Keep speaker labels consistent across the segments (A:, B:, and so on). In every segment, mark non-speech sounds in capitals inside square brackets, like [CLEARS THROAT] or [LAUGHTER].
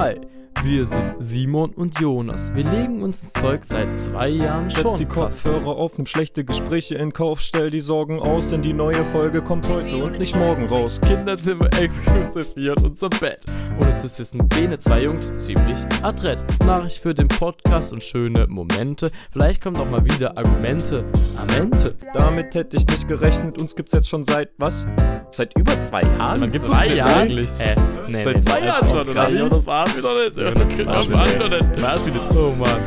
A: Hi, wir sind Simon und Jonas. Wir legen uns ins Zeug seit zwei Jahren
B: Setz
A: schon.
B: die
A: fast.
B: Kopfhörer auf, nimm schlechte Gespräche in Kauf, stell die Sorgen aus, denn die neue Folge kommt heute und nicht morgen raus.
A: Kinderzimmer [LAUGHS] exklusiv hier in unserem Bett. Ohne zu wissen, bene zwei Jungs ziemlich adrett. Nachricht für den Podcast und schöne Momente. Vielleicht kommen auch mal wieder Argumente. Amente.
B: Damit hätte ich nicht gerechnet, uns gibt's jetzt schon seit, was? Seit über zwei Jahren?
A: Man gibt's
B: Zwei
A: uns jetzt
B: Jahre?
A: eigentlich?
B: Hä?
A: Nee,
B: Seit
A: nee,
B: zwei
A: nee,
B: Jahren
A: das
B: schon, oder?
A: Ja, das war wieder nicht.
B: Ja,
A: Das
B: das
A: geht
B: war
A: das
B: schon
A: war
B: nicht.
A: wieder nicht. War wieder. Oh Mann.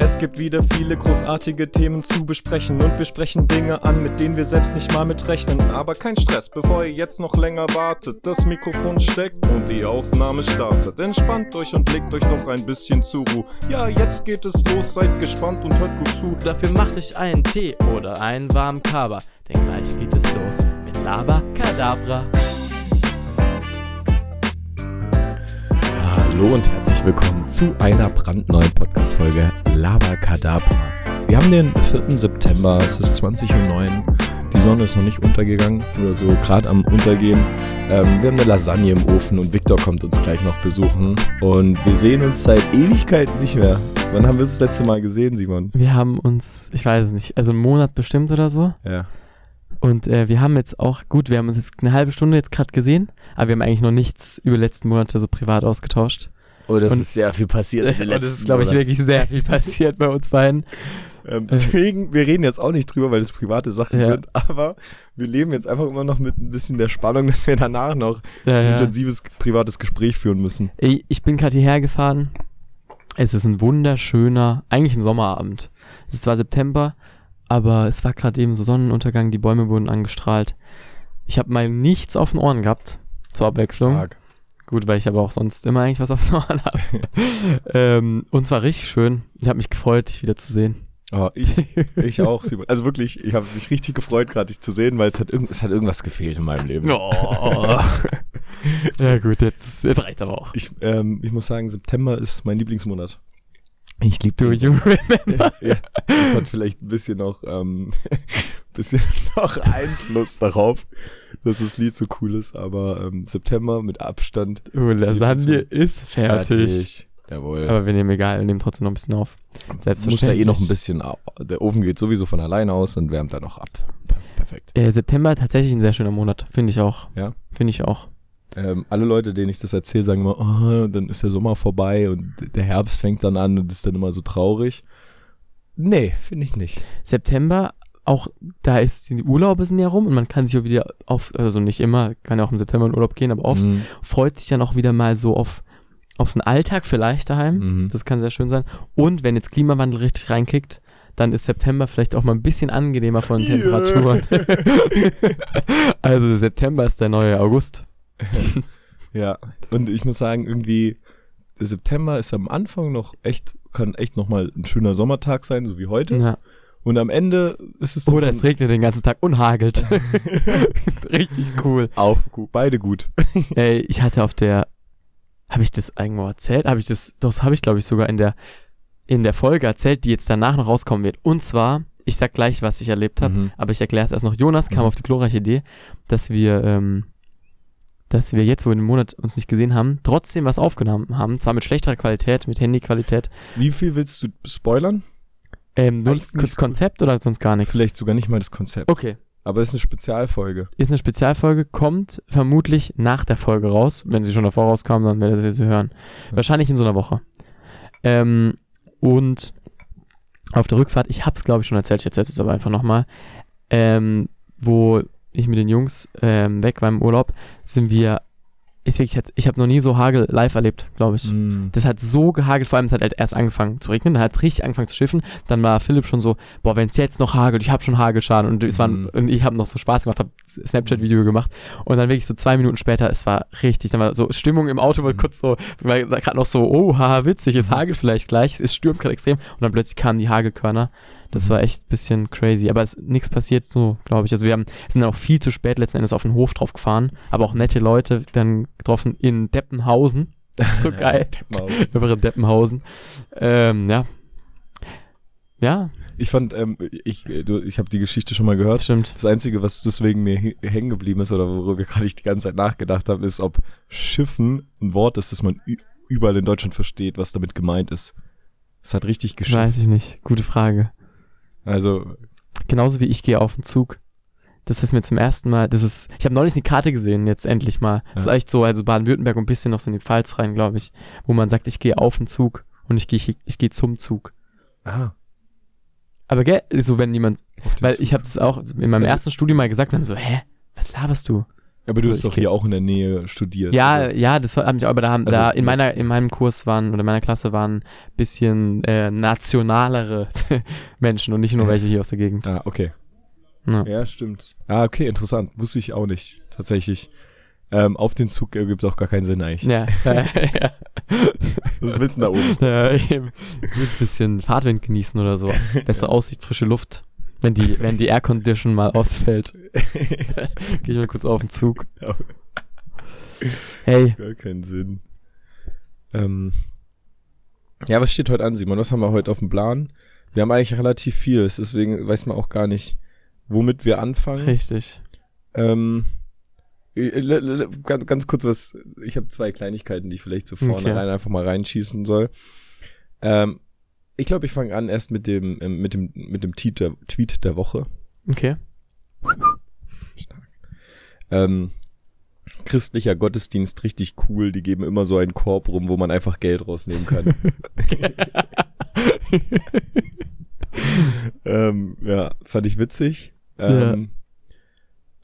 B: Es gibt wieder viele großartige Themen zu besprechen und wir sprechen Dinge an, mit denen wir selbst nicht mal mitrechnen. Aber kein Stress, bevor ihr jetzt noch länger wartet. Das Mikrofon steckt und die Aufnahme startet. Entspannt euch und legt euch noch ein bisschen zur Ruhe. Ja, jetzt geht es los, seid gespannt und hört gut zu.
A: Dafür macht euch einen Tee oder einen warmen Kaba, denn gleich geht es los mit Laba Kadabra.
C: Hallo und herzlich willkommen zu einer brandneuen Podcast-Folge Labakadabra. Wir haben den 4. September, es ist 20.09 Uhr. Die Sonne ist noch nicht untergegangen oder so, gerade am Untergehen. Ähm, wir haben eine Lasagne im Ofen und Viktor kommt uns gleich noch besuchen. Und wir sehen uns seit Ewigkeiten nicht mehr. Wann haben wir es das letzte Mal gesehen, Simon?
A: Wir haben uns, ich weiß es nicht, also einen Monat bestimmt oder so.
C: Ja.
A: Und äh, wir haben jetzt auch, gut, wir haben uns jetzt eine halbe Stunde jetzt gerade gesehen, aber wir haben eigentlich noch nichts über die letzten Monate so privat ausgetauscht.
C: Oh, das
A: Und-
C: ist sehr viel passiert. in den [LAUGHS]
A: Und es ist,
C: letzten
A: glaube ich, wirklich sehr viel passiert bei uns beiden. [LAUGHS]
C: Ähm, deswegen, wir reden jetzt auch nicht drüber, weil es private Sachen
A: Ja.
C: sind, aber wir leben jetzt einfach immer noch mit ein bisschen der Spannung, [LAUGHS] dass wir danach noch
A: Ja,
C: ein
A: ja.
C: intensives privates Gespräch führen müssen.
A: Ey, ich bin gerade hierher gefahren. Es ist ein wunderschöner, eigentlich ein Sommerabend. Es ist zwar September, aber es war gerade eben so Sonnenuntergang, die Bäume wurden angestrahlt. Ich habe mal nichts auf den Ohren gehabt, zur Abwechslung.
C: Stark.
A: Gut, weil ich aber auch sonst immer eigentlich was auf den Ohren habe. [LAUGHS] ähm, und es war richtig schön. Ich habe mich gefreut, dich wieder zu sehen.
C: Oh, ich, ich auch, Simon. Also wirklich, ich habe mich richtig gefreut, gerade dich zu sehen, weil es hat, irgend, es hat irgendwas gefehlt in meinem Leben.
A: Oh. [LAUGHS] ja gut, jetzt, jetzt reicht aber auch.
C: Ich, ähm, ich muss sagen, September ist mein Lieblingsmonat. Ich liebe
A: Do you remember?
C: ja, das hat vielleicht ein bisschen noch, ähm, [LAUGHS] bisschen [LAUGHS] noch Einfluss darauf, dass das Lied so cool ist, aber ähm, September mit Abstand
A: Oh, Lasagne ist fertig.
C: Jawohl.
A: Aber wir nehmen egal, wir nehmen trotzdem noch ein bisschen auf.
C: muss da eh noch ein bisschen, der Ofen geht sowieso von alleine aus und wärmt dann noch ab. Das ist perfekt.
A: Äh, September tatsächlich ein sehr schöner Monat, finde ich auch.
C: Ja.
A: Finde ich auch.
C: Ähm, alle Leute, denen ich das erzähle, sagen immer, oh, dann ist der Sommer vorbei und der Herbst fängt dann an und ist dann immer so traurig. Nee, finde ich nicht.
A: September, auch da ist die Urlaube sind ja rum und man kann sich auch wieder auf, also nicht immer, kann ja auch im September in Urlaub gehen, aber oft
C: Mhm.
A: freut sich dann auch wieder mal so auf, auf den Alltag vielleicht daheim.
C: Mhm.
A: Das kann sehr schön sein. Und wenn jetzt Klimawandel richtig reinkickt, dann ist September vielleicht auch mal ein bisschen angenehmer von den. Temperaturen. [LAUGHS] also September ist der neue August.
C: Ja, und ich muss sagen, irgendwie, der September ist am Anfang noch echt, kann echt nochmal ein schöner Sommertag sein, so wie heute.
A: Ja.
C: Und am Ende ist es
A: Oder es regnet den ganzen Tag und hagelt. [LAUGHS] Richtig cool.
C: auch gut, beide gut. [LAUGHS]
A: Ey, ich hatte auf der, habe ich das irgendwo erzählt? Habe ich das, doch, das habe ich glaube ich sogar in der, in der Folge erzählt, die jetzt danach noch rauskommen wird. Und zwar, ich sag gleich, was ich erlebt habe,
C: Mhm.
A: aber ich erkläre es erst noch. Jonas kam
C: Mhm.
A: auf die glorreiche Idee, dass wir, ähm, dass wir jetzt, wo wir den Monat uns nicht gesehen haben, trotzdem was aufgenommen haben. Zwar mit schlechterer Qualität, mit Handyqualität.
C: Wie viel willst du spoilern?
A: Ähm, nur
C: Eigentlich
A: das Konzept oder sonst gar nichts?
C: Vielleicht sogar nicht mal das Konzept.
A: Okay.
C: Aber es ist eine Spezialfolge.
A: Ist eine Spezialfolge, kommt vermutlich nach der Folge raus. Wenn sie schon davor rauskam, dann werdet ihr sie hören.
C: Ja.
A: Wahrscheinlich in so einer Woche. Ähm, und auf der Rückfahrt, ich hab's glaube ich schon erzählt, ich erzähl's jetzt aber einfach nochmal, ähm, wo ich mit den Jungs ähm, weg war im Urlaub, sind wir, ich, ich, ich habe noch nie so Hagel live erlebt, glaube ich.
C: Mhm.
A: Das hat so gehagelt, vor allem es hat halt erst angefangen zu regnen, dann hat es richtig angefangen zu schiffen, dann war Philipp schon so, boah, wenn es jetzt noch hagelt, ich habe schon Hagelschaden und es waren,
C: Mhm.
A: und ich habe noch so Spaß gemacht, habe Snapchat-Video gemacht und dann wirklich so zwei Minuten später, es war richtig, dann war so Stimmung im Auto, war
C: Mhm.
A: kurz so, war gerade noch so, oh, haha, witzig, es hagelt vielleicht gleich, es stürmt gerade extrem und dann plötzlich kamen die Hagelkörner. Das war echt ein bisschen crazy, aber es nichts passiert so, glaube ich. Also wir haben, sind dann auch viel zu spät letzten Endes auf den Hof drauf gefahren, aber auch nette Leute dann getroffen in Deppenhausen. [LAUGHS] Das ist so geil. Einfach in Deppenhausen. Ähm, ja. Ja,
C: Ich fand, ähm, ich, äh, du, ich habe die Geschichte schon mal gehört.
A: stimmt.
C: Das Einzige, was deswegen mir hängen geblieben ist oder worüber wir gerade die ganze Zeit nachgedacht haben, ist, ob Schiffen ein Wort ist, das man überall in Deutschland versteht, was damit gemeint ist. Es hat richtig geschafft.
A: Weiß ich nicht. Gute Frage.
C: Also,
A: Genauso wie ich gehe auf den Zug. Das ist mir zum ersten Mal, das ist, ich habe neulich eine Karte gesehen, jetzt endlich mal. Das
C: Ja.
A: ist echt so, also Baden-Württemberg und ein bisschen noch so in die Pfalz rein, glaube ich, wo man sagt, ich gehe auf den Zug und ich gehe ich, gehe zum Zug.
C: ah,
A: Aber gell, so wenn jemand, weil
C: Zug.
A: ich habe das auch in meinem
C: Also-
A: ersten Studium mal gesagt, dann so, hä, was laberst du?
C: Aber du
A: so,
C: hast doch hier auch in der Nähe studiert.
A: Ja,
C: Also,
A: ja, das hat mich, aber da haben,
C: Also,
A: da in meiner, in meinem Kurs waren oder in meiner Klasse waren bisschen äh, nationalere [LAUGHS] Menschen und nicht nur welche hier aus der Gegend.
C: ah, okay.
A: Ja.
C: Ja, stimmt. Ah, okay, interessant. Wusste ich auch nicht, tatsächlich. Ähm, auf den Zug äh, gibt auch gar keinen Sinn eigentlich.
A: Ja, ja, [LAUGHS] ja.
C: Was willst du denn da oben? [LAUGHS]
A: Ja, eben. Ein bisschen Fahrtwind genießen oder so. Bessere Aussicht, frische Luft. Wenn die, wenn die Aircondition mal ausfällt, [LAUGHS] gehe ich mal kurz auf den Zug. Hey,
C: Gar keinen Sinn. Ähm, ja, was steht heute an, Simon? Was haben wir heute auf dem Plan? Wir haben eigentlich relativ viel, deswegen weiß man auch gar nicht, womit wir anfangen.
A: richtig.
C: Ähm, äh, l- ganz, ganz kurz was, ich habe zwei Kleinigkeiten, die ich vielleicht so vorne
A: Okay.
C: rein einfach mal reinschießen soll. Ähm, ich glaube, ich fange an erst mit dem, ähm, mit dem, mit dem Tweet der, Tweet der Woche.
A: Okay.
C: Ähm, christlicher Gottesdienst richtig cool, die geben immer so einen Korb rum, wo man einfach Geld rausnehmen kann. [LAUGHS] ähm, ja, fand ich witzig. Ähm,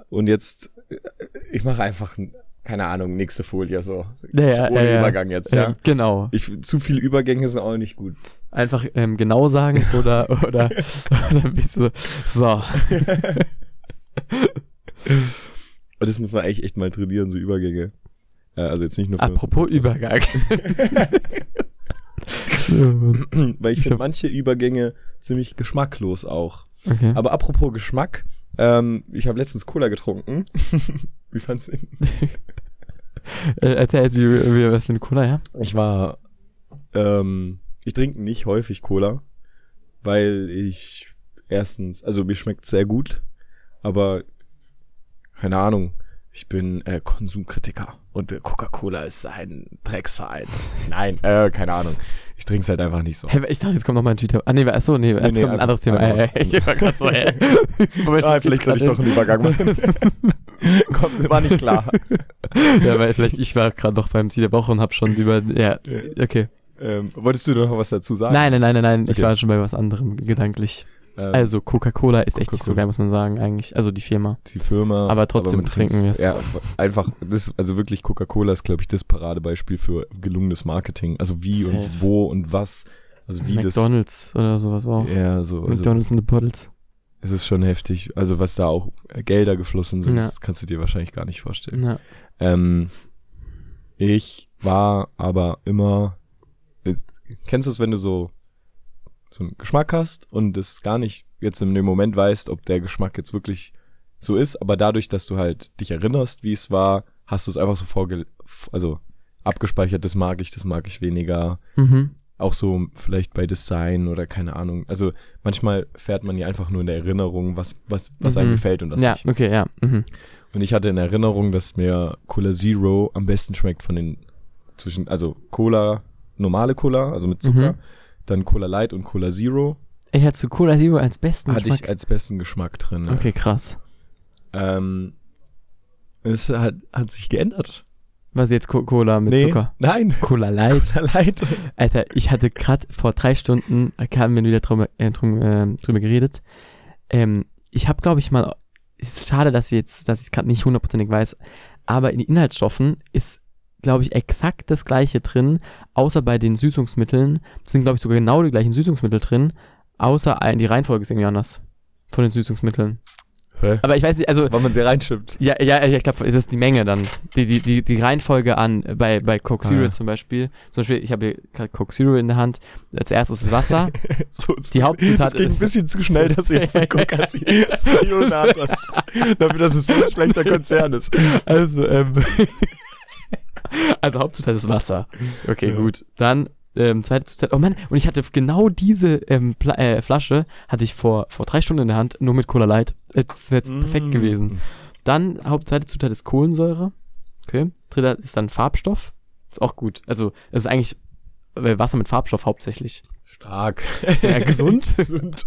C: Und jetzt, äh, ich mache einfach, keine Ahnung, nächste Folie so.
A: Ja, ja,
C: Ohne
A: ja, ja.
C: Übergang jetzt, ja.
A: Ähm, genau.
C: Ich, zu viele Übergänge sind auch nicht gut.
A: Einfach ähm, genau sagen oder, [LAUGHS] oder, oder bist du so.
C: Und das muss man eigentlich echt mal trainieren, so Übergänge. Äh, also jetzt nicht nur für
A: Apropos. Übergang. [LAUGHS]
C: Weil ich finde manche Übergänge ziemlich geschmacklos auch.
A: okay.
C: Aber apropos Geschmack, ähm, ich habe letztens Cola getrunken. [LAUGHS] Wie fand's denn? [LAUGHS]
A: Äh, erzähl jetzt, wie, wie, was für eine Cola, ja?
C: Ich war, ähm, ich trinke nicht häufig Cola, weil ich erstens, also mir schmeckt sehr gut, aber keine Ahnung, ich bin äh, Konsumkritiker und äh, Coca-Cola ist ein Drecksverein. [LAUGHS] Nein, äh, keine Ahnung. Ich trinke es halt einfach nicht so.
A: Hä, ich dachte, jetzt kommt nochmal ein Tweet. Ah, nee, achso, nee, jetzt
C: nee,
A: kommt ein anderes Thema. Äh, ich war gerade so, hä? [LAUGHS] Moment,
C: Ah, vielleicht soll ich doch einen Übergang machen. Komm, war nicht klar. [LAUGHS]
A: Ja, weil vielleicht ich war gerade doch beim Ziel der Woche und hab schon über, ja, okay.
C: Ähm, wolltest du noch was dazu sagen?
A: Nein, nein, nein, nein, nein, ich
C: Okay.
A: war schon bei was anderem gedanklich.
C: Ähm,
A: Also, Coca-Cola ist echt nicht so geil, muss man sagen, eigentlich. Also, die Firma.
C: die Firma.
A: Aber trotzdem
C: man
A: trinken
C: trinkt's-
A: wir's.
C: Ja, einfach, das, also wirklich Coca-Cola ist, glaube ich, das Paradebeispiel für gelungenes Marketing. Also wie
A: Safe.
C: und wo und was. Also wie
A: McDonalds oder sowas auch.
C: das. Ja, so. Also,
A: McDonalds in the Bottles.
C: es ist schon heftig. Also was da auch Gelder geflossen sind,
A: Ja.
C: das kannst du dir wahrscheinlich gar nicht vorstellen.
A: Ja.
C: Ähm, ich war aber immer. äh, Kennst du es, wenn du so so einen Geschmack hast und es gar nicht jetzt in dem Moment weißt, ob der Geschmack jetzt wirklich so ist, aber dadurch, dass du halt dich erinnerst, wie es war, hast du es einfach so vorge also abgespeichert, das mag ich, das mag ich weniger.
A: Mhm.
C: Auch so vielleicht bei Design oder keine Ahnung. Also manchmal fährt man ja einfach nur in der Erinnerung, was, was, was einem
A: Mhm.
C: gefällt und was
A: Ja,
C: nicht.
A: okay, ja. Mhm.
C: Und ich hatte in Erinnerung, dass mir Cola Zero am besten schmeckt von den zwischen, also Cola, normale Cola, also mit Zucker,
A: Mhm.
C: Dann Cola Light und Cola Zero,
A: Ich hatte zu Cola Zero als besten
C: hatte ich
A: Geschmack.
C: als besten Geschmack drin. ja.
A: Okay, krass.
C: Ähm, es hat, hat sich geändert.
A: Was jetzt Co Cola mit
C: Nee,
A: Zucker?
C: Nein,
A: Cola [LAUGHS] Light.
C: Cola Light.
A: Alter, ich hatte gerade vor drei Stunden, äh, haben wir wieder drüber, äh, äh, drüber geredet. Ähm, ich habe, glaube ich, mal, es ist schade, dass wir jetzt, dass ich es gerade nicht hundertprozentig weiß, aber in den Inhaltsstoffen ist, glaube ich, exakt das gleiche drin, außer bei den Süßungsmitteln. Es sind, glaube ich, sogar genau die gleichen Süßungsmittel drin, außer ein, die Reihenfolge ist irgendwie anders von den Süßungsmitteln.
C: Hä?
A: Aber ich weiß nicht, also
C: Weil man sie reinschippt.
A: ja, ja, ja, ich glaube, es ist die Menge dann. Die, die, die, die Reihenfolge an, bei, bei Coke
C: Ah,
A: Zero
C: ja.
A: zum Beispiel. Zum Beispiel, ich habe hier Coke Zero in der Hand. Als erstes ist Wasser. [LAUGHS]
C: So,
A: Die Hauptzutat
C: Es ging ein
A: ist-
C: bisschen zu schnell, dass du jetzt der Hand hast. Dafür, dass es so ein schlechter Konzern ist.
A: Also, ähm, [LAUGHS] [LAUGHS] also Hauptzutat ist Wasser. Okay,
C: Ja.
A: gut. Dann, ähm, zweite Zutat. Oh Mann, und ich hatte genau diese ähm, äh, Flasche, hatte ich vor, vor drei Stunden in der Hand, nur mit Cola Light. Das wäre jetzt
C: Mm.
A: perfekt gewesen. Dann, Hauptzweite Zutat ist Kohlensäure. Okay. Dritter ist dann Farbstoff. Ist auch gut. Also, es ist eigentlich äh, Wasser mit Farbstoff hauptsächlich.
C: Stark.
A: Ja, gesund. [LAUGHS]
C: Gesund.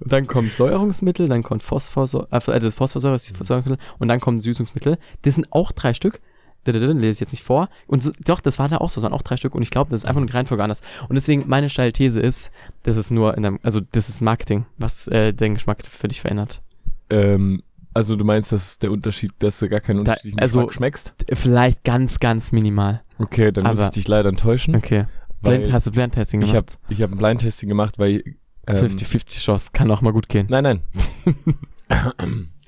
A: Und dann kommt Säuerungsmittel, dann kommt Phosphorsäure, also Phosphorsäure ist die Säuerungsmittel und dann kommen Süßungsmittel. Das sind auch drei Stück. Lese ich jetzt nicht vor. Und so, doch, das war da auch so, das waren auch drei Stück und ich glaube, das ist einfach nur die Reihenfolge anders. Und deswegen, meine steile These ist, das ist nur in einem, also das ist Marketing, was äh, den Geschmack für dich verändert.
C: Ähm, also du meinst, dass der Unterschied, dass du gar keinen
A: Da-
C: unterschiedlichen
A: also-
C: Geschmack schmeckst?
A: Vielleicht ganz, ganz minimal.
C: Okay, dann muss
A: aber-
C: ich dich leider enttäuschen.
A: Okay. Blind, hast du Blindtesting
C: ich habe
A: gemacht?
C: ich hab ein Blindtesting gemacht, weil ähm,
A: 50-50 Chance, kann auch mal gut gehen.
C: Nein, nein. [LAUGHS]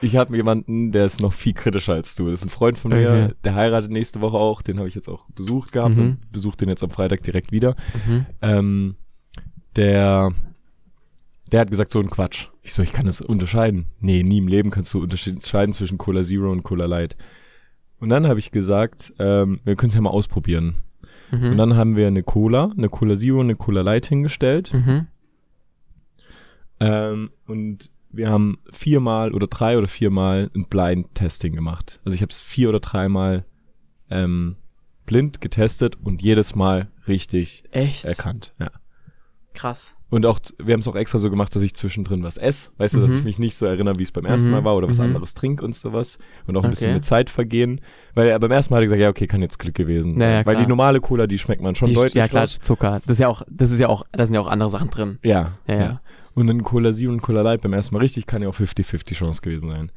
C: ich habe jemanden, der ist noch viel kritischer als du. Das ist ein Freund von mir,
A: Okay.
C: der heiratet nächste Woche auch. Den habe ich jetzt auch besucht gehabt
A: Mhm.
C: und besucht den jetzt am Freitag direkt wieder.
A: Mhm.
C: Ähm, der, der hat gesagt, so ein Quatsch. Ich so, ich kann das unterscheiden. Nee, nie im Leben kannst du unterscheiden zwischen Cola Zero und Cola Light. Und dann habe ich gesagt, ähm, wir können es ja mal ausprobieren.
A: Mhm.
C: Und dann haben wir eine Cola, eine Cola Zero und eine Cola Light hingestellt.
A: mhm.
C: Ähm, und wir haben viermal oder drei oder viermal ein Blind-Testing gemacht. Also ich habe es vier oder dreimal ähm, blind getestet und jedes Mal richtig
A: Echt?
C: erkannt. Ja.
A: Krass.
C: Und auch, wir haben es auch extra so gemacht, dass ich zwischendrin was esse. Weißt du, dass
A: Mhm.
C: ich mich nicht so erinnere, wie es beim ersten
A: Mhm.
C: Mal war oder was
A: Mhm.
C: anderes trinke und sowas. Und auch ein bisschen
A: Okay.
C: mit Zeit vergehen. Weil er beim ersten Mal hat er gesagt, ja, okay, kann jetzt Glück gewesen.
A: Ja, ja,
C: Weil
A: klar.
C: die normale Cola, die schmeckt man schon
A: Die,
C: deutlich
A: ja, klar,
C: raus.
A: Zucker. Das ist ja auch, das ist ja auch, da sind ja auch andere Sachen drin.
C: Ja,
A: Ja,
C: ja.
A: ja.
C: Und dann Cola Zero und Cola Light beim ersten Mal richtig, kann ja auch 50-50 Chance gewesen sein.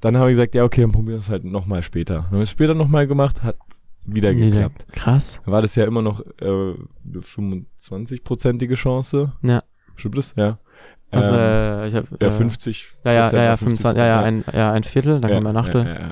C: Dann habe ich gesagt, ja, okay, dann probieren wir es halt nochmal später. Dann haben wir es später nochmal gemacht, hat wieder geklappt.
A: Krass.
C: Dann war das ja immer noch äh, eine 25-prozentige Chance.
A: Ja.
C: Stimmt das? Ja.
A: Also,
C: Ähm,
A: äh, ich hab,
C: ja,
A: äh,
C: 50.
A: Ja, ja, ja, ja,
C: 50
A: 25, ja, ja, ein, ja, ein Viertel, dann
C: ja,
A: kommt ein Achtel.
C: Ja, ja, ja.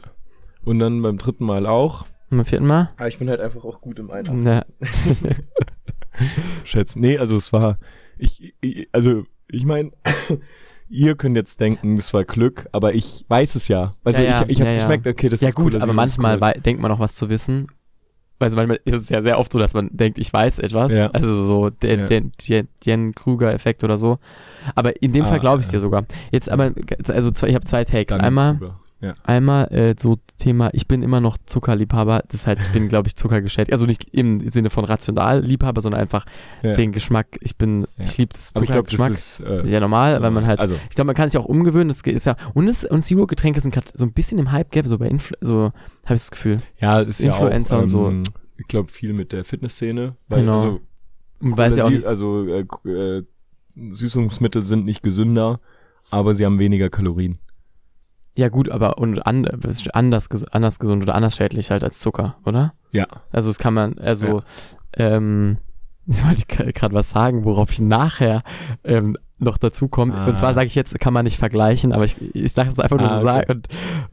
C: Und dann beim dritten Mal auch.
A: Und beim vierten Mal?
C: Aber ich bin halt einfach auch gut im Einatmen.
A: Ja. [LAUGHS]
C: Schätzen. Nee, also es war, ich, ich also ich meine, [COUGHS] ihr könnt jetzt denken, das war Glück, aber ich weiß es ja. Also
A: Ja, ja,
C: ich, ich habe
A: ja, ja.
C: geschmeckt, okay, das
A: ja
C: ist
A: gut,
C: cool.
A: aber manchmal wei- denkt man noch was zu wissen. Also manchmal ist es ja sehr oft so, dass man denkt, ich weiß etwas.
C: Ja.
A: Also so der,
C: Ja.
A: der, der Jen-Kruger-Effekt oder so. Aber in dem
C: Ah,
A: Fall glaube ich es
C: ja.
A: dir sogar. Jetzt aber, also zwei, ich habe zwei Takes. Einmal,
C: über. Ja.
A: einmal äh, so Thema, ich bin immer noch Zuckerliebhaber. Das heißt, ich bin, glaube ich, Zuckergeschädigt. Also nicht im Sinne von Rationalliebhaber, sondern einfach
C: Ja.
A: den Geschmack. Ich bin,
C: Ja.
A: ich liebe das Zuckergeschmack.
C: äh,
A: ja, normal, weil man halt
C: also
A: ich glaube, man kann sich auch umgewöhnen. Das ist ja und es und Zero Getränke sind gerade so ein bisschen im Hype, gell? So bei Influ so habe ich das Gefühl.
C: ja, ist
A: Influencer
C: ja auch,
A: und so.
C: ähm, Ich glaube viel mit der Fitnessszene, weil
A: Genau.
C: also
A: weiß ja auch nicht.
C: also äh, äh, Süßungsmittel sind nicht gesünder, aber sie haben weniger Kalorien.
A: Ja gut, aber und an, anders anders gesund oder anders schädlich halt als Zucker, oder?
C: Ja.
A: Also das kann man also ähm [LAUGHS] jetzt wollte ich gerade was sagen, worauf ich nachher ähm, noch dazu komme.
C: Ah.
A: Und zwar sage ich jetzt, kann man nicht vergleichen, aber ich, ich sage es einfach nur
C: Ah,
A: so
C: okay.
A: sagen und,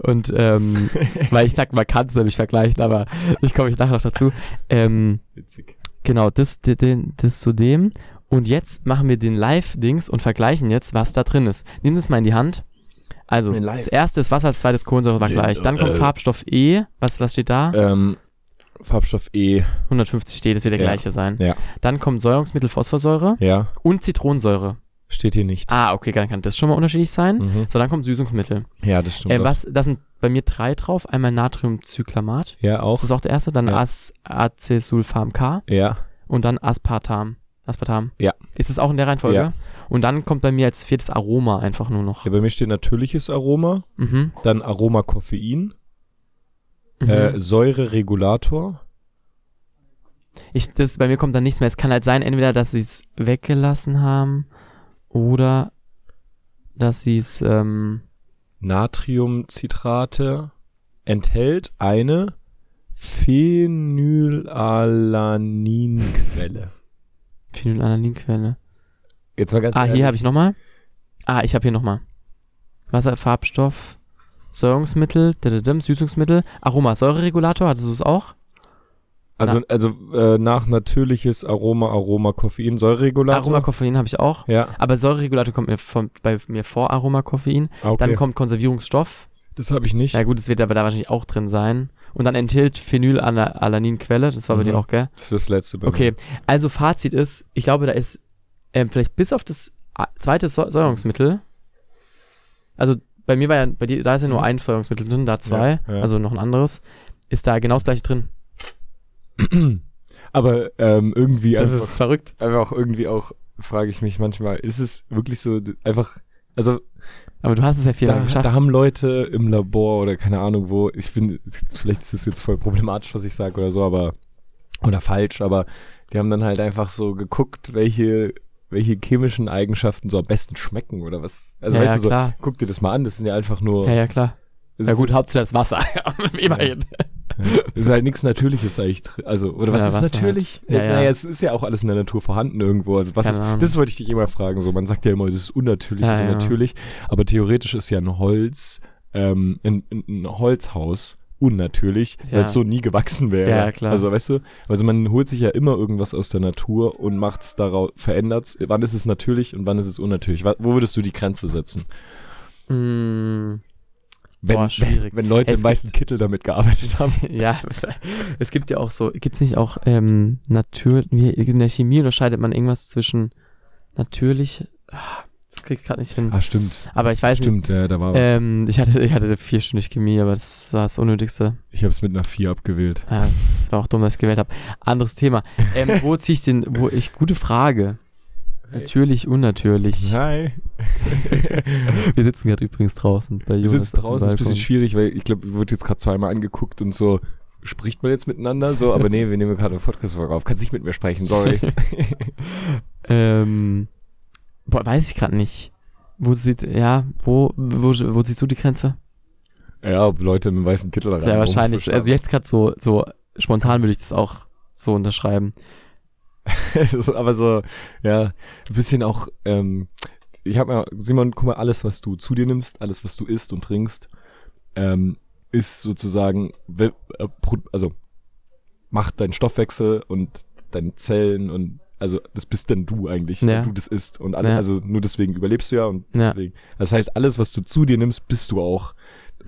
A: und ähm, [LAUGHS] weil ich sag, man kann es nämlich vergleichen, aber ich komme ich nachher noch dazu. Ähm,
C: Witzig.
A: Genau, das, das, das zu dem. Und jetzt machen wir den Live-Dings und vergleichen jetzt, was da drin ist. Nimm das mal in die Hand. Also, das erste ist Wasser, das zweite ist Kohlensäure, war gleich. Dann kommt
C: äh,
A: Farbstoff E. Was, was steht da?
C: Ähm, Farbstoff E,
A: 150 steht, das wird der
C: ja.
A: gleiche sein.
C: Ja.
A: Dann kommt Säurungsmittel Phosphorsäure
C: ja,
A: und Zitronensäure.
C: steht hier nicht.
A: Ah, okay, dann kann das schon mal unterschiedlich sein.
C: Mhm.
A: So, dann kommt Süßungsmittel.
C: Ja, das stimmt.
A: Äh, was, da sind bei mir drei drauf. Einmal Natriumcyclamat.
C: Ja, auch.
A: Das ist auch der erste. Dann
C: Ja.
A: Acesulfam K.
C: Ja,
A: und dann Aspartam. Aspartam.
C: Ja.
A: Ist es auch in der Reihenfolge?
C: Ja.
A: Und dann kommt bei mir als viertes Aroma einfach nur noch.
C: ja, bei mir steht natürliches Aroma,
A: Mhm.
C: dann Aroma Koffein,
A: Mhm.
C: äh, Säureregulator.
A: ich, das, bei mir kommt dann nichts mehr. Es kann halt sein, entweder, dass sie es weggelassen haben oder dass sie es, ähm,
C: Natriumcitrate enthält eine Phenylalaninquelle.
A: Phenylalaninquelle.
C: Jetzt mal ganz
A: Ah, hier habe ich nochmal. Ah, ich habe hier nochmal. Wasser, Farbstoff, Säurungsmittel, Süßungsmittel, Aroma, Säureregulator, hattest du es auch?
C: Also, also äh, nach natürliches Aroma, Aroma, Koffein, Säureregulator.
A: Aroma, Koffein habe ich auch.
C: Ja,
A: Aber Säureregulator kommt mir von, bei mir vor Aroma, Koffein.
C: ah, okay.
A: Dann kommt Konservierungsstoff.
C: das habe ich nicht.
A: Ja gut, das wird aber da wahrscheinlich auch drin sein. Und dann enthält Phenylalaninquelle, das war bei
C: Mhm.
A: dir auch, gell?
C: Das ist das letzte bei
A: Okay, also Fazit ist, ich glaube, da ist ähm, vielleicht bis auf das zweite Säu- Säuerungsmittel, also bei mir war ja, bei dir, da ist ja nur
C: Mhm.
A: ein Säuerungsmittel drin, da zwei,
C: Ja, ja.
A: also noch ein anderes, ist da genau das gleiche drin. [CLEARS THROAT]
C: Aber ähm, irgendwie
A: Das
C: einfach,
A: ist verrückt.
C: einfach auch irgendwie auch, frage ich mich manchmal, ist es wirklich so einfach, also
A: Aber du hast es ja viermal
C: da,
A: geschafft.
C: da haben Leute im Labor oder keine Ahnung wo, ich bin, vielleicht ist es jetzt voll problematisch, was ich sage oder so, aber, oder falsch, aber die haben dann halt einfach so geguckt, welche, welche chemischen Eigenschaften so am besten schmecken oder was. Also
A: ja,
C: weißt
A: ja,
C: du so,
A: klar.
C: guck dir das mal an, das sind ja einfach nur.
A: Ja, ja, klar. Ja gut, Hauptsache das Wasser. [LAUGHS] Immerhin. [LAUGHS]
C: ist halt nichts Natürliches eigentlich. Also, oder was
A: Ja,
C: ist
A: Wasser
C: natürlich?
A: halt. Ja,
C: Äh,
A: ja.
C: Naja, es ist ja auch alles in der Natur vorhanden irgendwo. Also, was
A: Keine
C: ist,
A: Ahnung.
C: das wollte ich dich immer fragen. So, man sagt ja immer, das ist unnatürlich
A: Ja,
C: oder
A: ja.
C: natürlich. Aber theoretisch ist ja ein Holz, ähm, ein, ein Holzhaus unnatürlich,
A: Ja.
C: weil es so nie gewachsen wäre.
A: Ja, klar.
C: Also, weißt du, also man holt sich ja immer irgendwas aus der Natur und macht's daraus, verändert's. Wann ist es natürlich und wann ist es unnatürlich? Wo würdest du die Grenze setzen?
A: Mm,
C: Wenn,
A: Boah,
C: wenn,
A: schwierig.
C: wenn Leute
A: Es
C: im weißen Kittel damit gearbeitet [LAUGHS] haben.
A: ja, es gibt ja auch so, gibt es nicht auch ähm, natürlich, in der Chemie unterscheidet man irgendwas zwischen natürlich, ah, das krieg ich gerade nicht hin.
C: Ah, stimmt.
A: Aber ich weiß
C: Stimmt, ja, da war
A: nicht,
C: was.
A: ähm, ich hatte, ich hatte vierstündig Chemie, aber das war das Unnötigste.
C: Ich habe es mit einer 4 abgewählt.
A: Ja, das war auch dumm, dass ich gewählt habe. Anderes Thema. Ähm, wo ziehe ich den, wo ich, gute Frage. Natürlich, unnatürlich.
C: Hi. [LAUGHS]
A: Wir sitzen gerade übrigens draußen bei
C: Wir
A: Jonas.
C: sitzen
A: auf dem
C: draußen, ist ein bisschen schwierig, weil ich glaube, wird jetzt gerade zweimal angeguckt und so, spricht man jetzt miteinander? So, aber nee, wir nehmen gerade eine Podcast-Folge auf. Kannst nicht mit mir sprechen, sorry. [LAUGHS]
A: ähm, boah, weiß ich gerade nicht. Wo sieht, ja, wo, wo, wo siehst du die Grenze?
C: ja, ob Leute mit einem weißen Kittel da
A: Ja, wahrscheinlich. Also jetzt gerade so, so spontan würde ich das auch so unterschreiben. [LAUGHS]
C: aber so, ja, ein bisschen auch, ähm, ich habe mal, Simon, guck mal, alles, was du zu dir nimmst, alles, was du isst und trinkst, ähm, ist sozusagen, äh, also macht deinen Stoffwechsel und deine Zellen und also das bist dann du eigentlich,
A: Ja.
C: weil du das isst und alle,
A: Ja.
C: also nur deswegen überlebst du ja und
A: Ja.
C: deswegen. Das heißt, alles, was du zu dir nimmst, bist du auch.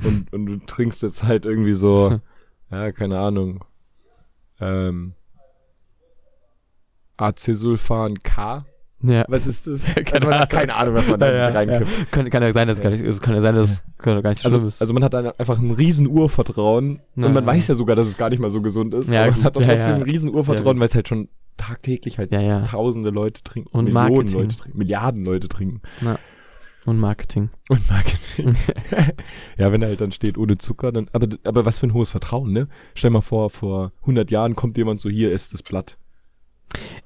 C: Und, und du trinkst jetzt halt irgendwie so, [LAUGHS] ja, keine Ahnung, ähm, Acesulfan K.
A: Ja.
C: Was ist das? [LAUGHS]
A: Keine
C: also man hat
A: Ahnung.
C: keine Ahnung, was man da
A: Ja,
C: sich
A: ja,
C: reinkippt.
A: Kann, kann ja sein, dass es gar nicht, also kann ja sein, dass es gar nicht so schlimm
C: Also,
A: ist.
C: also man hat dann einfach ein riesen Urvertrauen
A: Ja,
C: und man
A: ja.
C: weiß ja sogar, dass es gar nicht mal so gesund ist.
A: Ja,
C: aber man hat doch
A: ja,
C: trotzdem
A: ja.
C: ein riesen Urvertrauen, weil es halt schon tagtäglich halt
A: ja, ja.
C: tausende Leute trinken,
A: Und
C: Millionen
A: Marketing.
C: Leute trinken, Milliarden Leute trinken.
A: Und Marketing.
C: Und Marketing. [LAUGHS] [LAUGHS] ja, wenn da halt dann steht ohne Zucker, dann, aber, aber was für ein hohes Vertrauen, ne? Stell mal vor, vor 100 Jahren kommt jemand so, hier ist das Blatt.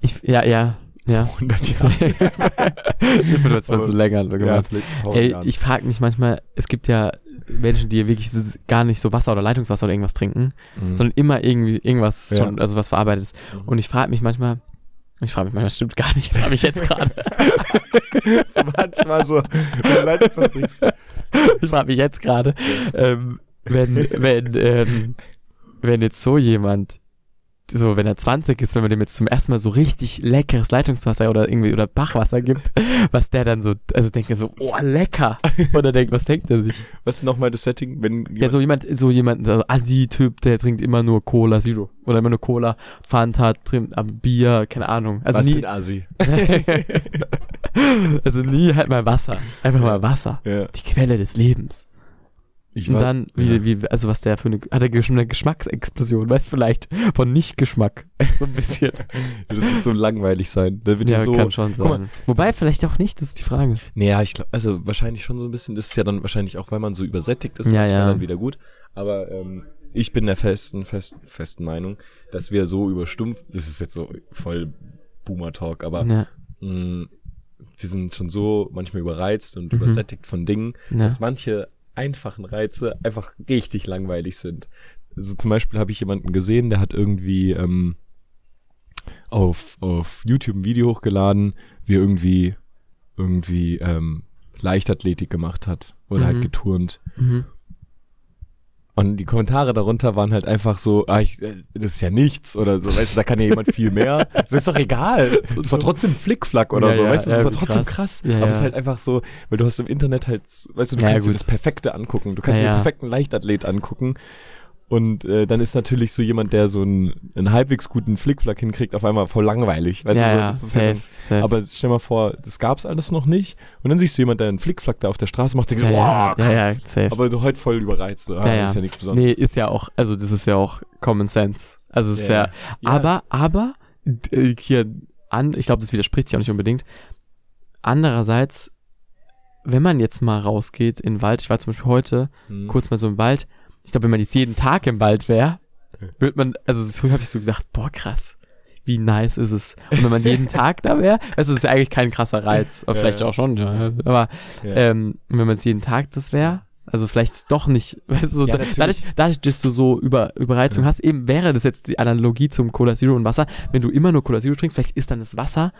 A: Ich, ja, ja, ja.
C: 100 [LAUGHS] Jahre.
A: ich bin jetzt mal so länger
C: ja,
A: gemacht.
C: vielleicht 1000
A: Ey, ich frage mich manchmal, es gibt ja Menschen, die wirklich gar nicht so Wasser oder Leitungswasser oder irgendwas trinken,
C: Mhm.
A: sondern immer irgendwie irgendwas
C: Ja.
A: schon, also was verarbeitet ist.
C: Mhm.
A: Und ich frage mich manchmal, ich frage mich manchmal, stimmt gar nicht, frage mich jetzt gerade. [LAUGHS]
C: so manchmal so, wenn du Leitungswasser trinkst.
A: ich frage mich jetzt gerade, ähm, wenn, wenn, ähm, wenn jetzt so jemand, so wenn er 20 ist, wenn man dem jetzt zum ersten Mal so richtig leckeres Leitungswasser oder irgendwie oder Bachwasser gibt, [LAUGHS] was der dann so, also denkt er so, oh lecker, oder denkt, was denkt er sich?
C: Was ist nochmal das Setting, wenn
A: Ja, so jemand, so jemand, so Assi-Typ, der trinkt immer nur Cola Zero oder immer nur Cola, Fanta, trinkt am Bier, keine Ahnung. Also
C: was für
A: nie,
C: ein Asi. [LAUGHS]
A: also nie halt mal Wasser, einfach mal Wasser,
C: Ja.
A: die Quelle des Lebens.
C: Ich
A: Und dann, wie,
C: ja.
A: wie, also was der für eine, hat er schon eine Geschmacksexplosion, weißt vielleicht, von Nicht-Geschmack, [LAUGHS] so ein bisschen. [LAUGHS]
C: Das wird so langweilig sein. Da wird ja, so.
A: kann schon sein. Wobei, vielleicht auch nicht, das ist die Frage.
C: Naja, ich glaube, also wahrscheinlich schon so ein bisschen. Das ist ja dann wahrscheinlich auch, weil man so übersättigt ist,
A: Ja, ja.
C: dann wieder gut. Aber ähm, ich bin der festen, festen, festen Meinung, dass wir so überstumpft, das ist jetzt so voll Boomer-Talk, aber
A: Ja,
C: mh, wir sind schon so manchmal überreizt und
A: Mhm.
C: übersättigt von Dingen,
A: ja.
C: dass manche einfachen Reize einfach richtig langweilig sind. Also zum Beispiel habe ich jemanden gesehen, der hat irgendwie ähm, auf, auf YouTube ein Video hochgeladen, wie er irgendwie irgendwie ähm, Leichtathletik gemacht hat oder
A: Mhm.
C: halt geturnt.
A: Mhm.
C: Und die Kommentare darunter waren halt einfach so, ah, ich, äh, das ist ja nichts oder so, weißt du, da kann ja jemand viel mehr. [LAUGHS] Das ist doch egal. Es war trotzdem Flickflack oder
A: Ja,
C: so,
A: ja,
C: weißt du, das war trotzdem
A: krass.
C: krass.
A: Ja,
C: Aber es ist halt einfach so, weil du hast im Internet halt, weißt du, du kannst dir das Perfekte angucken. Du kannst dir den perfekten Leichtathlet angucken. Und äh, dann ist natürlich so jemand, der so einen, einen halbwegs guten Flickflack hinkriegt, auf einmal voll langweilig. Weißt
A: ja,
C: du, so,
A: ja,
C: das ist ja
A: safe,
C: dann,
A: safe.
C: aber stell mal vor, das gab's alles noch nicht. Und dann siehst du jemand, der einen Flickflack da auf der Straße macht, denkst
A: ja,
C: du,
A: ja,
C: wow, krass.
A: ja, ja, safe.
C: Aber so heute voll überreizt. So, ah,
A: Ja, ja.
C: Ist ja nichts Besonderes.
A: Nee, ist ja auch, also das ist ja auch Common Sense. Also es ist
C: Ja.
A: ja, aber, aber, äh, hier, an, ich glaube, das widerspricht sich auch nicht unbedingt. Andererseits, wenn man jetzt mal rausgeht in den Wald, ich war zum Beispiel heute
C: Hm.
A: kurz mal so im Wald, ich glaube, wenn man jetzt jeden Tag im Wald wäre, würde man, also so habe ich so gedacht, boah, krass, wie nice ist es. Und wenn man jeden [LAUGHS] Tag da wäre, also das ist ja eigentlich kein krasser Reiz, aber
C: Ja,
A: vielleicht
C: ja.
A: auch schon, ja, aber ähm, wenn man es jeden Tag das wäre, also vielleicht ist doch nicht, [LAUGHS] weißt du, so, dadurch, dadurch, dass du so über, Überreizung hast, eben wäre das jetzt die Analogie zum Cola Zero und Wasser, wenn du immer nur Cola Zero trinkst, vielleicht ist dann das Wasser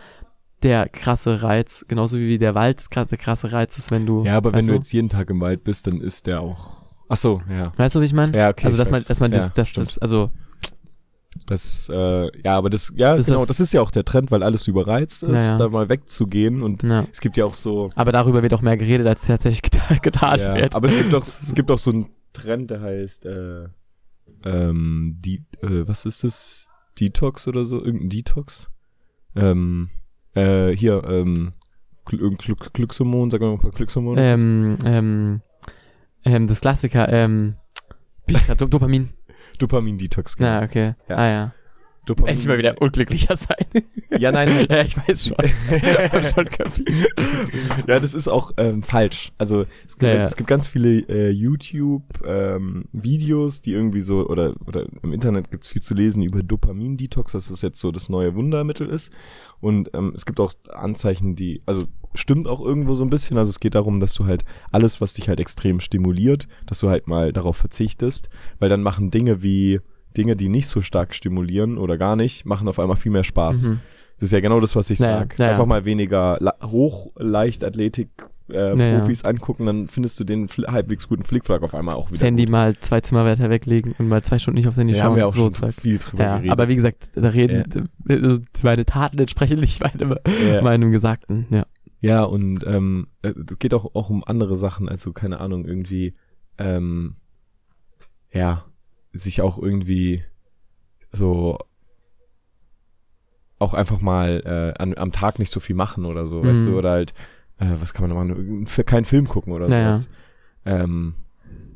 A: der krasse Reiz, genauso wie der Wald das krasse, krasse Reiz ist, wenn du,
C: Ja, aber wenn
A: weißt
C: du jetzt jeden Tag im Wald bist, dann ist der auch. Ach so, ja.
A: weißt du, wie ich meine?
C: Ja, okay.
A: also, dass man, dass man das,
C: ja,
A: das,
C: stimmt.
A: das, also,
C: Das, äh, ja, aber das, ja,
A: Das
C: genau,
A: ist-
C: das ist ja auch der Trend, weil alles überreizt ist,
A: Ja,
C: da mal wegzugehen und
A: ja.
C: es gibt ja auch so,
A: Aber darüber wird auch mehr geredet, als tatsächlich geta [LAUGHS] getan
C: ja,
A: wird.
C: aber es gibt auch, es gibt auch so einen Trend, der heißt, äh, ähm, die, äh, was ist das? Detox oder so? Irgendein Detox? Ähm, äh, hier, ähm, Gl Glückshormon, sag mal ein paar Glückshormone.
A: ähm, ähm, ähm, das Klassiker, ähm, bin ich grad, Do Dopamin. [LAUGHS]
C: Dopamin-Detox, genau.
A: Ja, okay.
C: Ja.
A: Ah, ja.
C: Dopamin.
A: Endlich mal wieder [LAUGHS] unglücklicher sein.
C: Ja, nein, halt. [LAUGHS]
A: ja, ich weiß schon. [LAUGHS] Schon
C: ja, das ist auch ähm, falsch. Also es gibt,
A: Ja, ja.
C: es gibt ganz viele äh, YouTube-Videos, die irgendwie so, oder, oder im Internet gibt's viel zu lesen über Dopamin-Detox, dass das jetzt so das neue Wundermittel ist. Und ähm, es gibt auch Anzeichen, die, also stimmt auch irgendwo so ein bisschen. Also es geht darum, dass du halt alles, was dich halt extrem stimuliert, dass du halt mal darauf verzichtest, weil dann machen Dinge wie Dinge, die nicht so stark stimulieren oder gar nicht, machen auf einmal viel mehr Spaß.
A: Mhm.
C: Das ist ja genau das, was ich
A: Naja,
C: sag.
A: naja.
C: Einfach mal weniger La Hochleichtathletik äh,
A: Naja.
C: Angucken, dann findest du den halbwegs guten Flickflack auf einmal auch
A: Das
C: wieder.
A: Handy
C: gut.
A: mal zwei Zimmer weiter weglegen und mal zwei Stunden nicht aufs Handy
C: Ja,
A: schauen.
C: haben wir auch
A: so
C: schon viel drüber
A: Ja,
C: geredet.
A: aber wie gesagt, da reden äh, meine Taten entsprechen nicht meinem,
C: ja.
A: meinem Gesagten. Ja.
C: ja, und ähm, äh, es geht auch, auch um andere Sachen, also keine Ahnung, irgendwie, ähm, ja, sich auch irgendwie so auch einfach mal äh, an, am Tag nicht so viel machen oder so, weißt
A: Mhm.
C: du, oder halt, äh, was kann man noch machen, keinen Film gucken oder
A: Naja.
C: sowas. Ähm,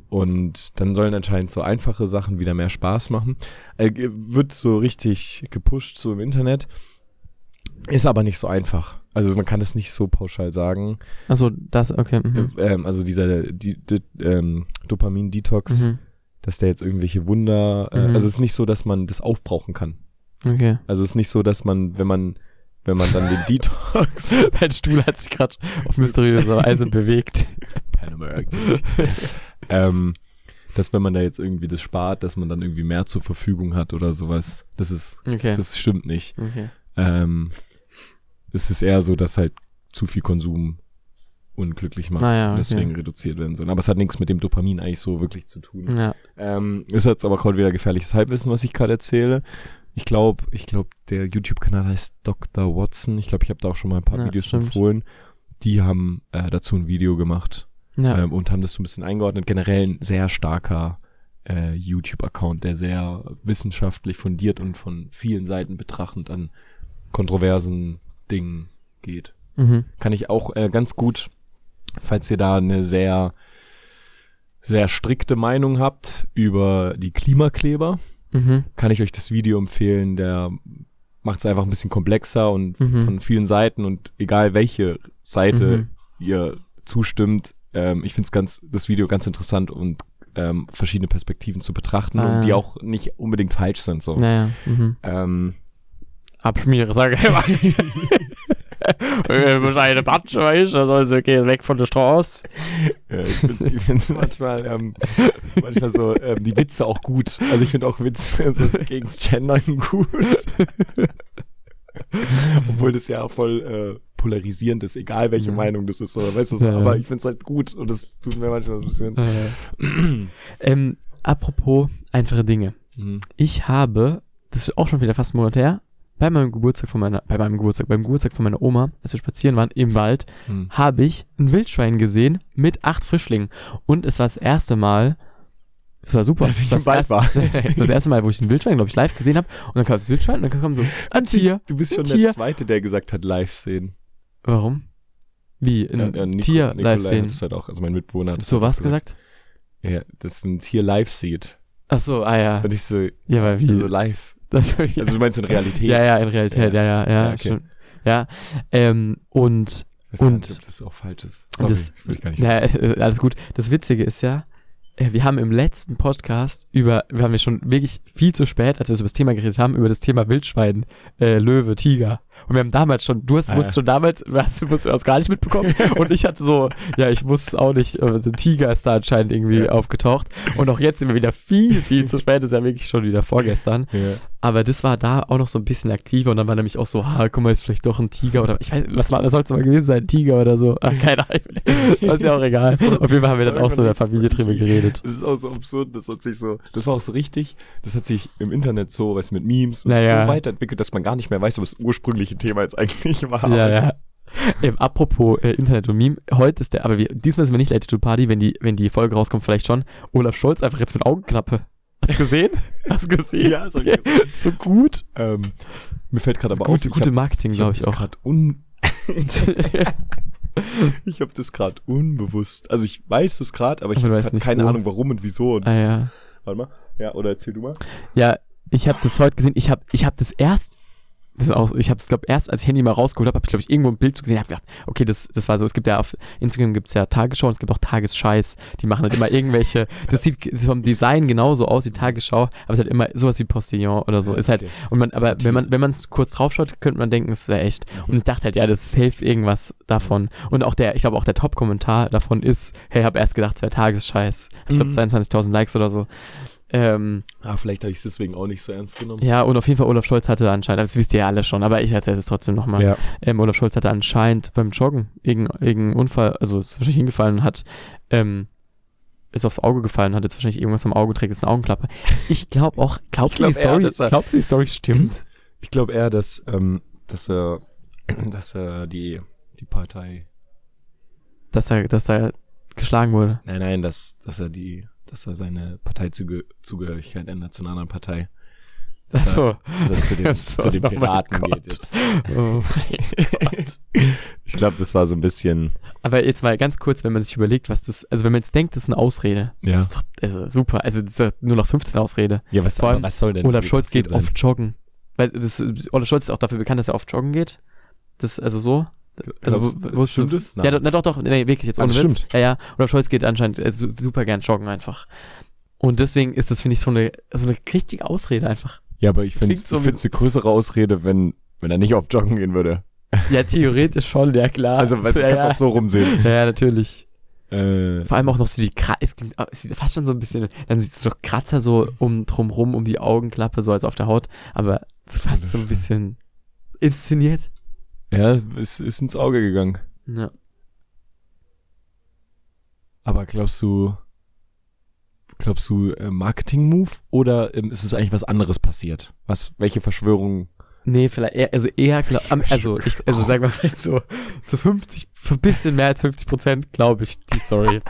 C: und dann sollen anscheinend so einfache Sachen wieder mehr Spaß machen. Äh, wird so richtig gepusht so im Internet. Ist aber nicht so einfach. Also man kann es nicht so pauschal sagen.
A: Achso, das, okay. Mhm.
C: Ähm, also dieser die, die, ähm, Dopamin-Detox,
A: Mhm.
C: Dass der jetzt irgendwelche Wunder. Äh,
A: Mhm.
C: Also es ist nicht so, dass man das aufbrauchen kann.
A: Okay.
C: Also es ist nicht so, dass man, wenn man, wenn man dann den [LAUGHS] Detox
A: Mein Stuhl hat sich gerade auf mysteriöse Weise bewegt. [LAUGHS]
C: Pan American. ähm, dass wenn man da jetzt irgendwie das spart, dass man dann irgendwie mehr zur Verfügung hat oder sowas. Das ist,
A: Okay.
C: das stimmt nicht.
A: okay.
C: Ähm, es ist eher so, dass halt zu viel Konsum unglücklich macht
A: ja,
C: und
A: okay.
C: deswegen reduziert werden soll. Aber es hat nichts mit dem Dopamin eigentlich so wirklich zu tun.
A: Ja.
C: Ähm, ist jetzt aber gerade wieder gefährliches Halbwissen, was ich gerade erzähle. Ich glaube, ich glaube, der YouTube-Kanal heißt Dr. Watson. Ich glaube, ich habe da auch schon mal ein paar
A: Ja,
C: Videos
A: stimmt.
C: empfohlen. Die haben äh, dazu ein Video gemacht
A: Ja.
C: ähm, und haben das so ein bisschen eingeordnet. Generell ein sehr starker äh, YouTube-Account, der sehr wissenschaftlich fundiert und von vielen Seiten betrachtend an kontroversen Dingen geht.
A: Mhm.
C: Kann ich auch äh, ganz gut, falls ihr da eine sehr, sehr strikte Meinung habt über die Klimakleber,
A: Mhm.
C: kann ich euch das Video empfehlen. Der macht es einfach ein bisschen komplexer und
A: Mhm.
C: von vielen Seiten und egal welche Seite
A: Mhm.
C: ihr zustimmt, ähm, ich finde ganz das Video ganz interessant und ähm, verschiedene Perspektiven zu betrachten
A: Ah.
C: und die auch nicht unbedingt falsch sind. So.
A: Naja. Mhm.
C: Ähm,
A: Abschmiere, sag [LAUGHS] ich eine Batsche, weißt du, soll sie gehen weg von der Straße.
C: äh, ich finde find's manchmal, ähm, manchmal so ähm, die Witze auch gut. Also ich finde auch Witze [LAUGHS] so gegens Gendern gut. Obwohl das ja voll äh, polarisierend ist, egal welche
A: Mhm.
C: Meinung das ist. So, weißt du, so,
A: Ja, ja.
C: aber ich finde es halt gut und das tut mir manchmal ein bisschen.
A: ähm, apropos einfache Dinge.
C: Mhm.
A: Ich habe, das ist auch schon wieder fast ein Monat her, bei meinem Geburtstag von meiner, bei meinem Geburtstag, beim Geburtstag von meiner Oma, als wir spazieren waren im Wald,
C: Mhm.
A: habe ich ein Wildschwein gesehen mit acht Frischlingen. Und es war das erste Mal, es war super.
C: Dass ich
A: es war das,
C: war.
A: erste, [LAUGHS] das, war das erste Mal, wo ich ein Wildschwein, glaube ich, live gesehen habe. Und dann kam das Wildschwein und dann kam so ein Tier.
C: Du bist schon
A: Tier.
C: der Zweite, der gesagt hat, live sehen.
A: Warum? Wie? Ein
C: Ja, ja, Nico-
A: Tier
C: Nikolai
A: live sehen.
C: Das halt auch, also mein Mitbewohner hat das
A: So
C: halt
A: was gesagt?
C: Ja, dass ein Tier live sieht.
A: Ach so, ah ja.
C: Und ich so,
A: Ja, weil wie?
C: also live.
A: Das,
C: Also du meinst in Realität?
A: ja, ja, in Realität, ja, ja, ja.
C: Ja, okay.
A: Schon. Ja, ähm, und
C: Ich weiß
A: Und-
C: nicht, ob das auch falsch ist. Sorry,
A: das-
C: ich gar nicht.
A: Ja, äh, alles gut. Das Witzige ist ja, äh, wir haben im letzten Podcast über, wir haben ja schon wirklich viel zu spät, als wir über das Thema geredet haben, über das Thema Wildschwein, äh, Löwe, Tiger. Und wir haben damals schon, du hast,
C: Ah, ja.
A: schon damals, [LAUGHS] du hast, du hast das gar nicht mitbekommen. [LAUGHS] und ich hatte so, ja, ich wusste auch nicht, der Tiger ist da anscheinend irgendwie
C: Ja.
A: aufgetaucht. Und auch jetzt sind wir wieder viel, viel zu spät, das ist ja wirklich schon wieder vorgestern.
C: Ja.
A: Aber das war da auch noch so ein bisschen aktiver und dann war nämlich auch so, ha, guck mal, ist vielleicht doch ein Tiger oder ich weiß, was, war- was soll es mal gewesen sein, ein Tiger oder so. Ach, keine Ahnung. Das [LAUGHS] ist ja auch egal. Auf jeden Fall haben wir dann auch so in der Familie drüber geredet.
C: Das ist auch so absurd, das hat sich so, das war auch so richtig, das hat sich im Internet so, weißt du, mit Memes und
A: Naja.
C: so weiterentwickelt, dass man gar nicht mehr weiß, was das ursprüngliche Thema jetzt eigentlich war.
A: Ja,
C: Also,
A: ja. Ähm, apropos äh, Internet und Meme, heute ist der, aber wir, diesmal sind wir nicht Late to Party, wenn die, wenn die Folge rauskommt, vielleicht schon. Olaf Scholz einfach jetzt mit Augenklappe. Hast du gesehen? [LAUGHS] Hast du gesehen?
C: Ja, das hab ich [LAUGHS]
A: so gut.
C: Ähm, mir fällt gerade
A: Das
C: aber
A: gute-
C: auf,
A: gute Marketing,
C: hab
A: glaub ich
C: das
A: auch.
C: grad Un [LAUGHS] ich habe das gerade unbewusst. Also ich weiß es gerade, aber ich habe keine
A: wo.
C: Ahnung, warum und wieso. Und,
A: ah ja.
C: Warte mal. Ja, oder erzähl du mal.
A: Ja, ich habe das heute gesehen. Ich habe ich hab das erst, das ist auch, ich habe es glaube erst als ich Handy mal rausgeholt habe, habe ich glaube ich irgendwo ein Bild zu gesehen. Ich habe gedacht, okay, das, das war so. Es gibt ja auf Instagram gibt's ja Tagesschau und es gibt auch Tagesscheiß. Die machen halt immer irgendwelche. [LAUGHS] Das sieht vom Design genauso aus wie Tagesschau, aber es ist halt immer sowas wie Postillon oder so. Ist halt und man, aber wenn man wenn man es kurz draufschaut, könnte man denken, es wäre echt. Und ich dachte halt, ja, das safe irgendwas davon. Und auch der, ich glaube auch der Top-Kommentar davon ist, hey, habe erst gedacht, es wäre Tagesscheiß. Ich glaube
C: Mhm.
A: 22.000 Likes oder so. Ähm,
C: Ah, vielleicht habe ich es deswegen auch nicht so ernst genommen.
A: ja, und auf jeden Fall Olaf Scholz hatte anscheinend, das wisst ihr ja alle schon, aber ich erzähle es trotzdem nochmal.
C: Ja.
A: Ähm, Olaf Scholz hatte anscheinend beim Joggen irgendeinen Unfall, also ist wahrscheinlich hingefallen und hat, ähm, ist aufs Auge gefallen, hat jetzt wahrscheinlich irgendwas am Auge, trägt jetzt eine Augenklappe. Ich glaube auch, glaubst
C: Ich
A: du,
C: glaub
A: die Story,
C: dass er-
A: glaubst du, die Story stimmt?
C: Ich glaube eher, dass, ähm, dass er, dass er die, die Partei,
A: Dass er, dass er geschlagen wurde.
C: nein, nein, dass, dass er die, dass er seine Parteizugehörigkeit ändert zu einer anderen Partei.
A: Ach so.
C: Dass er zu [LAUGHS] den,
A: so,
C: zu den
A: oh
C: Piraten
A: Gott.
C: geht jetzt.
A: Oh [LAUGHS] Gott.
C: Ich glaube, das war so ein bisschen,
A: Aber jetzt mal ganz kurz, wenn man sich überlegt, was das, also wenn man jetzt denkt, das ist eine Ausrede.
C: Ja.
A: Das ist doch, also super, also das ist ja nur noch 15 Ausrede.
C: ja, was,
A: Vor allem
C: was soll denn
A: Olaf Scholz geht oft joggen. Weil das, Olaf Scholz ist auch dafür bekannt, dass er oft joggen geht. Das, also so. Also, wo,
C: Glaubst-
A: wo
C: stimmt das?
A: Ja, na doch, doch, nee, wirklich, jetzt
C: Ah,
A: ohne
C: das
A: Witz.
C: stimmt.
A: Ja, ja, Olaf Scholz geht anscheinend äh, su- super gern joggen einfach. Und deswegen ist das, finde ich, so eine, so eine richtige Ausrede einfach.
C: Ja, aber ich finde es
A: so
C: eine größere Ausrede, wenn, wenn er nicht auf Joggen gehen würde.
A: Ja, theoretisch schon, ja klar.
C: Also, du, das
A: ja,
C: kannst du
A: ja.
C: auch so rumsehen.
A: ja, ja, natürlich.
C: Äh,
A: Vor allem auch noch so die Kratzer, es klingt- es sieht fast schon so ein bisschen, dann siehst du doch Kratzer so um drumrum, um die Augenklappe, so als auf der Haut, aber es ist fast so ein bisschen inszeniert.
C: Ja, es ist ins Auge gegangen.
A: Ja.
C: Aber glaubst du, glaubst du äh, Marketing-Move oder ähm, ist es eigentlich was anderes passiert? Was, welche Verschwörung?
A: Nee, vielleicht eher, also eher, glaub, am- also ich, also sag mal so, so 50, ein bisschen mehr als 50 Prozent glaube ich die Story.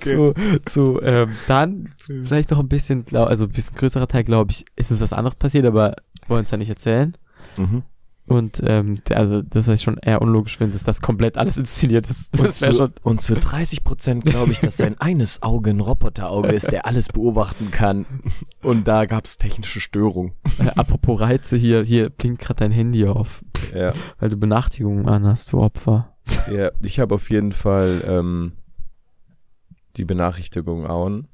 A: Zu, zu ähm, dann vielleicht noch ein bisschen, glaub, also ein bisschen größerer Teil, glaube ich, ist es was anderes passiert, aber wollen es ja nicht erzählen.
C: Mhm.
A: Und ähm, also das, was ich schon eher unlogisch finde, ist, dass komplett alles inszeniert ist.
C: Und
A: Das wäre
C: zu,
A: schon.
C: und zu 30 Prozent glaube ich, dass sein eines Auge ein Roboterauge ist, der alles beobachten kann. Und da gab es technische Störungen.
A: Äh, apropos Reize hier, hier blinkt gerade dein Handy auf,
C: Ja,
A: weil du Benachrichtigungen an hast, du Opfer.
C: ja ich habe auf jeden Fall ähm, die Benachrichtigung an.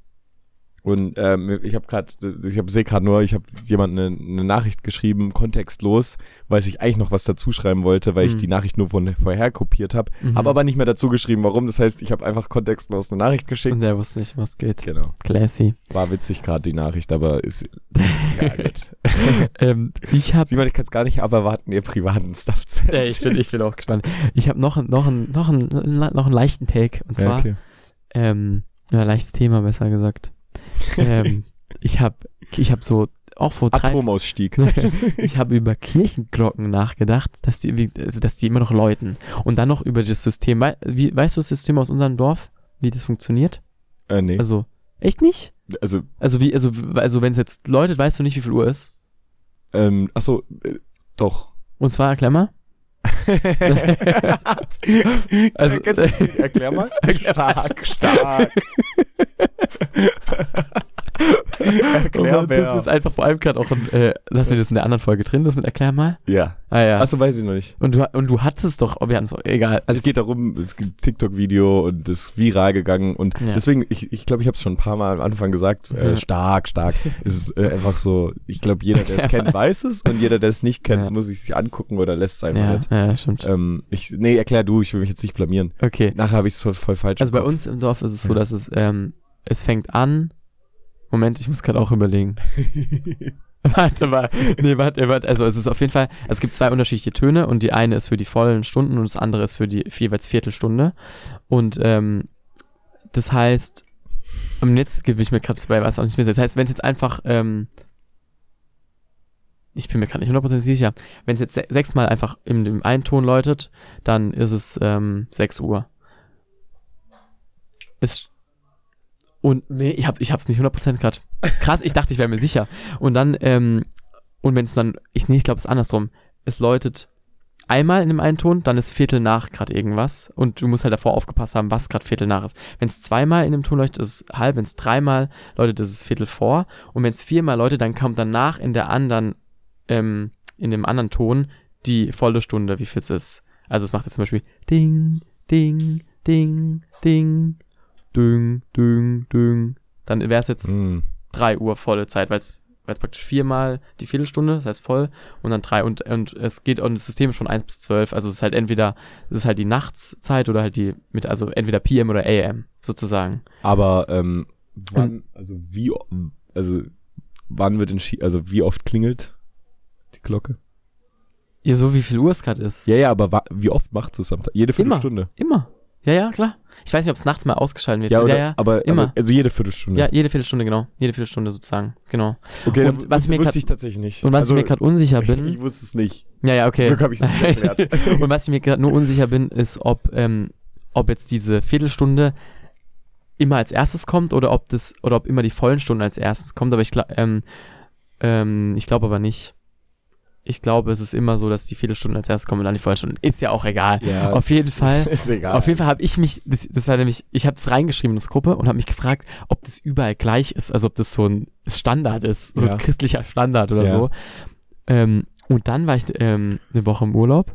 C: Und ähm, ich habe gerade, ich hab, sehe gerade nur, ich habe jemand eine, eine Nachricht geschrieben, kontextlos, weil ich eigentlich noch was dazu schreiben wollte, weil ich
A: Mhm.
C: die Nachricht nur von vorher kopiert habe.
A: Mhm.
C: Habe aber nicht mehr dazu geschrieben, warum. Das heißt, ich habe einfach kontextlos eine Nachricht geschickt.
A: Und der wusste nicht, was geht.
C: Genau.
A: Classy.
C: War witzig gerade die Nachricht, aber ist. [LAUGHS] Ja, gut.
A: ähm, ich habe
C: Simon, ich kann es gar nicht aberwarten, ihr privaten Stuff zu
A: Ja, ich bin, ich bin auch gespannt. Ich habe noch, noch, ein, noch, ein, noch einen leichten Take. Und zwar,
C: Ja, okay.
A: ähm, ja, leichtes Thema, besser gesagt. Ähm, ich habe ich hab so, auch vor drei,
C: Atomausstieg. [LAUGHS]
A: ich habe über Kirchenglocken nachgedacht, dass die, also, dass die immer noch läuten. Und dann noch über das System. Wie, weißt du das System aus unserem Dorf, wie das funktioniert?
C: äh, nee.
A: Also, echt nicht?
C: Also,
A: Also, wie, also, also wenn es jetzt läutet, weißt du nicht, wie viel Uhr ist?
C: ähm, achso, äh, doch.
A: Und zwar, erklär mal. Also-?
C: Erklär mal. [LAUGHS]
A: Erklär mal.
C: stark, stark. [LAUGHS] Erklär
A: Oh Mann, das ist einfach vor allem gerade auch ein, äh, lassen wir das in der anderen Folge drin, das mit Erklär mal.
C: Ja.
A: Ah ja.
C: Achso, weiß ich noch nicht.
A: und, du, und du hattest doch, ob wir so, egal.
C: Also es geht darum, es gibt ein TikTok-Video und das ist viral gegangen und
A: Ja.
C: deswegen, ich ich, glaube, ich habe es schon ein paar Mal am Anfang gesagt, äh,
A: Ja.
C: stark, stark. es ist äh, einfach so, ich glaube, jeder, der es [LAUGHS] kennt, weiß es und jeder, der es nicht kennt,
A: Ja.
C: muss es sich angucken oder lässt es einfach
A: ja,
C: jetzt.
A: ja, stimmt.
C: Ähm, ich, nee, erklär du, ich will mich jetzt nicht blamieren.
A: Okay.
C: Nachher habe ich es voll, voll falsch.
A: Also bei uns im Dorf ist es so, dass es, ähm, es fängt an. Moment, ich muss gerade auch überlegen. [LAUGHS] warte mal. Nee, warte, warte. Also es ist auf jeden Fall, es gibt zwei unterschiedliche Töne und die eine ist für die vollen Stunden und das andere ist für die jeweils Viertelstunde. Und ähm, das heißt, und jetzt gebe ich mir gerade bei was auch nicht mehr. Das heißt, wenn es jetzt einfach, ähm, ich bin mir gerade nicht hundertprozentig sicher, wenn es jetzt se sechsmal einfach in dem einen Ton läutet, dann ist es ähm, 6 Uhr. Ist und nee, ich, hab, ich hab's nicht 100% gerade. Krass, ich dachte, ich wäre mir sicher. Und dann, ähm, und wenn es dann, ich, nee, ich glaube, es ist andersrum. Es läutet einmal in dem einen Ton, dann ist Viertel nach gerade irgendwas. Und du musst halt davor aufgepasst haben, was gerade Viertel nach ist. Wenn es zweimal in dem Ton leuchtet, ist es halb. Wenn es dreimal läutet, ist es Viertel vor. Und wenn es viermal läutet, dann kommt danach in der anderen, ähm, in dem anderen Ton die volle Stunde, wie viel es ist. Also es macht jetzt zum Beispiel Ding, Ding, Ding, Ding, Ding, Ding, Ding. Dann wäre es jetzt
C: Hm.
A: 3 Uhr volle Zeit, weil es praktisch viermal die Viertelstunde, das heißt voll, und dann drei und, und es geht und das System ist von 1 bis 12, also es ist halt entweder, es ist halt die Nachtszeit oder halt die mit, also entweder PM oder AM, sozusagen.
C: Aber ähm, wann, also wie, also wann wird entschieden, also wie oft klingelt die Glocke?
A: Ja, so wie viel Uhr es gerade ist.
C: Ja, ja, aber wie oft macht es am Tag? Jede
A: Immer.
C: Viertelstunde.
A: Immer. Ja, ja, klar. Ich weiß nicht, ob es nachts mal ausgeschaltet wird.
C: Ja, oder,
A: ja, ja.
C: aber,
A: immer.
C: aber also jede Viertelstunde.
A: Ja, jede Viertelstunde, genau. Jede Viertelstunde sozusagen, genau.
C: okay,
A: und was
C: was
A: mir
C: wusste
A: grad-
C: ich tatsächlich nicht.
A: Und was
C: also,
A: ich mir gerade unsicher bin, [LAUGHS]
C: ich wusste es nicht.
A: ja, ja, okay.
C: Glück habe ich es nicht [LAUGHS] erklärt.
A: Und was ich mir gerade nur unsicher bin, ist, ob, ähm, ob jetzt diese Viertelstunde immer als erstes kommt oder ob das, oder ob immer die vollen Stunden als erstes kommt, aber ich glaube, ähm, ähm, ich glaube aber nicht. Ich glaube, es ist immer so, dass die Viertelstunden als erstes kommen und dann die vollen Stunden. Ist ja auch egal.
C: ja,
A: Auf jeden Fall. [LAUGHS]
C: ist egal.
A: Auf jeden Fall habe ich mich, das, das war nämlich, ich habe es reingeschrieben in das Gruppe und habe mich gefragt, ob das überall gleich ist, also ob das so ein Standard ist, so
C: Ja.
A: ein christlicher Standard oder
C: Ja.
A: so. Ähm, und dann war ich ähm, eine Woche im Urlaub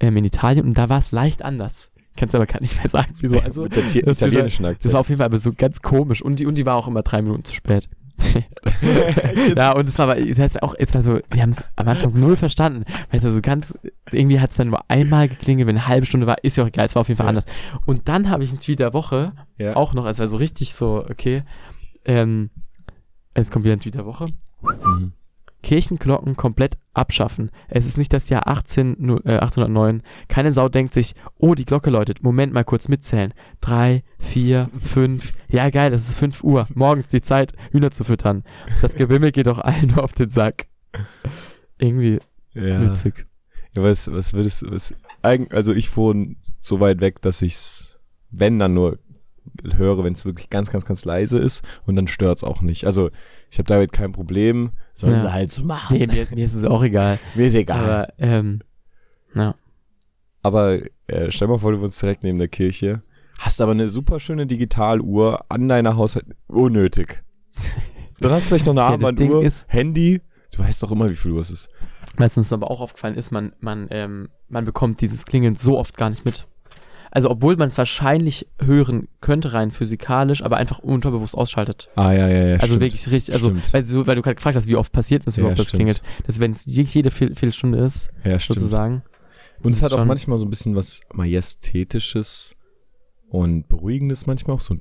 A: ähm, in Italien und da war es leicht anders. Kannst aber gar nicht mehr sagen, wieso. [LAUGHS] Also,
C: Mit der
A: das
C: italienischen
A: das
C: Akzent.
A: war auf jeden Fall aber so ganz komisch und die, und die war auch immer drei Minuten zu spät. [LAUGHS] ja, und es war aber, das heißt auch, es war so, wir haben es am Anfang null verstanden. Weißt du, so ganz, irgendwie hat es dann nur einmal geklingelt, wenn eine halbe Stunde war, ist ja auch egal, es war auf jeden Fall
C: Ja.
A: anders. Und dann habe ich einen Tweet der Woche,
C: ja.
A: auch noch, es war so richtig so, okay, ähm, es kommt wieder ein Tweet der Woche.
C: Mhm.
A: Kirchenglocken komplett abschaffen. Es ist nicht das Jahr 18, nu- äh, 1809. Keine Sau denkt sich, oh, die Glocke läutet. Moment mal kurz mitzählen. Drei, vier, fünf. Ja, geil, es ist 5 Uhr. Morgens die Zeit, Hühner zu füttern. Das Gewimmel geht doch allen nur [LAUGHS] auf den Sack. Irgendwie
C: Ja.
A: witzig.
C: Ja, was, was würdest du, was, also ich wohne so weit weg, dass ich's, wenn dann nur höre, wenn es wirklich ganz, ganz, ganz leise ist und dann stört's auch nicht. Also ich habe damit kein Problem, sollen
A: Ja.
C: sie halt so machen.
A: Nee, mir, mir ist es auch egal.
C: Mir ist egal.
A: Aber, ähm, ja.
C: Aber äh, stell mal vor, du wohnst direkt neben der Kirche, hast aber eine super schöne Digitaluhr an deiner Haushalt. Unnötig. Dann hast du vielleicht noch eine [LAUGHS]
A: Ja,
C: Armbanduhr,
A: ist-
C: Handy. Du weißt doch immer, wie viel Uhr es ist.
A: Was uns aber auch aufgefallen ist, man, man, ähm, man bekommt dieses Klingeln so oft gar nicht mit. Also, obwohl man es wahrscheinlich hören könnte, rein physikalisch, aber einfach unterbewusst ausschaltet.
C: Ah, ja, ja, ja.
A: also
C: stimmt.
A: wirklich richtig, also, weil, so, weil du gerade gefragt hast, wie oft passiert das
C: Ja,
A: überhaupt, das
C: stimmt.
A: klingelt. Dass wenn es wirklich jede Vier- Viertelstunde ist,
C: Ja,
A: sozusagen.
C: Und es hat auch manchmal so ein bisschen was Majestätisches und Beruhigendes manchmal auch. So, ein,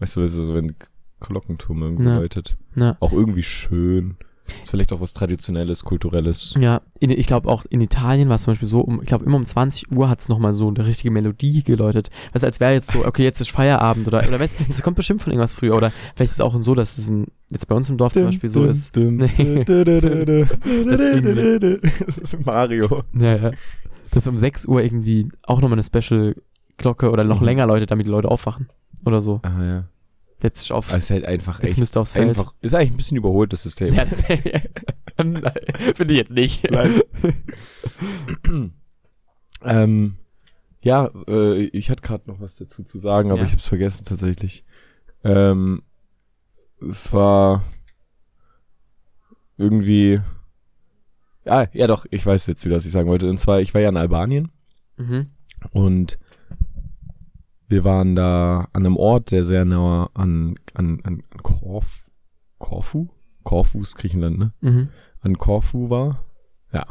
C: weißt du, so, wenn Glockenturm irgendwie
A: Ja.
C: läutet.
A: Ja.
C: Auch irgendwie schön. Ist vielleicht auch was Traditionelles, Kulturelles.
A: Ja, in, ich glaube auch in Italien war es zum Beispiel so, um, ich glaube immer um 20 Uhr hat es nochmal so eine richtige Melodie geläutet. Du, als wäre jetzt so, okay, jetzt ist Feierabend oder, oder weißt du, es kommt bestimmt von irgendwas früher oder vielleicht ist es auch so, dass es in, jetzt bei uns im Dorf zum Beispiel so ist.
C: Das ist Mario.
A: Ja, ja. Dass um 6 Uhr irgendwie auch nochmal eine Special-Glocke oder noch
C: Mhm.
A: länger läutet, damit die Leute aufwachen. Oder so.
C: Ah, ja.
A: Jetzt auf,
C: Aber es ist halt einfach
A: jetzt
C: echt.
A: müsste aufs Feld.
C: Einfach, ist eigentlich ein bisschen überholt, das System.
A: Ja, [LAUGHS] Finde ich jetzt nicht.
C: Ähm, ja, äh, ich hatte gerade noch was dazu zu sagen, aber
A: Ja.
C: ich habe es vergessen tatsächlich. Ähm, es war irgendwie. Ja, ja doch, ich weiß jetzt wieder, was ich sagen wollte. Und zwar, ich war ja in Albanien
A: Mhm.
C: und wir waren da an einem Ort, der sehr nah an, an, an Korf, Korfu? Korfu ist Griechenland, ne?
A: Mhm.
C: An Korfu war. Ja.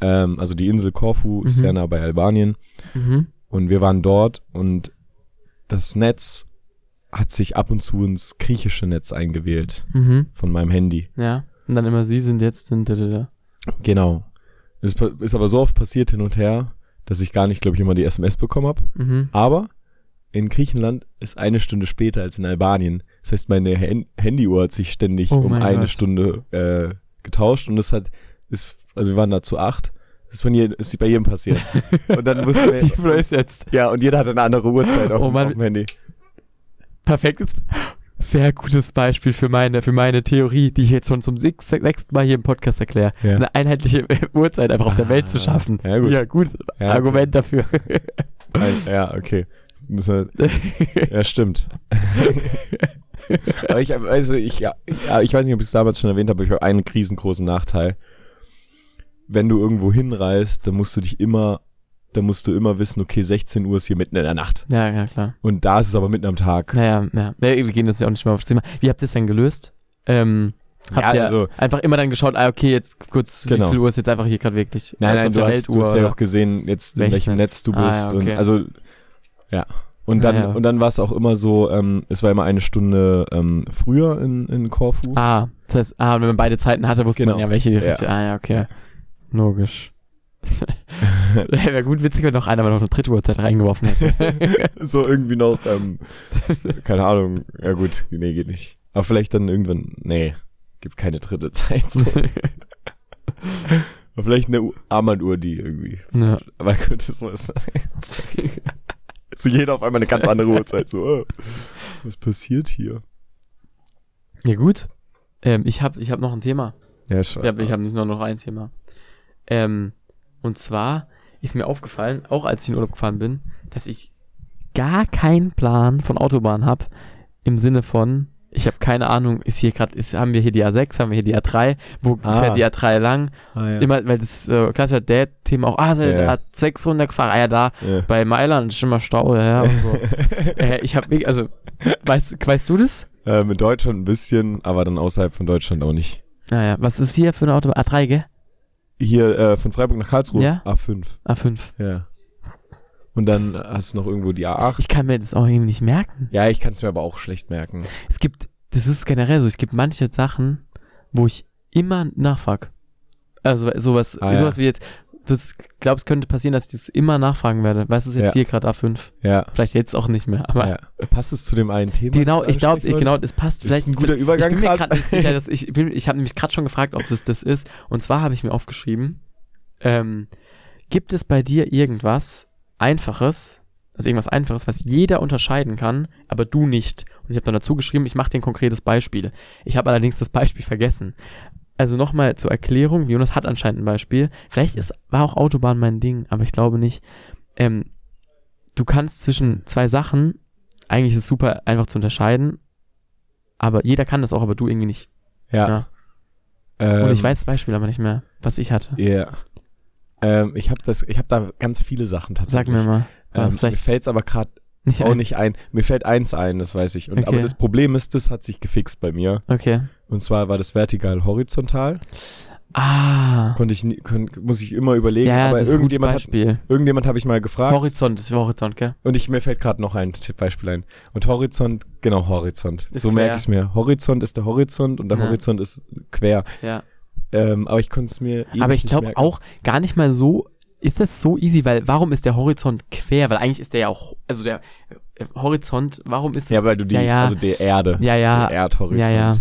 C: Ähm, also die Insel Korfu ist
A: Mhm.
C: sehr nah bei Albanien.
A: Mhm.
C: Und wir waren dort und das Netz hat sich ab und zu ins griechische Netz eingewählt
A: Mhm.
C: von meinem Handy.
A: Ja. Und dann immer, sie sind jetzt, sind, da.
C: Genau. Es ist aber so oft passiert hin und her, dass ich gar nicht, glaube ich, immer die SMS bekommen habe.
A: Mhm.
C: Aber in Griechenland ist eine Stunde später als in Albanien. Das heißt, meine Hen Handyuhr hat sich ständig
A: Oh
C: um eine
A: Gott.
C: Stunde äh, getauscht und das hat, ist, also wir waren da zu acht. Das ist von jedem, ist bei jedem passiert. [LAUGHS] Und dann mussten
A: Wie viel
C: wir,
A: ist jetzt?
C: ja, und jeder hat eine andere Uhrzeit auf,
A: Oh
C: dem-
A: Mann.
C: auf dem Handy.
A: Perfektes, sehr gutes Beispiel für meine, für meine Theorie, die ich jetzt schon zum sechs- sechsten Mal hier im Podcast erkläre.
C: Ja.
A: Eine einheitliche [LAUGHS] Uhrzeit einfach auf der Welt zu
C: Ah,
A: schaffen.
C: ja, gut.
A: Ja, gut.
C: Ja,
A: Argument dafür.
C: Ja, okay. Müssen wir- [LAUGHS] Ja, stimmt. aber ich weiß, ich, ja, ich weiß nicht, ob ich es damals schon erwähnt habe, aber ich habe einen riesengroßen Nachteil. Wenn du irgendwo hinreist, dann musst du dich immer, dann musst du immer wissen, okay, 16 Uhr ist hier mitten in der Nacht.
A: ja, ja, klar.
C: Und da ist es aber mitten am Tag.
A: Naja, ja. Wir gehen jetzt ja auch nicht mehr aufs Thema. Wie habt ihr es denn gelöst? Ähm, habt
C: Ja,
A: ihr
C: also-
A: einfach immer dann geschaut, ah, okay, jetzt kurz,
C: Genau.
A: wie viel Uhr ist jetzt einfach hier gerade wirklich?
C: Nein,
A: Also
C: nein, du hast, du hast ja auch gesehen, jetzt in welchem
A: Netz?
C: Netz du
A: Ah,
C: bist.
A: ja, okay.
C: Und also, ja. Und dann,
A: Ja, ja.
C: und dann war es auch immer so, ähm, es war immer eine Stunde ähm, früher in, in Korfu.
A: Ah, das heißt, ah, und wenn man beide Zeiten hatte, wusste man
C: Genau.
A: ja, welche die
C: Ja.
A: Ah, ja, okay. Logisch. [LAUGHS] Wäre gut witzig, wenn noch einer mal noch eine dritte Uhrzeit reingeworfen hätte. [LAUGHS]
C: so irgendwie noch, ähm, keine Ahnung, ja gut, nee, geht nicht. Aber vielleicht dann irgendwann, nee, gibt keine dritte Zeit. So. Aber [LAUGHS] vielleicht eine Armbanduhr, die irgendwie.
A: ja.
C: Aber gut, das muss. So jeder auf einmal eine ganz andere Uhrzeit. So, oh, [LAUGHS] was passiert hier?
A: ja, gut. Ähm, ich habe ich hab noch ein Thema.
C: Ja, schon.
A: Ja, aber ich habe nicht nur noch ein Thema. Ähm, und zwar ist mir aufgefallen, auch als ich in Urlaub gefahren bin, dass ich gar keinen Plan von Autobahn habe. Im Sinne von, ich habe keine Ahnung, ist hier gerade, haben wir hier die A6, haben wir hier die A3, wo
C: Ah.
A: fährt die A3 lang?
C: ah, ja.
A: Immer, weil das äh, klassische Dad-Thema auch, ah, so,
C: Ja.
A: der hat 600 gefahren, ah ja, da
C: ja.
A: bei Mailand ist schon mal Stau, ja, und so. [LAUGHS] äh, ich habe also, weißt, weißt du das?
C: ähm, in Deutschland ein bisschen, aber dann außerhalb von Deutschland auch nicht.
A: Naja, was ist hier für eine Autobahn? A3, gell?
C: Hier äh, von Freiburg nach Karlsruhe,
A: Ja?
C: A5.
A: A5.
C: Ja. Und dann hast du noch irgendwo die A8.
A: Ich kann mir das auch irgendwie nicht merken.
C: Ja, ich kann es mir aber auch schlecht merken.
A: Es gibt, das ist generell so, es gibt manche Sachen, wo ich immer nachfrage. Also sowas,
C: Ah, ja.
A: sowas wie jetzt, das glaubst könnte passieren, dass ich das immer nachfragen werde. Was ist jetzt
C: Ja.
A: hier gerade A5?
C: Ja.
A: Vielleicht jetzt auch nicht mehr, aber
C: ja. Passt es zu dem einen Thema?
A: genau,
C: das
A: ich glaube, genau, das passt
C: Das
A: vielleicht
C: ist ein guter Übergang
A: Ich bin mir gerade nicht sicher, dass ich, [LAUGHS] ich bin, ich habe nämlich gerade schon gefragt, ob das das ist. Und zwar habe ich mir aufgeschrieben, ähm, gibt es bei dir irgendwas Einfaches, also irgendwas Einfaches, was jeder unterscheiden kann, aber du nicht? Und ich habe dann dazu geschrieben, ich mache dir ein konkretes Beispiel. Ich habe allerdings das Beispiel vergessen. Also nochmal zur Erklärung, Jonas hat anscheinend ein Beispiel. Vielleicht ist, war auch Autobahn mein Ding, aber ich glaube nicht. Ähm, du kannst zwischen zwei Sachen, eigentlich ist es super einfach zu unterscheiden, aber jeder kann das auch, aber du irgendwie nicht.
C: Ja.
A: Ja.
C: Ähm,
A: Und ich weiß das Beispiel aber nicht mehr, was ich hatte.
C: Ja. Ähm, ich habe das, ich habe da ganz viele Sachen
A: Sag
C: tatsächlich.
A: mir mal.
C: Ähm, mir
A: vielleicht
C: fällt's aber gerade auch
A: ein.
C: nicht ein. Mir fällt eins ein, das weiß ich. Und,
A: Okay.
C: Aber das Problem ist, das hat sich gefixt bei mir.
A: Okay.
C: Und zwar war das vertikal horizontal.
A: Ah.
C: Konnte ich nie, kon, muss ich immer überlegen.
A: Ja,
C: aber
A: das ist
C: irgendjemand hat, irgendjemand habe ich mal gefragt.
A: Horizont ist Horizont, gell?
C: Und ich, mir fällt gerade noch ein Tipp- Beispiel ein. Und Horizont, genau, Horizont.
A: Ist
C: so merke ich es mir. Horizont ist der Horizont und der
A: Ja.
C: Horizont ist quer.
A: Ja.
C: Ähm, aber ich konnte es mir
A: aber ich glaube auch gar nicht mal so, ist das so easy, weil warum ist der Horizont quer? Weil eigentlich ist der ja auch, also der äh, Horizont, warum ist das?
C: Ja, weil du die,
A: ja, ja,
C: also die Erde.
A: ja, ja,
C: Der Erdhorizont.
A: ja, ja.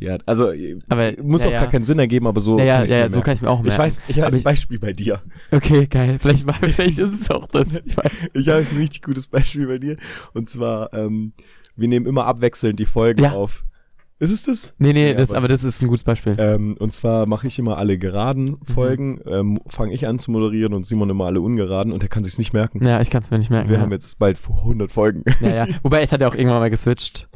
C: Die Erd also,
A: Aber,
C: muss
A: ja,
C: auch gar keinen Sinn ergeben, aber so
A: ja, ja,
C: kann
A: ja, so kann ich mir auch merken.
C: Ich weiß, ich habe ein Beispiel bei dir.
A: Okay, geil. Vielleicht, [LAUGHS] vielleicht ist es auch das. Ich weiß.
C: Ich habe ein richtig gutes Beispiel bei dir. Und zwar, ähm, wir nehmen immer abwechselnd die Folgen auf. Ist es das?
A: Nee, nee,
C: Ja,
A: das,
C: aber-
A: aber das ist ein gutes Beispiel.
C: Ähm, und zwar mache ich immer alle geraden
A: Mhm.
C: Folgen, ähm, fange ich an zu moderieren und Simon immer alle ungeraden und er kann sich's nicht merken.
A: ja, ich kann es mir nicht merken.
C: Wir
A: ja.
C: haben jetzt bald 100 Folgen.
A: Ja, ja. [LAUGHS] Wobei, jetzt hat er auch irgendwann mal geswitcht.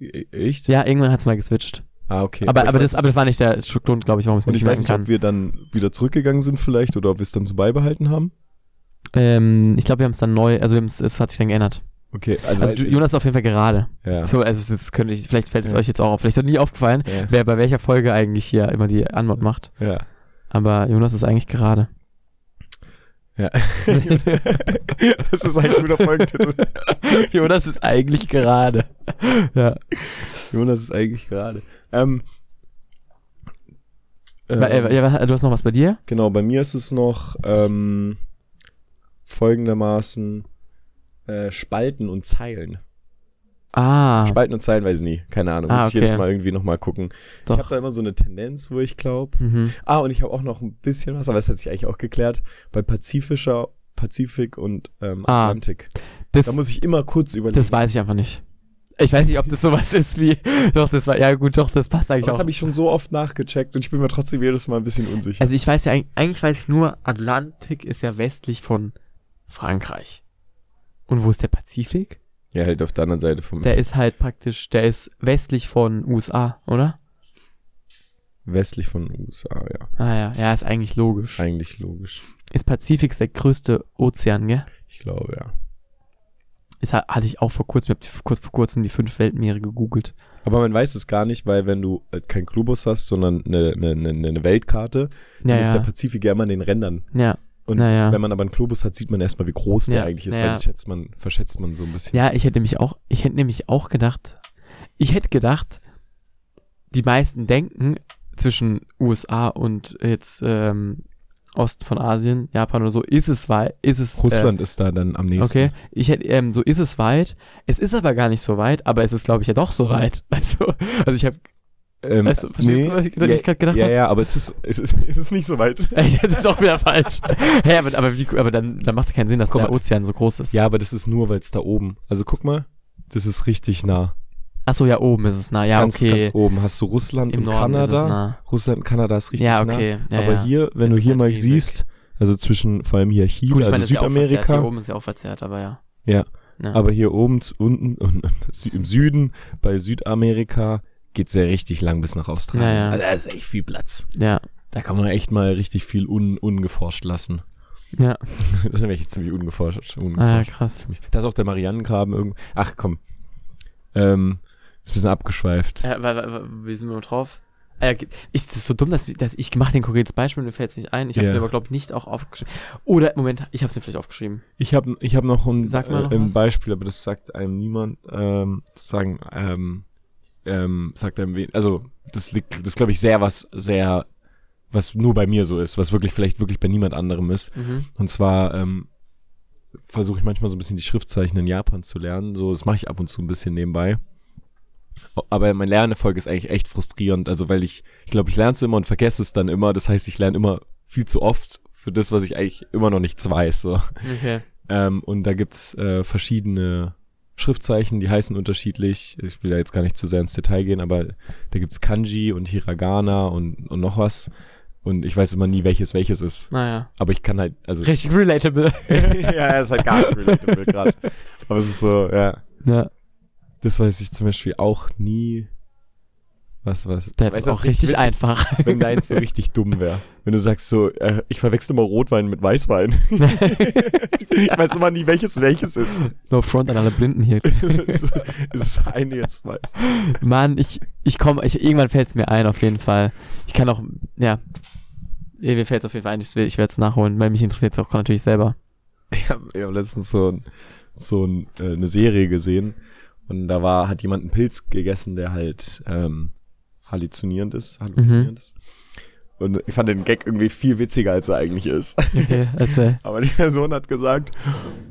C: E- Echt?
A: Ja, irgendwann hat es mal geswitcht.
C: Ah, okay.
A: aber,
C: ich
A: aber,
C: weiß
A: das, aber das war nicht der Grund, glaube ich, warum es mir
C: Und ich
A: nicht
C: weiß
A: merken
C: nicht,
A: kann.
C: ob wir dann wieder zurückgegangen sind vielleicht oder ob wir es dann so beibehalten haben.
A: Ähm, ich glaube, wir haben es dann neu, also es hat sich dann geändert.
C: Okay, also,
A: Also, du, Jonas ist auf jeden Fall gerade.
C: Ja.
A: So, also das könnte ich, vielleicht fällt es
C: Ja.
A: euch jetzt auch auf. Vielleicht ist nie aufgefallen,
C: ja.
A: wer bei welcher Folge eigentlich hier immer die Antwort macht.
C: ja.
A: Aber Jonas ist eigentlich gerade.
C: Ja. [LAUGHS] das ist ein guter Folgentitel.
A: Jonas ist eigentlich gerade. ja.
C: Jonas ist eigentlich gerade. Ähm, ähm,
A: äh, ja, was- du hast noch was bei dir?
C: Genau, bei mir ist es noch ähm, folgendermaßen äh, Spalten und Zeilen.
A: Ah,
C: Spalten und Zeilen weiß ich nie. Keine Ahnung.
A: Ah,
C: Muss ich
A: okay.
C: jedes Mal irgendwie nochmal gucken.
A: Doch.
C: Ich habe da immer so eine Tendenz, wo ich glaube.
A: mhm.
C: Ah, und ich habe auch noch ein bisschen was, aber das hat sich eigentlich auch geklärt. Bei Pazifischer, Pazifik und ähm,
A: Ah,
C: Atlantik.
A: das,
C: Da muss ich immer kurz überlegen.
A: das weiß ich einfach nicht. Ich weiß nicht, ob das sowas ist wie. [LAUGHS] Doch, das war. Ja, gut, doch, das passt eigentlich
C: Aber das
A: auch.
C: habe ich schon so oft nachgecheckt und ich bin mir trotzdem jedes Mal ein bisschen unsicher.
A: Also, ich weiß ja, eig- eigentlich weiß ich nur, Atlantik ist ja westlich von Frankreich. Und wo ist der Pazifik?
C: ja, halt auf der anderen Seite vom
A: Der ist halt praktisch, der ist westlich von USA, oder?
C: westlich von USA, ja.
A: Ah ja, ja, ist eigentlich logisch.
C: Eigentlich logisch.
A: Ist Pazifik der größte Ozean, gell?
C: Ich glaube, ja.
A: Ist, ha- hatte ich auch vor kurzem, ich hab kurz vor kurzem die fünf Weltmeere gegoogelt.
C: Aber man weiß es gar nicht, weil wenn du äh, kein Globus hast, sondern eine, eine, eine, Weltkarte, dann
A: Ja,
C: ist der
A: ja.
C: Pazifik ja immer an den Rändern.
A: Ja,
C: Und
A: Naja.
C: wenn man aber einen Globus hat, sieht man erstmal, wie groß der
A: Ja,
C: eigentlich ist,
A: ja.
C: weil das schätzt man, verschätzt man so ein bisschen.
A: ja, ich hätte mich auch, ich hätte nämlich auch gedacht, ich hätte gedacht, die meisten denken zwischen USA und jetzt ähm, Osten von Asien, Japan oder so, ist es weit, ist es
C: Russland ist da dann am
A: Äh,
C: nächsten.
A: okay, ich hätte, ähm, so ist es weit. Es ist aber gar nicht so weit, aber es ist, glaube ich, ja doch so weit. [LAUGHS] Also, also ich habe,
C: Ähm,
A: Weißt du, verstehst du, was ich- was
C: ja,
A: ich gedacht
C: Ja,
A: hab?
C: ja, aber es ist, es ist, es ist nicht so weit. [LAUGHS]
A: ich hätte doch wieder falsch. [LAUGHS] Hä, aber, aber, wie, aber dann, dann macht es keinen Sinn, dass
C: Guck
A: der
C: mal.
A: Ozean so groß ist.
C: Ja, aber das ist nur, weil es da oben. Also guck mal, das ist richtig nah.
A: Ach so, ja, oben ist es nah. Ja,
C: ganz,
A: okay.
C: ganz oben hast du Russland
A: Im
C: und
A: Norden
C: Kanada.
A: nah.
C: Russland und Kanada ist richtig
A: Ja,
C: nah.
A: okay. Ja,
C: aber
A: ja.
C: hier, wenn du hier
A: halt
C: mal
A: riesig.
C: siehst, also zwischen, vor allem hier Chile,
A: Gut, ich
C: also
A: meine, das ist ja. Hier
C: Südamerika,
A: oben ist ja auch verzerrt, aber ja.
C: Ja.
A: ja.
C: aber hier oben unten [LAUGHS] im Süden bei Südamerika geht's ja richtig lang bis nach Australien.
A: Ja, ja.
C: Also da ist echt viel Platz.
A: ja,
C: Da kann man echt mal richtig viel un, ungeforscht lassen.
A: ja. [LAUGHS]
C: Das ist nämlich ziemlich ungeforscht.
A: Ah, ja,
C: ungeforscht.
A: krass.
C: Da ist auch der Marianengraben irgendwo. Ach komm. Ähm, ist ein bisschen abgeschweift.
A: Ja, weil, weil, wie sind wir noch drauf? Ja, ich, das ist so dumm, dass, dass ich mache den konkretes Beispiel, mir fällt es nicht ein. Ich habe es
C: Ja.
A: mir aber, glaube ich, nicht auch aufgeschrieben. Oder, Moment, ich habe es mir vielleicht aufgeschrieben.
C: Ich habe ich hab noch ein,
A: Sag mal noch
C: äh, ein
A: was.
C: Beispiel, aber das sagt einem niemand. Ähm, sagen, ähm, ähm, sagt einem wen. Also, das liegt, das glaube ich sehr was, sehr, was nur bei mir so ist, was wirklich vielleicht wirklich bei niemand anderem ist.
A: Mhm.
C: Und zwar ähm, versuche ich manchmal so ein bisschen die Schriftzeichen in Japan zu lernen. So, das mache ich ab und zu ein bisschen nebenbei. Aber mein Lernerfolg ist eigentlich echt frustrierend. Also, weil ich, ich glaube, ich lerne es immer und vergesse es dann immer. Das heißt, ich lerne immer viel zu oft für das, was ich eigentlich immer noch nichts weiß. So.
A: Okay.
C: Ähm, und da gibt's äh, verschiedene Schriftzeichen, die heißen unterschiedlich. Ich will da jetzt gar nicht zu sehr ins Detail gehen, aber da gibt's Kanji und Hiragana und, und noch was. Und ich weiß immer nie, welches welches ist.
A: Naja.
C: Aber ich kann halt, also.
A: Richtig relatable. [LAUGHS] [LAUGHS]
C: ja, es ist halt gar nicht relatable gerade. Aber es ist so, ja.
A: ja.
C: Das weiß ich zum Beispiel auch nie. Was, was?
A: Das
C: Weißt
A: ist auch richtig
C: witzig-
A: einfach.
C: Wenn deins so richtig dumm wäre. Wenn du sagst so, äh, ich verwechsel immer Rotwein mit Weißwein. [LAUGHS] ich weiß immer nie, welches welches ist.
A: no front an alle Blinden hier. [LAUGHS]
C: ist es eine jetzt weiß.
A: Mann, ich, ich komme, ich, irgendwann fällt es mir ein, auf jeden Fall. Ich kann auch, ja. Mir fällt es auf jeden Fall ein, ich, ich werde es nachholen, weil mich interessiert es auch natürlich selber.
C: Ich habe hab letztens so, ein, so ein, äh, eine Serie gesehen und da war, hat jemand einen Pilz gegessen, der halt ähm, halluzinierend ist. Halluzinierend ist. Und ich fand den Gag irgendwie viel witziger, als er eigentlich ist.
A: Okay, erzähl. [LAUGHS]
C: Aber die Person hat gesagt,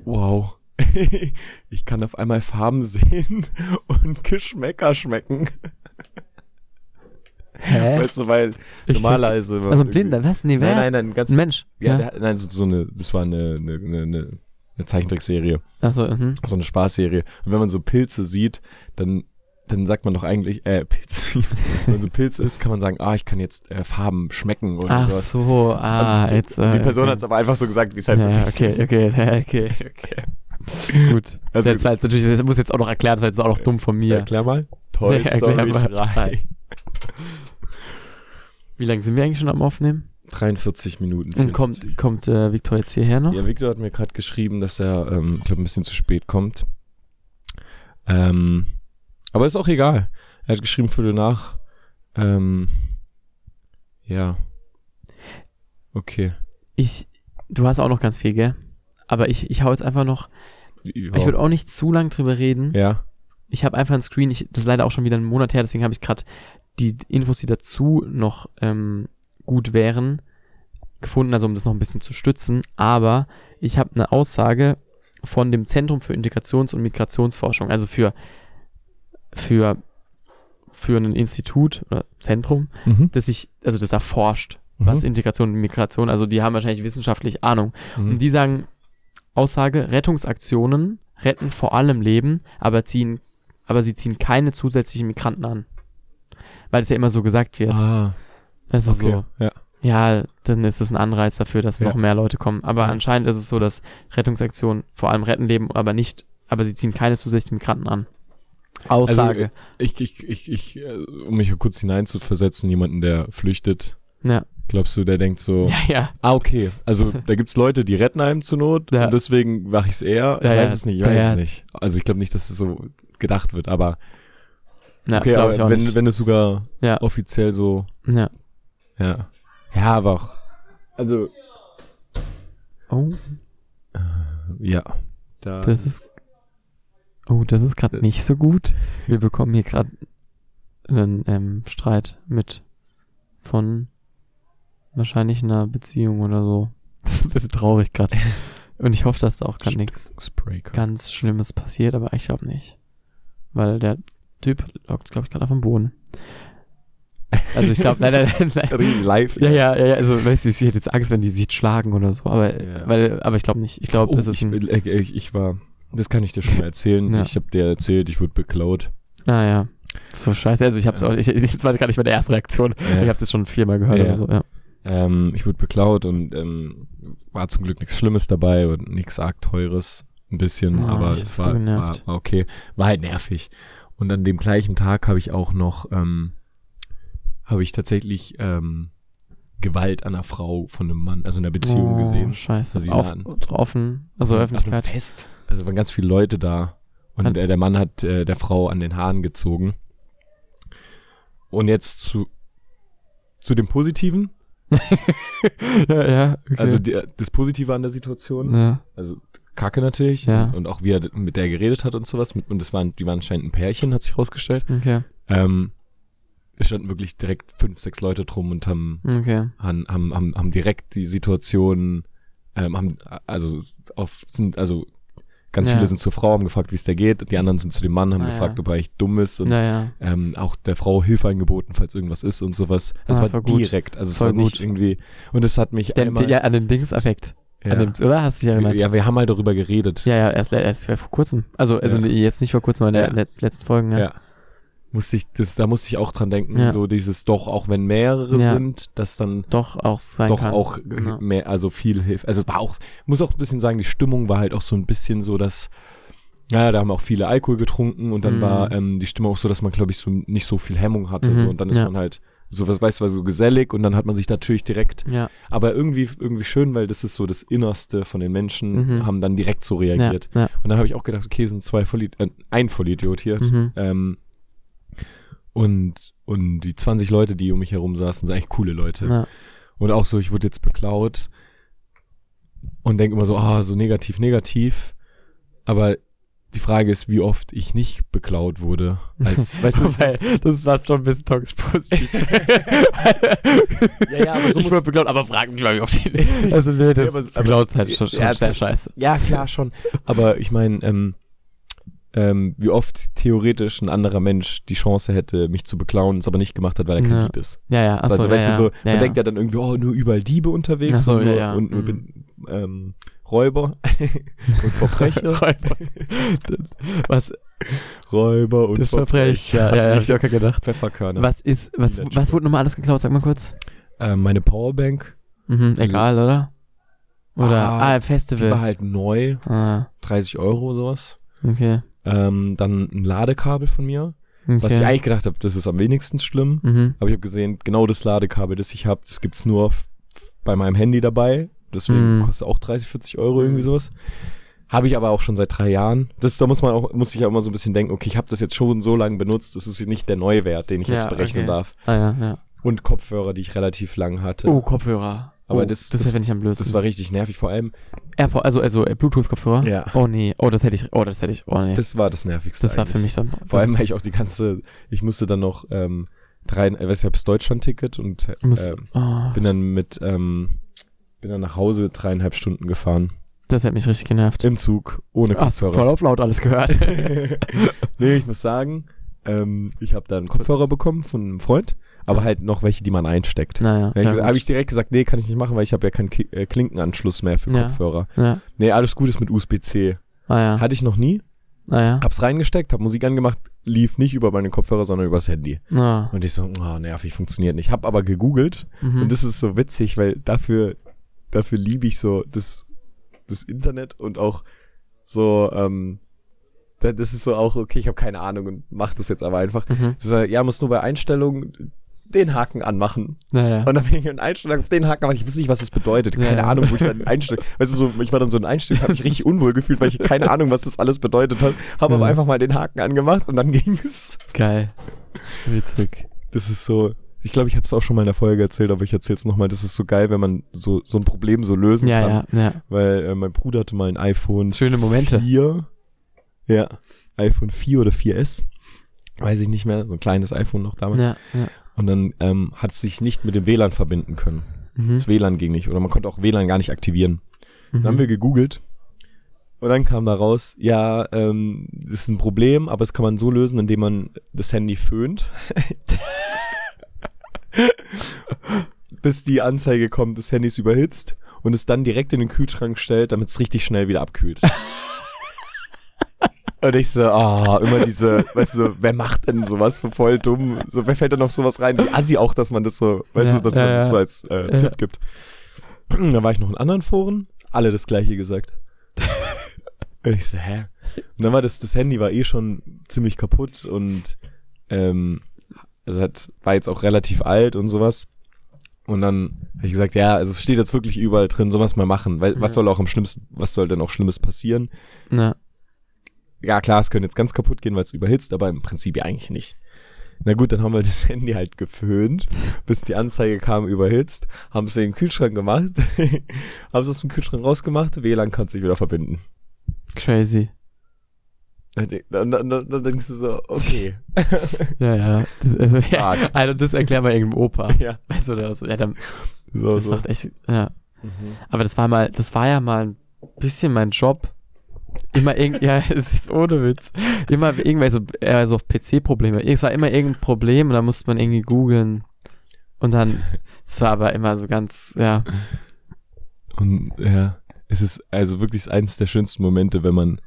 C: wow, [LAUGHS] ich kann auf einmal Farben sehen [LAUGHS] und Geschmäcker schmecken.
A: Hä?
C: Weißt du, weil
A: Ich-
C: normalerweise...
A: Also ein Blinder, was? Nee, wer?
C: Nein, nein, nein, ganz...
A: Ein Mensch.
C: Ja,
A: Ja.
C: Der, nein, so, so eine, das war eine, eine, eine, eine Zeichentrickserie,
A: Achso, mhm.
C: so eine Spaßserie. Und wenn man so Pilze sieht, dann, dann sagt man doch eigentlich, äh, [LAUGHS] sieht. wenn man so Pilze isst, kann man sagen, ah, ich kann jetzt äh, Farben schmecken oder
A: Ach
C: sowas.
A: so, ah,
C: Und
A: jetzt.
C: die
A: Äh,
C: Person
A: okay.
C: hat es aber einfach so gesagt, wie es halt
A: Ja, okay,
C: ist.
A: okay, [LAUGHS] ja, okay, okay. Gut.
C: Also-
A: das war jetzt natürlich, das muss jetzt auch noch erklärt, weil das ist auch noch dumm von mir.
C: Erklär mal. Toy
A: erklär
C: Story
A: mal
C: 3.
A: drei. Wie lange sind wir eigentlich schon am Aufnehmen?
C: 43 Minuten.
A: Und kommt, kommt äh, Victor jetzt hierher noch?
C: Ja, Victor hat mir gerade geschrieben, dass er, ähm, ich glaube, ein bisschen zu spät kommt. Ähm, aber ist auch egal. Er hat geschrieben, Viertel nach. Ähm, ja. Okay.
A: Ich, du hast auch noch ganz viel, gell? Aber ich, ich hau jetzt einfach noch, ich würde auch nicht zu lang drüber reden.
C: Ja.
A: Ich habe einfach ein Screen, ich, das ist leider auch schon wieder einen Monat her, deswegen habe ich gerade die Infos, die dazu noch ähm, gut wären, gefunden, also um das noch ein bisschen zu stützen. Aber ich habe eine Aussage von dem Zentrum für Integrations- und Migrationsforschung, also für, für, für ein Institut oder Zentrum,
C: Mhm.
A: das sich, also das erforscht, was Integration und Migration, also die haben wahrscheinlich wissenschaftlich Ahnung.
C: Mhm.
A: Und die sagen, Aussage, Rettungsaktionen retten vor allem Leben, aber ziehen, aber sie ziehen keine zusätzlichen Migranten an. Weil es ja immer so gesagt wird.
C: Ah,
A: das ist
C: okay.
A: so,
C: Ja.
A: ja, dann ist es ein Anreiz dafür, dass
C: Ja.
A: noch mehr Leute kommen. Aber
C: Ja.
A: anscheinend ist es so, dass Rettungsaktionen vor allem retten Leben, aber nicht, aber sie ziehen keine zusätzlichen Migranten an. Aussage.
C: Ich, ich, ich, ich, äh, um mich kurz hineinzuversetzen, jemanden, der flüchtet,
A: ja.
C: glaubst du, der denkt so,
A: ja, ja.
C: ah, okay, also da gibt's Leute, die retten einem zur Not
A: Ja.
C: und deswegen mache ich es eher. Ich
A: Ja,
C: weiß es nicht, ich weiß es nicht. Also ich glaube nicht, dass es so gedacht wird, aber okay, aber
A: ich auch
C: wenn,
A: nicht.
C: wenn es sogar
A: Ja.
C: offiziell so,
A: ja.
C: ja. Ja, aber auch, also,
A: Oh,
C: ja. Da,
A: das ist. Oh, das ist gerade nicht so gut. Wir bekommen hier gerade einen ähm, Streit mit von wahrscheinlich einer Beziehung oder so. [LAUGHS] Das ist ein bisschen traurig gerade. Und ich hoffe, dass da auch gerade nichts ganz Schlimmes passiert, aber ich glaube nicht. Weil der Typ lockt, glaube ich, gerade auf dem Boden. Also ich glaube, leider, [LAUGHS] [LAUGHS]
C: Live.
A: ja, ja, ja, ja, also weißt du, ich hätte jetzt Angst, wenn die sich schlagen oder so, aber,
C: Ja.
A: weil, aber ich glaube nicht. Ich glaube,
C: Oh,
A: es ist
C: ich,
A: ein,
C: äh, ich, ich war, das kann ich dir schon mal erzählen.
A: Ja.
C: Ich habe dir erzählt, ich wurde beklaut.
A: ah ja, so scheiße. Also ich hab's
C: Ja.
A: auch, ich, das war gerade nicht meine erste Reaktion. Ich habe es jetzt schon viermal gehört
C: Ja.
A: oder so, ja.
C: Ähm, ich wurde beklaut und ähm, war zum Glück nichts Schlimmes dabei und nichts arg teures. Ein bisschen,
A: Oh,
C: aber es
A: bin so
C: war, war, war okay. War halt nervig. Und an dem gleichen Tag habe ich auch noch, ähm, habe ich tatsächlich ähm, Gewalt an einer Frau von einem Mann, also in einer Beziehung
A: oh,
C: gesehen.
A: Scheiße.
C: Also
A: Auf, offen, also
C: Auf
A: Öffentlichkeit.
C: Fest. Also waren ganz viele Leute da. Und äh, der Mann hat äh, der Frau an den Haaren gezogen. Und jetzt zu, zu dem Positiven. [LAUGHS]
A: ja, ja, okay.
C: Also die, das Positive an der Situation.
A: ja.
C: Also Kacke natürlich.
A: Ja.
C: Und auch wie er mit der geredet hat und sowas. Und das waren, die waren anscheinend ein Pärchen, hat sich rausgestellt.
A: Okay,
C: Ähm, es standen wirklich direkt fünf, sechs Leute drum und haben,
A: okay.
C: haben, haben, haben, haben direkt die Situation, ähm, haben, also auf, sind, also ganz
A: Ja.
C: viele sind zur Frau, haben gefragt, wie es der geht. Die anderen sind zu dem Mann, haben
A: Ah,
C: gefragt,
A: ja.
C: ob er echt dumm ist und ähm, auch der Frau Hilfe angeboten, falls irgendwas ist und sowas. Das
A: Ah,
C: war direkt, also es war nicht
A: gut.
C: irgendwie, und es hat mich
A: Den,
C: einmal,
A: ja, an den Dings-Affekt.
C: ja,
A: dem, oder? Hast du dich erinnert?
C: ja, wir haben mal darüber geredet.
A: Ja, ja, erst, erst vor kurzem. Also, also
C: Ja.
A: jetzt nicht vor kurzem, aber in
C: Ja.
A: der le- letzten Folgen, ja.
C: Ja. Musste ich, das, da musste ich auch dran denken,
A: Ja.
C: so dieses doch, auch wenn mehrere
A: Ja.
C: sind, dass dann
A: Doch auch sein
C: doch
A: kann.
C: auch
A: Ja.
C: mehr, also viel hilft. Also es war auch, muss auch ein bisschen sagen, die Stimmung war halt auch so ein bisschen so, dass, naja, da haben auch viele Alkohol getrunken und dann
A: Mhm.
C: war ähm, die Stimmung auch so, dass man, glaube ich, so nicht so viel Hemmung hatte.
A: Mhm,
C: So, und dann ist
A: ja.
C: man halt, so was weißt du, war so gesellig und dann hat man sich natürlich direkt,
A: Ja,
C: aber irgendwie, irgendwie schön, weil das ist so das Innerste von den Menschen,
A: Mhm.
C: haben dann direkt so
A: ja,
C: reagiert.
A: ja.
C: Und dann habe ich auch gedacht, okay, sind zwei Vollidiot, äh, ein Vollidiot hier.
A: Mhm.
C: Ähm, und, und die 20 Leute, die um mich herum saßen, sind eigentlich coole Leute.
A: ja.
C: Und auch so, ich wurde jetzt beklaut und denke immer so, ah, so negativ, negativ. Aber die Frage ist, wie oft ich nicht beklaut wurde. Als, [LAUGHS] weißt du,
A: Weil das war schon ein bisschen toxisch positiv. [LAUGHS]
C: Ja, ja, aber so
A: ich wurde beklaut, aber frag mich mal, wie oft die. Also, nee, das
C: Ja, aber-
A: beklaut ist halt schon, schon
C: Ja,
A: sehr scheiße.
C: ja, klar schon. Aber ich meine, ähm, ähm, wie oft theoretisch ein anderer Mensch die Chance hätte, mich zu beklauen, es aber nicht gemacht hat, weil er kein
A: Ja.
C: Dieb ist.
A: Ja, ja, achso,
C: also,
A: ja,
C: weißt
A: ja.
C: du, so, man denkt ja dann irgendwie, oh, nur überall Diebe unterwegs
A: so,
C: und, nur,
A: ja.
C: und, und
A: Mhm.
C: ähm, Räuber [LAUGHS] und Verbrecher. [LAUGHS]
A: Räuber. Was,
C: Räuber und
A: das Verbrecher. Ja, ja, hab ich [LAUGHS] auch gerade gedacht.
C: Pfefferkörner.
A: Was ist, was, was wurde nochmal alles geklaut? Sag mal kurz.
C: Ähm, meine Powerbank,
A: Mhm, egal, oder? Oder,
C: Ah,
A: ah,
C: die
A: Festival.
C: war halt neu,
A: ah,
C: 30 Euro sowas.
A: okay.
C: Ähm, dann ein Ladekabel von mir.
A: Okay.
C: Was ich eigentlich gedacht habe, das ist am wenigsten schlimm.
A: mhm.
C: Aber ich habe gesehen, genau das Ladekabel, das ich habe, das gibt's nur bei meinem Handy dabei. Deswegen
A: Mm.
C: kostet auch 30, 40 Euro irgendwie sowas. Habe ich aber auch schon seit drei Jahren. Das, da muss man auch, muss ich auch immer so ein bisschen denken, okay, ich habe das jetzt schon so lange benutzt, das ist nicht der neue Wert, den ich jetzt
A: Ja,
C: berechnen
A: okay.
C: darf.
A: Ah ja, ja.
C: Und Kopfhörer, die ich relativ lang hatte.
A: Oh, Kopfhörer.
C: Aber
A: oh,
C: das-
A: das,
C: das-
A: ich am blödsten.
C: Das war richtig nervig. Vor allem,
A: AirPod, also, also äh, Bluetooth-Kopfhörer?
C: Ja.
A: Oh nee, oh, das hätte ich, oh, das hätte ich, oh nee. Das,
C: das war das Nervigste.
A: war für
C: eigentlich.
A: mich dann.
C: Vor
A: das
C: allem, weil ich auch die ganze, ich musste dann noch ähm, drei, ich weiß, ich habe das Deutschland-Ticket und
A: muss,
C: ähm,
A: oh,
C: bin dann mit, ähm, bin dann nach Hause dreieinhalb Stunden gefahren.
A: das hat mich richtig genervt.
C: Im Zug, ohne Kopfhörer.
A: voll auf laut alles gehört. [LAUGHS]
C: nee, ich muss sagen, ähm, ich habe dann Kopfhörer bekommen von einem Freund, aber halt noch welche, die man einsteckt.
A: naja. Ja,
C: habe ich direkt gesagt, nee, kann ich nicht machen, weil ich habe ja keinen äh, Klinkenanschluss mehr für
A: Ja.
C: Kopfhörer.
A: ja.
C: Nee, alles gut ist mit USB-C.
A: Ah ja.
C: Hatte ich noch nie.
A: Ah ja.
C: Hab's reingesteckt, hab Musik angemacht, lief nicht über meine Kopfhörer, sondern übers Handy.
A: Ah.
C: Und ich so, oh, nervig, funktioniert nicht. Hab aber gegoogelt
A: Mhm.
C: und das ist so witzig, weil dafür, dafür liebe ich so das, das Internet und auch so, ähm, da- das ist so auch, okay, ich habe keine Ahnung und mach das jetzt aber einfach.
A: Mhm.
C: War, ja, muss nur bei Einstellungen den Haken anmachen.
A: Naja.
C: Und dann bin ich in Einstellungen auf den Haken, aber ich wusste nicht, was das bedeutet. Keine
A: Ja.
C: Ahnung, wo ich dann einstelle. [LAUGHS] Weißt du, so, ich war dann so in Einstellung, habe mich richtig unwohl gefühlt, weil ich keine Ahnung, was das alles bedeutet hat. Habe aber einfach mal den Haken angemacht und dann ging es.
A: Geil. Witzig.
C: Das ist so, ich glaube, ich habe es auch schon mal in der Folge erzählt, aber ich erzähle es nochmal. Das ist so geil, wenn man so, so ein Problem so lösen
A: Ja,
C: kann.
A: ja, ja.
C: Weil äh, mein Bruder hatte mal ein iPhone
A: Schöne Momente.
C: 4. Ja, iPhone 4 oder 4S. Weiß ich nicht mehr, so ein kleines iPhone noch damals.
A: Ja, ja.
C: Und dann ähm, hat es sich nicht mit dem WLAN verbinden können.
A: Mhm.
C: Das WLAN ging nicht. Oder man konnte auch WLAN gar nicht aktivieren. Dann haben
A: Mhm.
C: wir gegoogelt. Und dann kam da raus, ja, ähm, das ist ein Problem, aber das kann man so lösen, indem man das Handy föhnt. [LAUGHS] Bis die Anzeige kommt, das Handy ist überhitzt und es dann direkt in den Kühlschrank stellt, damit es richtig schnell wieder abkühlt. [LAUGHS] und ich so, ah, immer diese, weißt du, so, wer macht denn sowas? So voll dumm. So, wer fällt denn auf sowas rein? Wie assi auch, dass man das so, weißt
A: Ja,
C: du, dass
A: ja,
C: man das so als äh,
A: Ja.
C: Tipp gibt. da war ich noch in anderen Foren, alle das gleiche gesagt. [LAUGHS] Und ich so, hä? Und dann war das, das Handy war eh schon ziemlich kaputt und ähm, also hat, war jetzt auch relativ alt und sowas. Und dann habe ich gesagt, ja, also es steht jetzt wirklich überall drin, sowas mal machen. Weil was soll auch am schlimmsten, was soll denn auch Schlimmes passieren?
A: Ja.
C: Ja, klar, es könnte jetzt ganz kaputt gehen, weil es überhitzt, aber im Prinzip ja eigentlich nicht. Na gut, dann haben wir das [LAUGHS] Handy halt geföhnt, bis die Anzeige kam, überhitzt, haben es in den Kühlschrank gemacht, [LAUGHS] haben es aus dem Kühlschrank rausgemacht, WLAN kann sich wieder verbinden.
A: Crazy.
C: Dann, dann, dann, dann denkst du so, okay. [LAUGHS]
A: Ja, ja. Das, also, ja. Also, das erklär mal irgendeinem Opa.
C: ja,
A: Weißt du, das, ja, dann,
C: so,
A: das
C: so.
A: macht echt, ja.
C: Mhm.
A: Aber das war mal, das war ja mal ein bisschen mein Job. Immer irgend, ja, [LAUGHS] es ist ohne Witz. Immer irgendwelche, äh, so PC-Probleme. Es war immer irgendein Problem und da musste man irgendwie googeln. Und dann, es war aber immer so ganz, ja,
C: Und ja, es ist also wirklich eines der schönsten Momente, wenn man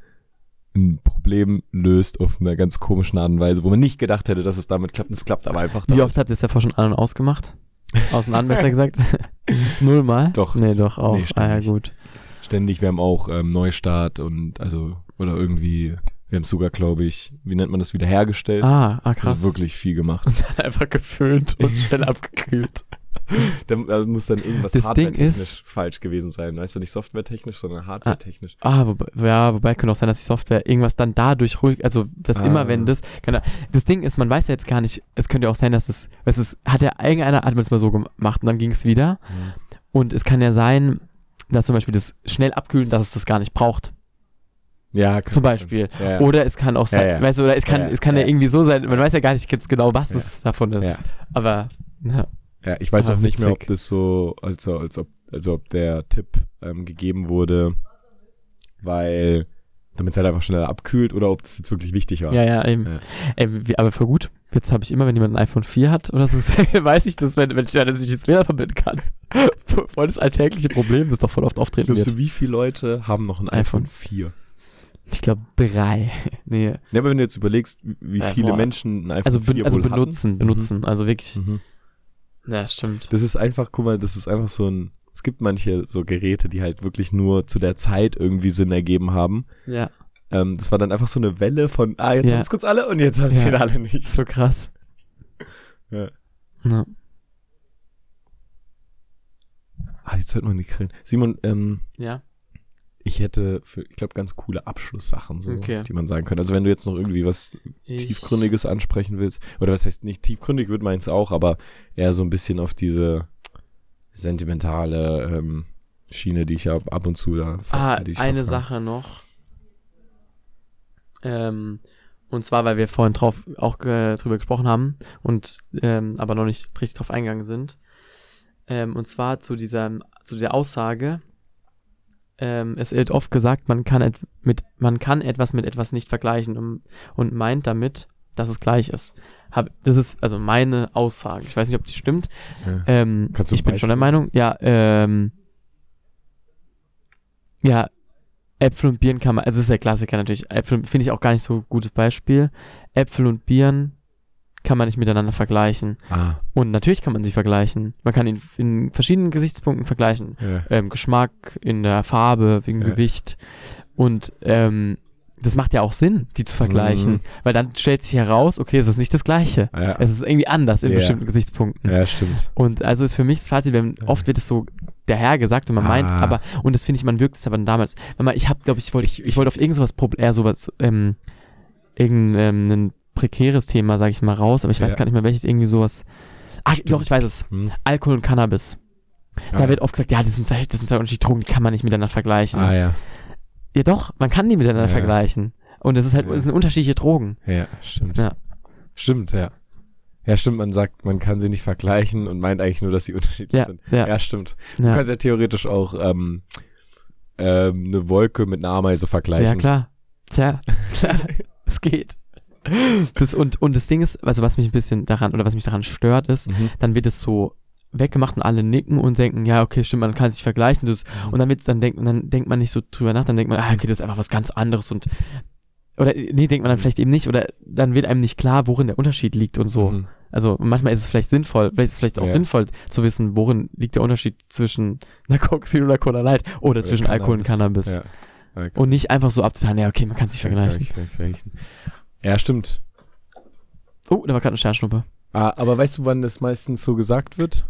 C: ein Problem löst auf einer ganz komischen Art und Weise, wo man nicht gedacht hätte, dass es damit klappt. Es klappt aber einfach
A: Wie
C: damit.
A: oft habt ihr es davor schon an- und ausgemacht? Außen an, besser [LAUGHS] gesagt. [LAUGHS] Nullmal?
C: Doch.
A: Nee, doch auch.
C: Nee,
A: ah, ja, gut.
C: Ständig, wir haben auch ähm, Neustart und also, oder irgendwie, wir haben es sogar, glaube ich, wie nennt man das, wiederhergestellt.
A: Ah, ah krass.
C: Also wirklich viel gemacht. [LAUGHS]
A: Und dann einfach geföhnt und [LAUGHS] schnell abgekühlt.
C: Da, muss dann irgendwas
A: Das Ding ist-
C: falsch gewesen sein. Weißt du, nicht softwaretechnisch, sondern hardware-technisch.
A: Ah, wobei, ja, wobei könnte auch sein, dass die Software irgendwas dann dadurch ruhig, also das
C: Ah.
A: immer, wenn das, keine, das Ding ist, man weiß ja jetzt gar nicht, es könnte ja auch sein, dass es, es ist, hat ja irgendeiner, hat man es mal so gemacht und dann ging es wieder und es kann ja sein, dass zum Beispiel das schnell abkühlen, dass es das gar nicht braucht,
C: Ja,
A: zum. Beispiel.
C: Ja, ja.
A: Oder es kann auch sein,
C: Ja,
A: weißt du, oder es kann, es kann ja, irgendwie so sein, man weiß ja gar nicht genau, was es davon ist, aber, ja.
C: Ja, ich weiß
A: Aber
C: auch nicht mehr, ob
A: witzig.
C: das so, also, als ob, also ob der Tipp ähm, gegeben wurde, weil damit es halt einfach schneller abkühlt oder ob das jetzt wirklich wichtig war.
A: Ja, ja, eben.
C: Ja.
A: Ey, wie, aber voll gut. Jetzt habe ich immer, wenn jemand ein iPhone 4 hat oder so, [LAUGHS] weiß ich das, wenn, wenn ich dann sich das WLAN verbinden kann. [LAUGHS] voll das alltägliche Problem, das doch voll oft auftreten
C: Glaubst
A: wird.
C: du, wie viele Leute haben noch ein iPhone,
A: iPhone.
C: 4?
A: Ich glaube drei. [LAUGHS] nee.
C: Ja, aber wenn du jetzt überlegst, wie-
A: Ja,
C: viele
A: boah.
C: Menschen ein iPhone
A: Also,
C: 4
A: ben, also
C: wohl
A: benutzen, benutzen. Also wirklich.
C: hatten. Mhm.
A: Ja, stimmt.
C: Das ist einfach, guck mal, das ist einfach so ein, es gibt manche so Geräte, die halt wirklich nur zu der Zeit irgendwie Sinn ergeben haben.
A: Ja.
C: ähm, das war dann einfach so eine Welle von, ah, jetzt
A: Ja.
C: haben es kurz alle und jetzt haben es
A: Ja.
C: wieder alle nicht.
A: So krass.
C: Ja.
A: Ja.
C: Ah, jetzt hört man die Grillen. Simon, ähm,
A: ja.
C: ich hätte für, ich glaube, ganz coole Abschlusssachen, so,
A: Okay.
C: die man sagen könnte. Also wenn du jetzt noch irgendwie was Tiefgründiges ansprechen willst, oder was heißt nicht tiefgründig, wird meins auch, aber eher so ein bisschen auf diese sentimentale ähm, Schiene, die ich ab, ab und zu da
A: Ah, eine. Sache noch. Ähm, und zwar, weil wir vorhin drauf auch äh, drüber gesprochen haben und ähm, aber noch nicht richtig drauf eingegangen sind. Ähm, und zwar zu dieser, zu der Aussage, ähm, es wird oft gesagt, man kann, mit, man kann etwas mit etwas nicht vergleichen und, und meint damit, dass es gleich ist. Hab, das ist also meine Aussage. Ich weiß nicht, ob die stimmt.
C: Ja.
A: Ähm,
C: Kannst du
A: ich bin schon der? Meinung, ja, ähm, ja, Äpfel und Birnen kann man, also das ist der Klassiker natürlich. Äpfel finde ich auch gar nicht so ein gutes Beispiel. Äpfel und Birnen kann man nicht miteinander vergleichen.
C: Ah,
A: Und natürlich kann man sie vergleichen. Man kann ihn in verschiedenen Gesichtspunkten vergleichen.
C: ja.
A: Ähm, Geschmack, in der Farbe, wegen
C: Ja.
A: Gewicht. Und ähm, das macht ja auch Sinn, die zu vergleichen.
C: Mhm.
A: Weil dann stellt sich heraus, okay, es ist nicht das Gleiche.
C: Ja.
A: Es ist irgendwie anders in
C: Ja.
A: bestimmten Gesichtspunkten.
C: ja, stimmt.
A: Und also ist für mich das Fazit, wenn oft wird es so der Herr gesagt und man meint,
C: Ah.
A: aber, und das finde ich, man wirkt es aber damals. Mal, ich habe, glaube ich, wollte ich, ich wollte auf irgend sowas, eher sowas, ähm, irgendein ähm, prekäres Thema, sage ich mal, raus, aber ich weiß
C: Ja.
A: gar nicht mehr, welches irgendwie sowas. Ach, doch, ich weiß es.
C: Hm.
A: Alkohol und Cannabis. Da
C: Ah.
A: wird oft gesagt, ja, das sind zwei, das sind zwei unterschiedliche Drogen, die kann man nicht miteinander vergleichen.
C: Ah, ja.
A: Ja, doch, man kann die miteinander
C: Ja.
A: vergleichen. Und es ist halt,
C: Ja.
A: es sind unterschiedliche Drogen.
C: Ja, stimmt.
A: Ja.
C: Stimmt, ja. Ja, stimmt, man sagt, man kann sie nicht vergleichen und meint eigentlich nur, dass sie [LAUGHS] unterschiedlich
A: Ja,
C: sind.
A: ja,
C: Ja, stimmt. Du kannst ja theoretisch auch ähm, ähm, eine Wolke mit einer Ameise vergleichen.
A: Ja, klar. Tja, [LAUGHS] klar, es geht. Das, und, und das Ding ist, also was mich ein bisschen daran, oder was mich daran stört, ist,
C: Mhm.
A: dann wird es so weggemacht und alle nicken und denken, ja, okay, stimmt, man kann sich vergleichen. Das, und dann wird's dann denkt, dann denkt man nicht so drüber nach, dann denkt man, ah, okay, das ist einfach was ganz anderes und oder nee, denkt man dann vielleicht eben nicht, oder dann wird einem nicht klar, worin der Unterschied liegt und so.
C: Mhm.
A: Also manchmal ist es vielleicht sinnvoll, vielleicht ist es vielleicht auch
C: Ja.
A: sinnvoll zu wissen, worin liegt der Unterschied zwischen einer Coxin oder Cola Light oder zwischen Alkohol und Cannabis.
C: Ja. Ja,
A: Und nicht einfach so abzuteilen, ja, okay, man kann sich vergleichen.
C: vergleichen. Ja, stimmt.
A: Oh, da war gerade eine Sternschnuppe.
C: Ah, aber weißt du, wann das meistens so gesagt wird?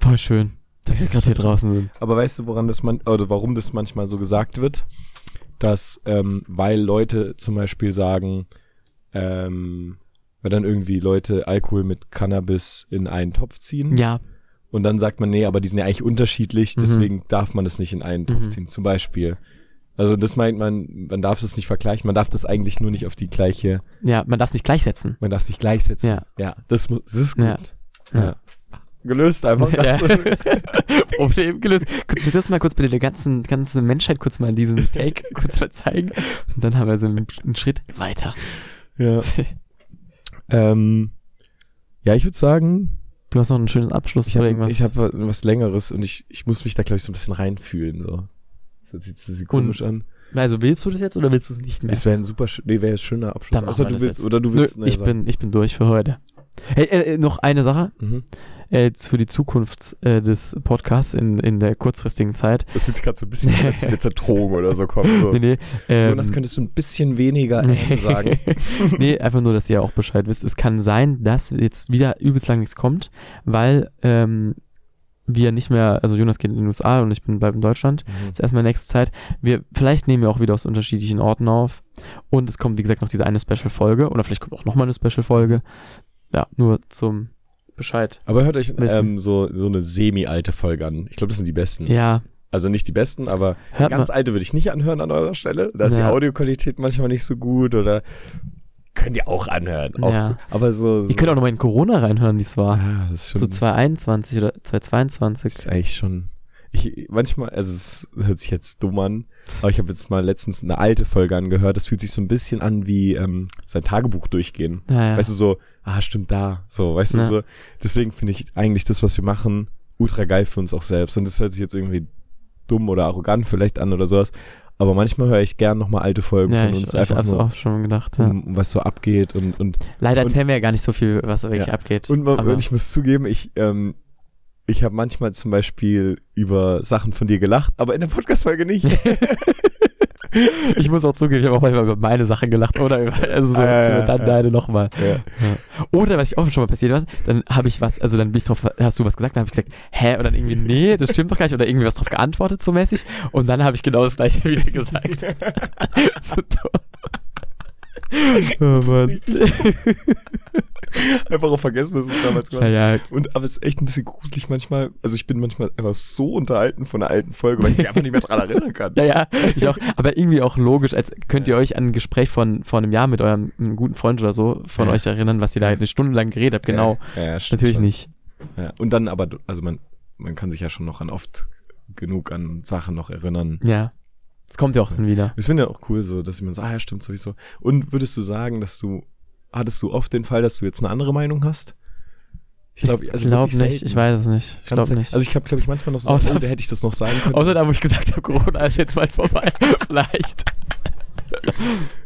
A: Voll schön, dass wir gerade hier draußen sind.
C: Aber weißt du, woran das man oder warum das manchmal so gesagt wird? Dass, ähm, weil Leute zum Beispiel sagen, ähm, weil dann irgendwie Leute Alkohol mit Cannabis in einen Topf ziehen.
A: Ja,
C: Und dann sagt man, nee, aber die sind ja eigentlich unterschiedlich,
A: Mhm.
C: deswegen darf man das nicht in einen Topf
A: Mhm.
C: ziehen, zum Beispiel. Also das meint man, man darf es nicht vergleichen, man darf das eigentlich nur nicht auf die gleiche,
A: ja, man darf es nicht gleichsetzen.
C: man darf sich gleichsetzen.
A: Ja.
C: ja das, das ist gut.
A: Ja. Ja.
C: Gelöst einfach.
A: Ja. [LAUGHS] Problem gelöst. Kannst du das mal kurz bitte der ganzen, ganzen Menschheit kurz mal diesen Take [LAUGHS] kurz mal zeigen? Und dann haben wir so einen, einen Schritt weiter.
C: ja. ähm, ja, ich würde sagen,
A: Du hast noch einen schönen Abschluss
C: ich
A: oder
C: habe
A: irgendwas.
C: ich hab was, Längeres und ich, ich muss mich da, glaube ich, so ein bisschen reinfühlen. So. Das hört sich jetzt ein bisschen komisch an.
A: also willst du das jetzt oder willst du es nicht mehr?
C: Es wäre ein super, nee, wäre ein schöner Abschluss. Außer du willst,
A: jetzt.
C: oder du willst,
A: Nö,
C: nee,
A: ich, bin, ich bin durch für heute. Hey, äh, äh, noch eine Sache
C: Mhm.
A: Äh, für die Zukunft äh, des Podcasts in, in der kurzfristigen Zeit.
C: Das fühlt sich gerade so ein bisschen an, als würde jetzt eine [LAUGHS] Drohung oder so kommen. So.
A: Nee, nee, ähm,
C: Jonas, könntest du ein bisschen weniger sagen? [LAUGHS]
A: nee, einfach nur, dass ihr auch Bescheid wisst. Es kann sein, dass jetzt wieder übelst lang nichts kommt, weil ähm, wir nicht mehr, also Jonas geht in den USA und ich bin bleibe in Deutschland. Das ist erstmal nächste Zeit. Wir, vielleicht nehmen wir auch wieder aus unterschiedlichen Orten auf. Und es kommt, wie gesagt, noch diese eine Special-Folge. Oder vielleicht kommt auch nochmal eine Special-Folge. Ja, nur zum Bescheid.
C: Aber hört euch ähm, so, so eine semi-alte Folge an. Ich glaube, das sind die besten.
A: Ja,
C: Also nicht die besten, aber
A: hört
C: ganz
A: mal.
C: alte würde ich nicht anhören an eurer Stelle. Da ist die
A: Ja.
C: Audioqualität manchmal nicht so gut oder könnt ihr auch anhören. Auch
A: Ja.
C: Aber so.
A: Ihr könnt auch nochmal in Corona reinhören, wie es war.
C: ah, das ist schon,
A: So 2021 oder 2022.
C: das ist eigentlich schon. Ich, manchmal, also es hört sich jetzt dumm an, aber ich habe jetzt mal letztens eine alte Folge angehört. Das fühlt sich so ein bisschen an wie ähm, sein Tagebuch durchgehen.
A: Ja, ja.
C: Weißt du, so, ah, stimmt da. So, weißt du,
A: Ja.
C: so. Deswegen finde ich eigentlich das, was wir machen, ultra geil für uns auch selbst. Und das hört sich jetzt irgendwie dumm oder arrogant vielleicht an oder sowas. Aber manchmal höre ich gern nochmal alte Folgen
A: ja,
C: von
A: ich,
C: uns,
A: ich
C: einfach
A: hab's
C: nur,
A: auch schon gedacht. Ja.
C: um, um was so abgeht und, und,
A: Leider
C: und-
A: erzählen wir ja gar nicht so viel, was wirklich
C: Ja.
A: abgeht.
C: und, man, und ich muss zugeben, ich, ähm, ich habe manchmal zum Beispiel über Sachen von dir gelacht, aber in der Podcast-Folge nicht. [LAUGHS] [LAUGHS] [LAUGHS]
A: Ich muss auch zugeben, ich habe auch manchmal über meine Sachen gelacht oder über, also so,
C: Ah,
A: dann
C: ja.
A: deine nochmal.
C: Ja.
A: Oder was ich auch schon mal passiert ist, dann habe ich was, also dann bin ich drauf, hast du was gesagt, dann habe ich gesagt, hä? Und dann irgendwie, nee, das stimmt doch gar nicht. Oder irgendwie was drauf geantwortet, so mäßig. Und dann habe ich genau das gleiche [LAUGHS] wieder gesagt. [LAUGHS] so dumm. Oh Mann. [LAUGHS]
C: Einfach auch vergessen, dass es damals
A: Ja, ja,
C: Und aber es ist echt ein bisschen gruselig manchmal. Also ich bin manchmal einfach so unterhalten von einer alten Folge, weil ich mich einfach nicht mehr dran erinnern kann. [LAUGHS]
A: ja, ja, ich auch. Aber irgendwie auch logisch, als könnt ihr euch an ein Gespräch von vor einem Jahr mit eurem guten Freund oder so von
C: Ja.
A: euch erinnern, was ihr da eine Stunde lang geredet habt. Genau.
C: Ja, ja, stimmt
A: Natürlich nicht.
C: Ja. Und dann aber, also man, man kann sich ja schon noch an oft genug an Sachen noch erinnern.
A: Ja. Es kommt ja auch dann wieder.
C: Ich finde ja auch cool so, dass ich mir so, ah ja, stimmt sowieso. Und würdest du sagen, dass du, hattest du oft den Fall, dass du jetzt eine andere Meinung hast?
A: Ich glaube
C: also
A: glaub nicht,
C: selten.
A: ich weiß es nicht. Ich glaube nicht.
C: Also ich habe, glaube ich, manchmal noch so,
A: Außer-
C: da hätte ich das noch sagen können.
A: Außer da, wo ich gesagt habe, Corona ist jetzt bald vorbei. [LAUGHS] Vielleicht.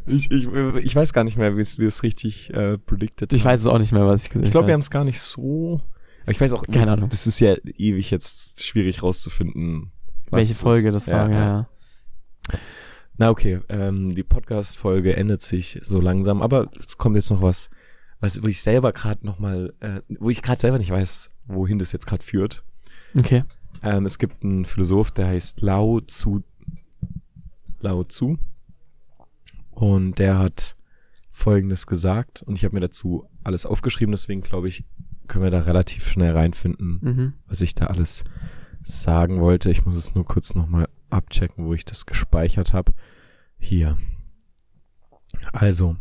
C: ich, ich, ich weiß gar nicht mehr, wie es richtig äh, predicted
A: Ich
C: haben.
A: weiß es auch nicht mehr, was ich gesagt habe.
C: Ich glaube, wir haben es gar nicht so. Aber ich weiß auch,
A: Keine Ahnung.
C: das ist ja ewig jetzt schwierig rauszufinden.
A: welche. Folge das war. Ja, ja.
C: Na okay, ähm, die Podcast-Folge endet sich so langsam, aber es kommt jetzt noch was, was wo ich selber gerade noch mal, äh, wo ich gerade selber nicht weiß, wohin das jetzt gerade führt.
A: Okay.
C: Ähm, es gibt einen Philosoph, der heißt Lao Tzu, Lao Tzu, und der hat Folgendes gesagt, und ich habe mir dazu alles aufgeschrieben, deswegen glaube ich, können wir da relativ schnell reinfinden,
A: Mhm.
C: was ich da alles sagen wollte. Ich muss es nur kurz nochmal abchecken, wo ich das gespeichert habe. Hier. Also,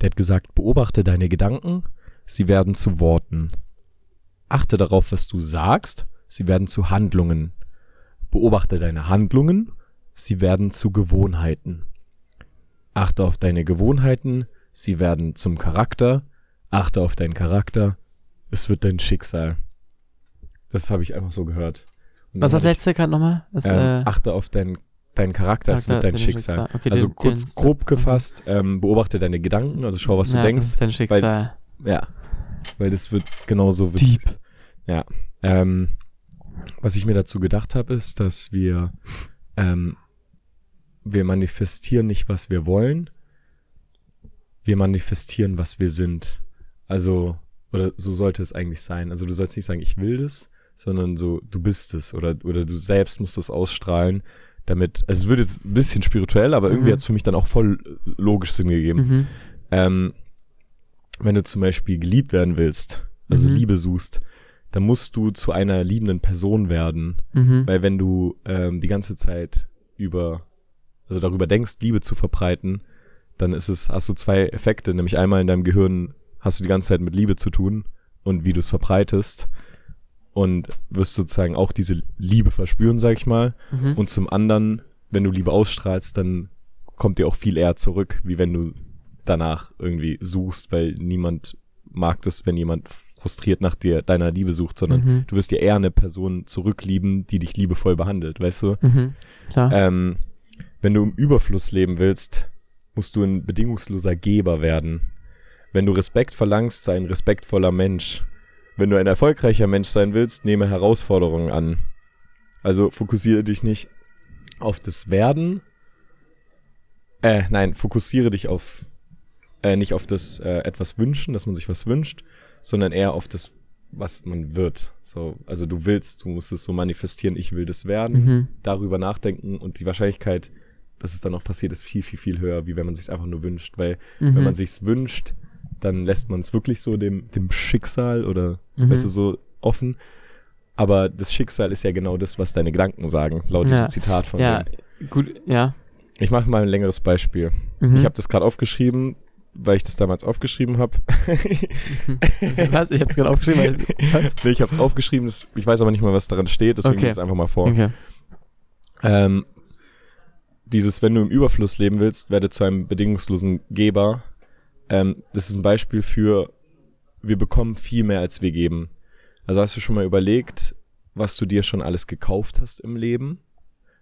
C: der hat gesagt, beobachte deine Gedanken, sie werden zu Worten. Achte darauf, was du sagst, sie werden zu Handlungen. Beobachte deine Handlungen, sie werden zu Gewohnheiten. Achte auf deine Gewohnheiten, sie werden zum Charakter. Achte auf deinen Charakter, es wird dein Schicksal. Das habe ich einfach so gehört.
A: Was das letzte gerade nochmal? Das,
C: ähm,
A: äh,
C: achte auf deinen dein Charakter, es wird dein
A: dein
C: Schicksal.
A: Okay,
C: also
A: den-
C: kurz
A: den-
C: grob gefasst, ähm, beobachte deine Gedanken, also schau, was du
A: ja,
C: denkst.
A: Das ist dein Schicksal.
C: Ja, weil das wird's genauso wird's.
A: Deep.
C: Ja. Ähm, was ich mir dazu gedacht habe, ist, dass wir ähm, wir manifestieren nicht, was wir wollen. Wir manifestieren, was wir sind. Also, oder so sollte es eigentlich sein. Also du sollst nicht sagen, ich will das, sondern so, du bist es oder, oder du selbst musst es ausstrahlen, damit, also es wird jetzt ein bisschen spirituell, aber irgendwie
A: Mhm.
C: hat's für mich dann auch voll logisch Sinn gegeben.
A: Mhm.
C: Ähm, wenn du zum Beispiel geliebt werden willst, also
A: Mhm.
C: Liebe suchst, dann musst du zu einer liebenden Person werden.
A: Mhm.
C: Weil wenn du ähm, die ganze Zeit über, also darüber denkst, Liebe zu verbreiten, dann ist es, hast du zwei Effekte, nämlich einmal in deinem Gehirn hast du die ganze Zeit mit Liebe zu tun und wie du es verbreitest und wirst sozusagen auch diese Liebe verspüren, sag ich mal.
A: Mhm.
C: Und zum anderen, wenn du Liebe ausstrahlst, dann kommt dir auch viel eher zurück, wie wenn du danach irgendwie suchst, weil niemand mag das, wenn jemand frustriert nach dir, deiner Liebe sucht, sondern
A: Mhm.
C: du wirst dir eher eine Person zurücklieben, die dich liebevoll behandelt, weißt du?
A: Mhm.
C: Ähm, wenn du im Überfluss leben willst, musst du ein bedingungsloser Geber werden. Wenn du Respekt verlangst, sei ein respektvoller Mensch. Wenn du ein erfolgreicher Mensch sein willst, nehme Herausforderungen an. Also fokussiere dich nicht auf das Werden. Äh, nein, fokussiere dich auf äh, nicht auf das äh, etwas wünschen, dass man sich was wünscht, sondern eher auf das, was man wird. So, also du willst, du musst es so manifestieren, ich will das werden
A: mhm.
C: darüber nachdenken und die Wahrscheinlichkeit, dass es dann auch passiert, ist viel, viel, viel höher, wie wenn man sich einfach nur wünscht. Weil
A: Mhm.
C: wenn man sich's wünscht, dann lässt man es wirklich so dem, dem Schicksal oder
A: Mhm.
C: weißt du, so offen. Aber das Schicksal ist ja genau das, was deine Gedanken sagen, laut
A: Ja.
C: diesem Zitat von
A: ja,
C: dem.
A: gut, ja.
C: Ich mache mal ein längeres Beispiel.
A: Mhm.
C: Ich habe das gerade aufgeschrieben, weil ich das damals aufgeschrieben habe. [LAUGHS]
A: Was? Ich hab's gerade aufgeschrieben. weil- [LAUGHS] Was?
C: nee, ich habe es aufgeschrieben, das, ich weiß aber nicht mal, was daran steht, deswegen
A: Okay.
C: lese ich es einfach mal vor.
A: Okay.
C: Ähm, dieses, wenn du im Überfluss leben willst, werde zu einem bedingungslosen Geber. Ähm, das ist ein Beispiel für, wir bekommen viel mehr, als wir geben. Also hast du schon mal überlegt, was du dir schon alles gekauft hast im Leben?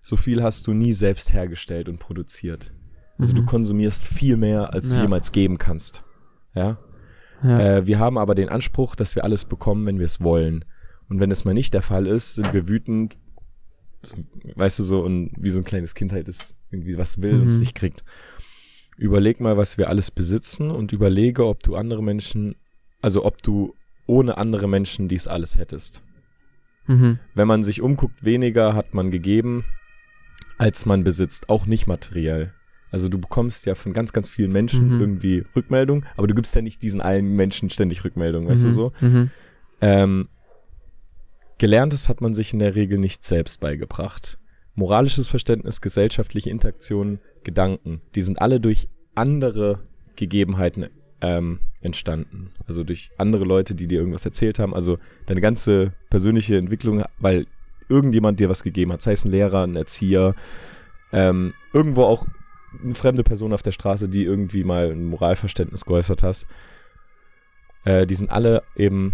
C: So viel hast du nie selbst hergestellt und produziert. Also du
A: Mhm.
C: konsumierst viel mehr, als du
A: Ja.
C: jemals geben kannst. Ja?
A: Ja.
C: Äh, wir haben aber den Anspruch, dass wir alles bekommen, wenn wir es wollen. Und wenn es mal nicht der Fall ist, sind wir wütend, weißt du so, und wie so ein kleines Kind halt ist, irgendwie was will und es
A: Mhm.
C: nicht kriegt. Überleg mal, was wir alles besitzen und überlege, ob du andere Menschen, also ob du ohne andere Menschen dies alles hättest.
A: Mhm.
C: Wenn man sich umguckt, weniger hat man gegeben, als man besitzt, auch nicht materiell. Also du bekommst ja von ganz, ganz vielen Menschen
A: Mhm.
C: irgendwie Rückmeldung, aber du gibst ja nicht diesen einen Menschen ständig Rückmeldung, weißt
A: mhm.
C: du so?
A: Mhm.
C: Ähm, Gelerntes hat man sich in der Regel nicht selbst beigebracht. Moralisches Verständnis, gesellschaftliche Interaktion, Gedanken, die sind alle durch andere Gegebenheiten ähm, entstanden. Also durch andere Leute, die dir irgendwas erzählt haben. Also deine ganze persönliche Entwicklung, weil irgendjemand dir was gegeben hat, sei es ein Lehrer, ein Erzieher, ähm, irgendwo auch eine fremde Person auf der Straße, die irgendwie mal ein Moralverständnis geäußert hast. Äh, die sind alle eben,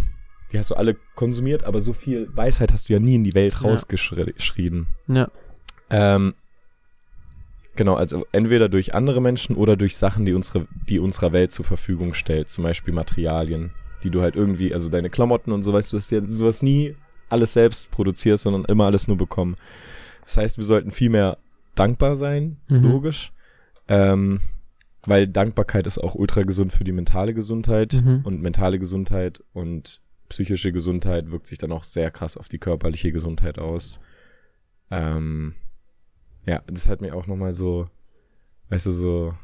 C: die hast du alle konsumiert, aber so viel Weisheit hast du ja nie in die Welt rausgeschrien.
A: Ja.
C: Ähm, genau, also entweder durch andere Menschen oder durch Sachen, die unsere, die unserer Welt zur Verfügung stellt, zum Beispiel Materialien, die du halt irgendwie, also deine Klamotten und so, weißt du, hast ja sowas nie alles selbst produziert, sondern immer alles nur bekommen. Das heißt, wir sollten viel mehr dankbar sein,
A: Mhm.
C: logisch. Ähm, weil Dankbarkeit ist auch ultra gesund für die mentale Gesundheit
A: Mhm.
C: und mentale Gesundheit und psychische Gesundheit wirkt sich dann auch sehr krass auf die körperliche Gesundheit aus. Ähm, ja, das hat mir auch nochmal so, weißt du, so,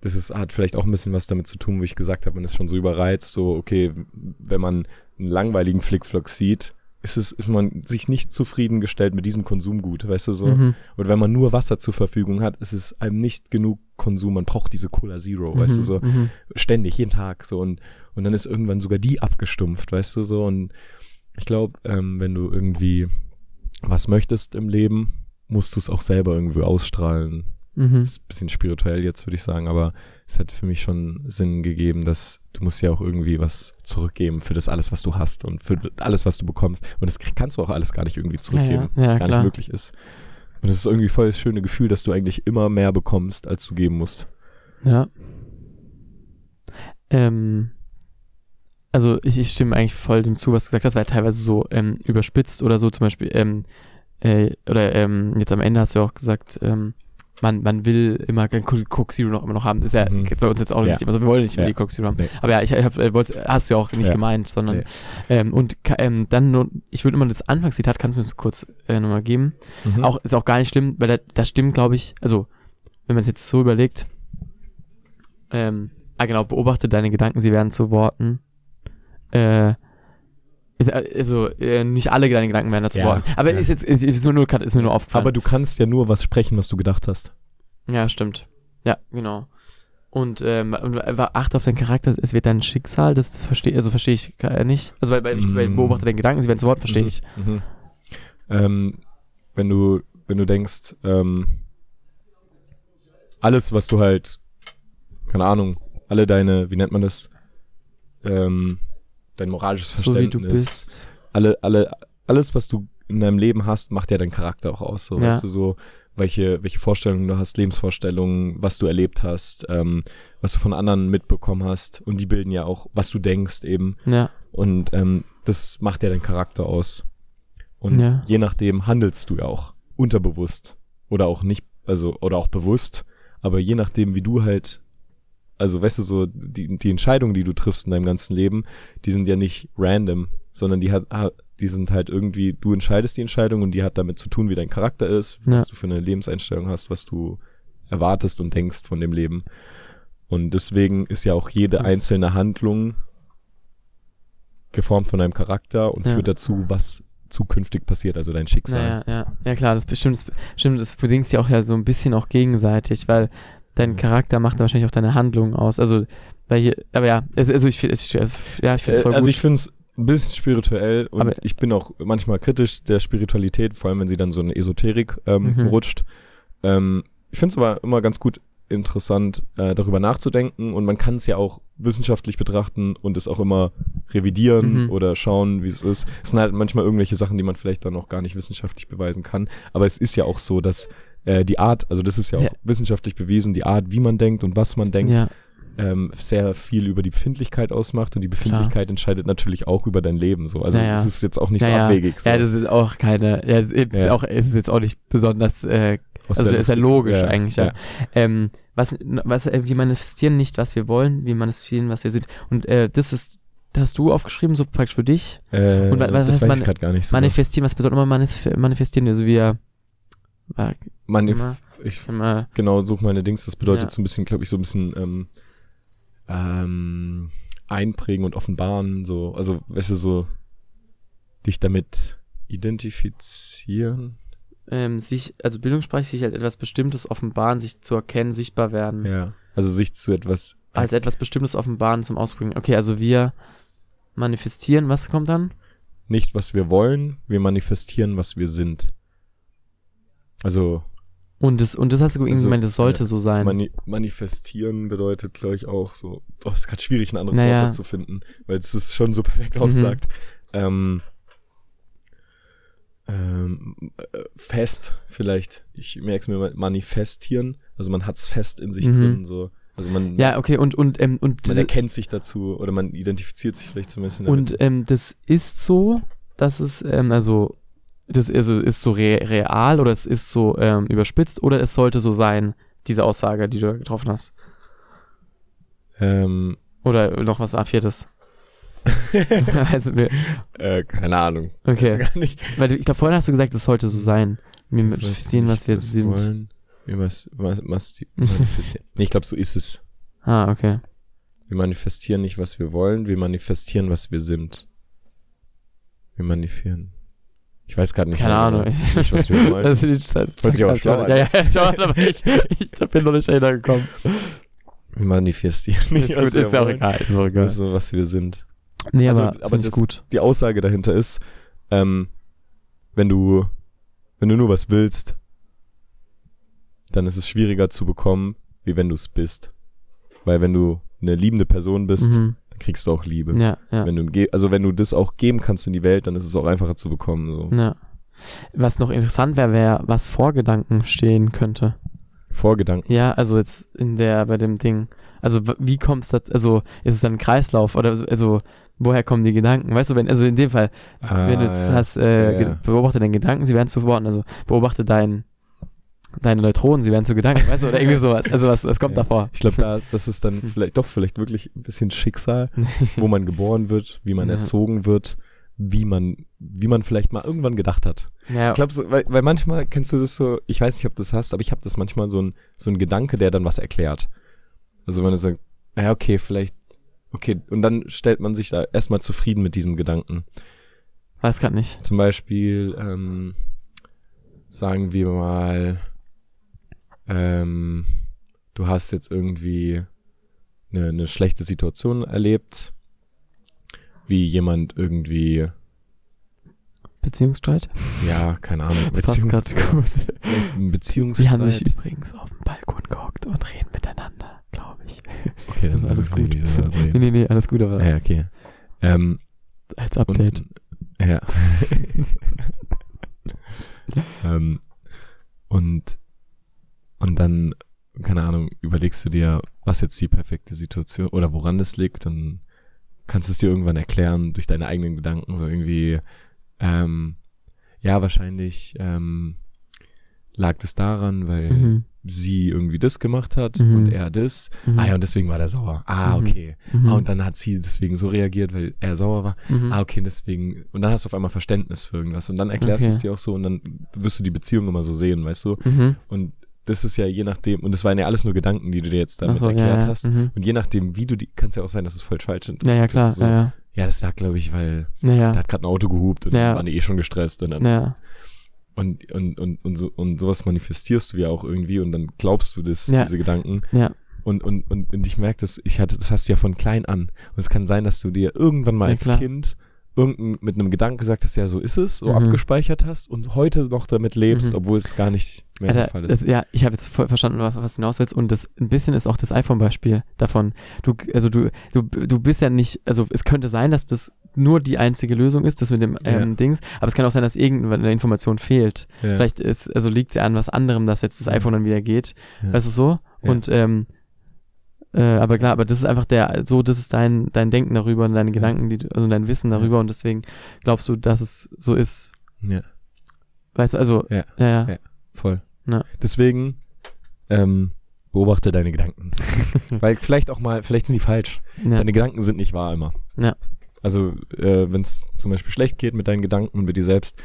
C: das ist, hat vielleicht auch ein bisschen was damit zu tun, wo ich gesagt habe, man ist schon so überreizt, so, okay, wenn man einen langweiligen Flickflock sieht, ist es, ist man sich nicht zufriedengestellt mit diesem Konsumgut, weißt du so?
A: Mhm.
C: Und wenn man nur Wasser zur Verfügung hat, ist es einem nicht genug Konsum. Man braucht diese Cola Zero, weißt du, so
A: Mhm.
C: ständig, jeden Tag so und und dann ist irgendwann sogar die abgestumpft, weißt du so und ich glaube, ähm, wenn du irgendwie was möchtest im Leben, musst du es auch selber irgendwie ausstrahlen.
A: Mhm.
C: Ist ein bisschen spirituell jetzt, würde ich sagen, aber es hat für mich schon Sinn gegeben, dass du musst ja auch irgendwie was zurückgeben für das alles, was du hast und für alles, was du bekommst. Und das kannst du auch alles gar nicht irgendwie zurückgeben,
A: Ja, ja. Ja,
C: was gar
A: klar.
C: nicht möglich ist. Und es ist irgendwie voll das schöne Gefühl, dass du eigentlich immer mehr bekommst, als du geben musst.
A: Ja. Ähm, also ich, ich stimme eigentlich voll dem zu, was du gesagt hast, weil teilweise so ähm, überspitzt oder so zum Beispiel, ähm, äh, oder ähm, jetzt am Ende hast du ja auch gesagt, ähm, man, man will immer Coke Zero noch immer noch haben. Das ist ja
C: Mhm.
A: bei uns jetzt auch
C: Ja.
A: nicht, also wir wollen nicht immer
C: Ja.
A: die Coke Zero haben.
C: Nee.
A: Aber ja, ich, ich hab, äh, hast du ja auch nicht
C: Ja.
A: gemeint, sondern
C: Nee.
A: ähm, und ähm, dann nur, ich würde immer das Anfangszitat, kannst du mir kurz äh, nochmal geben?
C: Mhm.
A: Auch, ist auch gar nicht schlimm, weil da, da stimmt, glaube ich, also, wenn man es jetzt so überlegt, ähm, ah genau, beobachte deine Gedanken, sie werden zu Worten. Äh, äh, also, äh, nicht alle deine Gedanken werden dazu
C: Ja,
A: Worten. Aber
C: ja.
A: ist jetzt, ist, ist mir nur, ist mir nur aufgefallen.
C: Aber du kannst ja nur was sprechen, was du gedacht hast.
A: ja, stimmt. Ja, genau. Und ähm, einfach achte auf deinen Charakter, es wird dein Schicksal, das, das verstehe also verstehe ich äh, nicht. Also weil, weil ich weil ich
C: Mm.
A: beobachte deine Gedanken, sie werden zu Worten, verstehe
C: Mhm.
A: ich.
C: Mhm. Ähm, wenn du, wenn du denkst, ähm, alles, was du halt, keine Ahnung, alle deine, wie nennt man das, ähm, dein moralisches
A: So
C: Verständnis,
A: bist.
C: alle, alle, alles, was du in deinem Leben hast, macht ja deinen Charakter auch aus. So,
A: Ja.
C: weißt du, so, welche, welche Vorstellungen du hast, Lebensvorstellungen, was du erlebt hast, ähm, was du von anderen mitbekommen hast. Und die bilden ja auch, was du denkst eben.
A: Ja,
C: Und ähm, das macht ja deinen Charakter aus. Und
A: Ja.
C: je nachdem handelst du ja auch unterbewusst oder auch nicht, also oder auch bewusst, aber je nachdem, wie du halt, also weißt du so, die, die Entscheidungen, die du triffst in deinem ganzen Leben, die sind ja nicht random, sondern die hat, ha- die sind halt irgendwie, du entscheidest die Entscheidung und die hat damit zu tun, wie dein Charakter ist,
A: Ja.
C: was du für eine Lebenseinstellung hast, was du erwartest und denkst von dem Leben. Und deswegen ist ja auch jede
A: Das-
C: einzelne Handlung geformt von deinem Charakter und
A: Ja.
C: führt dazu, was zukünftig passiert, also dein Schicksal.
A: Naja, ja. Ja, klar, das bestimmt, das bestimmt, das bedingt sich auch ja so ein bisschen auch gegenseitig, weil dein
C: Mhm.
A: Charakter macht wahrscheinlich auch deine Handlungen aus. Also, weil hier, aber ja, also, also ich finde es, ja, ich finde es
C: Äh,
A: voll
C: also
A: gut.
C: ich finde es ein bisschen spirituell und
A: Aber-
C: ich bin auch manchmal kritisch der Spiritualität, vor allem wenn sie dann so in Esoterik ähm,
A: Mhm.
C: rutscht. Ähm, ich finde es aber immer ganz gut interessant, äh, darüber nachzudenken und man kann es ja auch wissenschaftlich betrachten und es auch immer revidieren
A: Mhm.
C: oder schauen, wie es ist. Es sind halt manchmal irgendwelche Sachen, die man vielleicht dann auch gar nicht wissenschaftlich beweisen kann. Aber es ist ja auch so, dass äh, die Art, also das ist ja auch
A: Ja.
C: wissenschaftlich bewiesen, die Art, wie man denkt und was man denkt,
A: ja,
C: ähm, sehr viel über die Befindlichkeit ausmacht und die Befindlichkeit entscheidet natürlich auch über dein Leben so. Also
A: Ja,
C: das ist jetzt auch nicht so abwegig. So.
A: Ja, das ist auch keine, ja, das ist. Auch, ist jetzt auch nicht besonders, äh,
C: Aus
A: also ist ja logisch eigentlich, ja. ähm, was, was, äh, wir manifestieren nicht, was wir wollen, wir manifestieren, was wir sind. Und äh, das ist, das hast du aufgeschrieben, so praktisch für dich.
C: Äh,
A: Und wa- was
C: das
A: heißt
C: weiß
A: man-
C: ich gerade gar nicht so.
A: Manifestieren, was bedeutet immer manif manifestieren? Also wir, war,
C: Manif
A: immer,
C: ich
A: immer,
C: genau suche meine Dings. Das bedeutet
A: Ja.
C: so ein bisschen, glaube ich, so ein bisschen ähm, ähm, einprägen und offenbaren. So, also weißt du so dich damit identifizieren.
A: ähm, sich, also Bildungssprache, sich als etwas Bestimmtes offenbaren, sich zu erkennen, sichtbar werden.
C: Ja. Also sich zu etwas
A: Als etwas Bestimmtes offenbaren, zum Ausbringen. Okay, also wir manifestieren, was kommt dann?
C: nicht, was wir wollen, wir manifestieren, was wir sind. Also
A: Und das, und das hast du irgendwie
C: Also,
A: gemeint, das sollte
C: ja,
A: so sein.
C: mani manifestieren bedeutet, glaube ich, auch so. Oh, es ist gerade schwierig, ein anderes
A: Naja.
C: Wort dazu finden, weil es es schon so perfekt
A: Mhm.
C: aussagt. Ähm, ähm, äh, fest, vielleicht. Ich merke es mir manifestieren. Also man hat's fest in sich
A: Mhm.
C: drin. So. Also man,
A: ja, okay, und, und, ähm, und,
C: man erkennt sich dazu oder man identifiziert sich vielleicht so ein bisschen damit.
A: und ähm, das ist so, dass es, ähm, also, das also ist so re real oder es ist so ähm, überspitzt oder es sollte so sein, diese Aussage, die du getroffen hast.
C: Ähm,
A: Oder noch was A4. [LAUGHS] also,
C: äh, keine Ahnung.
A: Okay. Weil du, ich glaube, vorhin hast du gesagt, es sollte so sein. Wir manifestieren, was wir sind.
C: Wollen. Wir was, was, was die [LAUGHS] manifestieren. nee, ich glaube, so ist es.
A: Ah, okay.
C: Wir manifestieren nicht, was wir wollen, wir manifestieren, was wir sind. Wir manifestieren. Ich weiß gerade nicht,
A: Keine Ahnung.
C: genau, nicht, was wollen. [LAUGHS]
A: Das ist das
C: Hört sich aber schlau.
A: Ja, ja, schon, aber ich, ich bin noch nicht dahinter gekommen.
C: Wir manifestieren nicht, [LAUGHS]
A: Ist [LAUGHS] gut, ist ja auch egal. Ist auch egal.
C: also, was wir sind.
A: Nee,
C: Also,
A: aber,
C: aber
A: ich
C: das-
A: gut.
C: Die Aussage dahinter ist, ähm, wenn du, wenn du nur was willst, dann ist es schwieriger zu bekommen, wie wenn du es bist. Weil wenn du eine liebende Person bist,
A: Mhm.
C: Dann kriegst du auch Liebe.
A: Ja, ja.
C: Wenn du, also wenn du das auch geben kannst in die Welt, dann ist es auch einfacher zu bekommen. So.
A: ja. Was noch interessant wäre, wäre, was vor Gedanken stehen könnte.
C: Vorgedanken.
A: Ja, also jetzt in der, bei dem Ding. Also wie kommt es dazu, also ist es dann ein Kreislauf oder so- also woher kommen die Gedanken? Weißt du, wenn, also in dem Fall, wenn du jetzt
C: Ah, ja.
A: hast, äh,
C: Ja, ja.
A: beobachte deine Gedanken, sie werden zu Worten, also beobachte dein, deine Neutronen, sie werden zu Gedanken, weißt du, oder irgendwie sowas. [LAUGHS] Also was, was kommt
C: Ja.
A: davor?
C: Ich glaube, da, das ist dann [LAUGHS] vielleicht doch vielleicht wirklich ein bisschen Schicksal, [LAUGHS] wo man geboren wird, wie man
A: Ja.
C: erzogen wird, wie man, wie man vielleicht mal irgendwann gedacht hat.
A: ja,
C: Ich glaube, so, weil, weil manchmal kennst du das so, ich weiß nicht, ob du das hast, aber ich habe das manchmal so ein, so ein Gedanke, der dann was erklärt. Also wenn du sagst, ja, okay, vielleicht, okay, und dann stellt man sich da erstmal zufrieden mit diesem Gedanken.
A: weiß grad nicht.
C: Zum Beispiel, ähm, sagen wir mal, ähm, du hast jetzt irgendwie eine, eine schlechte Situation erlebt, wie jemand irgendwie,
A: Beziehungsstreit?
C: ja, keine Ahnung,
A: Das passt
C: Beziehungs-
A: gerade gut.
C: ein
A: Die
C: Beziehungsstreit.
A: haben sich übrigens auf dem Balkon gehockt und reden miteinander, glaube ich.
C: okay,
A: das ist alles gut. Nee,
C: Nee,
A: nee, nee, alles gut, aber
C: ja, okay. Ähm,
A: als Update.
C: Und, ja. [LAUGHS] ähm, und, und dann, keine Ahnung, überlegst du dir, was jetzt die perfekte Situation oder woran das liegt, dann kannst du es dir irgendwann erklären durch deine eigenen Gedanken, so irgendwie, ähm, ja, wahrscheinlich ähm, lag das daran, weil
A: Mhm.
C: sie irgendwie das gemacht hat
A: Mhm.
C: und er das.
A: Mhm.
C: Ah ja, und deswegen war der sauer. Ah,
A: Mhm.
C: okay.
A: Mhm.
C: Ah, und dann hat sie deswegen so reagiert, weil er sauer war.
A: Mhm.
C: Ah, okay, deswegen. Und dann hast du auf einmal Verständnis für irgendwas. Und dann erklärst
A: Okay.
C: du es dir auch so und dann wirst du die Beziehung immer so sehen, weißt du?
A: Mhm.
C: Und das ist ja je nachdem, und das waren ja alles nur Gedanken, die du dir jetzt damit
A: so, ja,
C: erklärt
A: ja.
C: hast.
A: Mhm.
C: Und je nachdem, wie du die, kann es ja auch sein, dass es voll falsch sind.
A: Ja, ja, klar.
C: Ist so,
A: Ja, ja.
C: ja, das lag, glaube ich, weil
A: Ja, ja.
C: da hat gerade ein Auto gehupt und
A: Ja.
C: dann waren die eh schon gestresst und dann
A: ja.
C: und, und, und, und, so, und sowas manifestierst du ja auch irgendwie und dann glaubst du das,
A: Ja.
C: diese Gedanken.
A: Ja.
C: Und, und, und, und ich merke das, ich hatte, das hast du ja von klein an. Und es kann sein, dass du dir irgendwann mal
A: Ja,
C: als
A: klar.
C: Kind irgendein, mit einem Gedanken gesagt hast, ja, so ist es, so
A: Mhm.
C: abgespeichert hast und heute noch damit lebst,
A: Mhm.
C: obwohl es gar nicht mehr der
A: Alter,
C: Fall
A: das,
C: ist.
A: ja, ich habe jetzt voll verstanden, was, was du hinaus willst. Und das ein bisschen ist auch das iPhone-Beispiel davon. Du, also du, du, du bist ja nicht, also es könnte sein, dass das nur die einzige Lösung ist, das mit dem ähm,
C: Ja.
A: Dings, aber es kann auch sein, dass irgendeine Information fehlt.
C: ja.
A: Vielleicht ist, also liegt es ja an was anderem, dass jetzt das iPhone dann wieder geht.
C: Ja.
A: Weißt du so? Und ähm, Äh, aber klar, aber das ist einfach der, so, das ist dein, dein Denken darüber und deine Gedanken, die also dein Wissen darüber und deswegen glaubst du, dass es so ist.
C: Ja,
A: Weißt du, also,
C: Ja,
A: ja, ja.
C: ja. voll.
A: Ja.
C: Deswegen ähm, beobachte deine Gedanken. [LAUGHS] Weil vielleicht auch mal, vielleicht sind die falsch.
A: ja.
C: Deine Gedanken sind nicht wahr immer.
A: Ja.
C: Also, äh, wenn es zum Beispiel schlecht geht mit deinen Gedanken und mit dir selbst,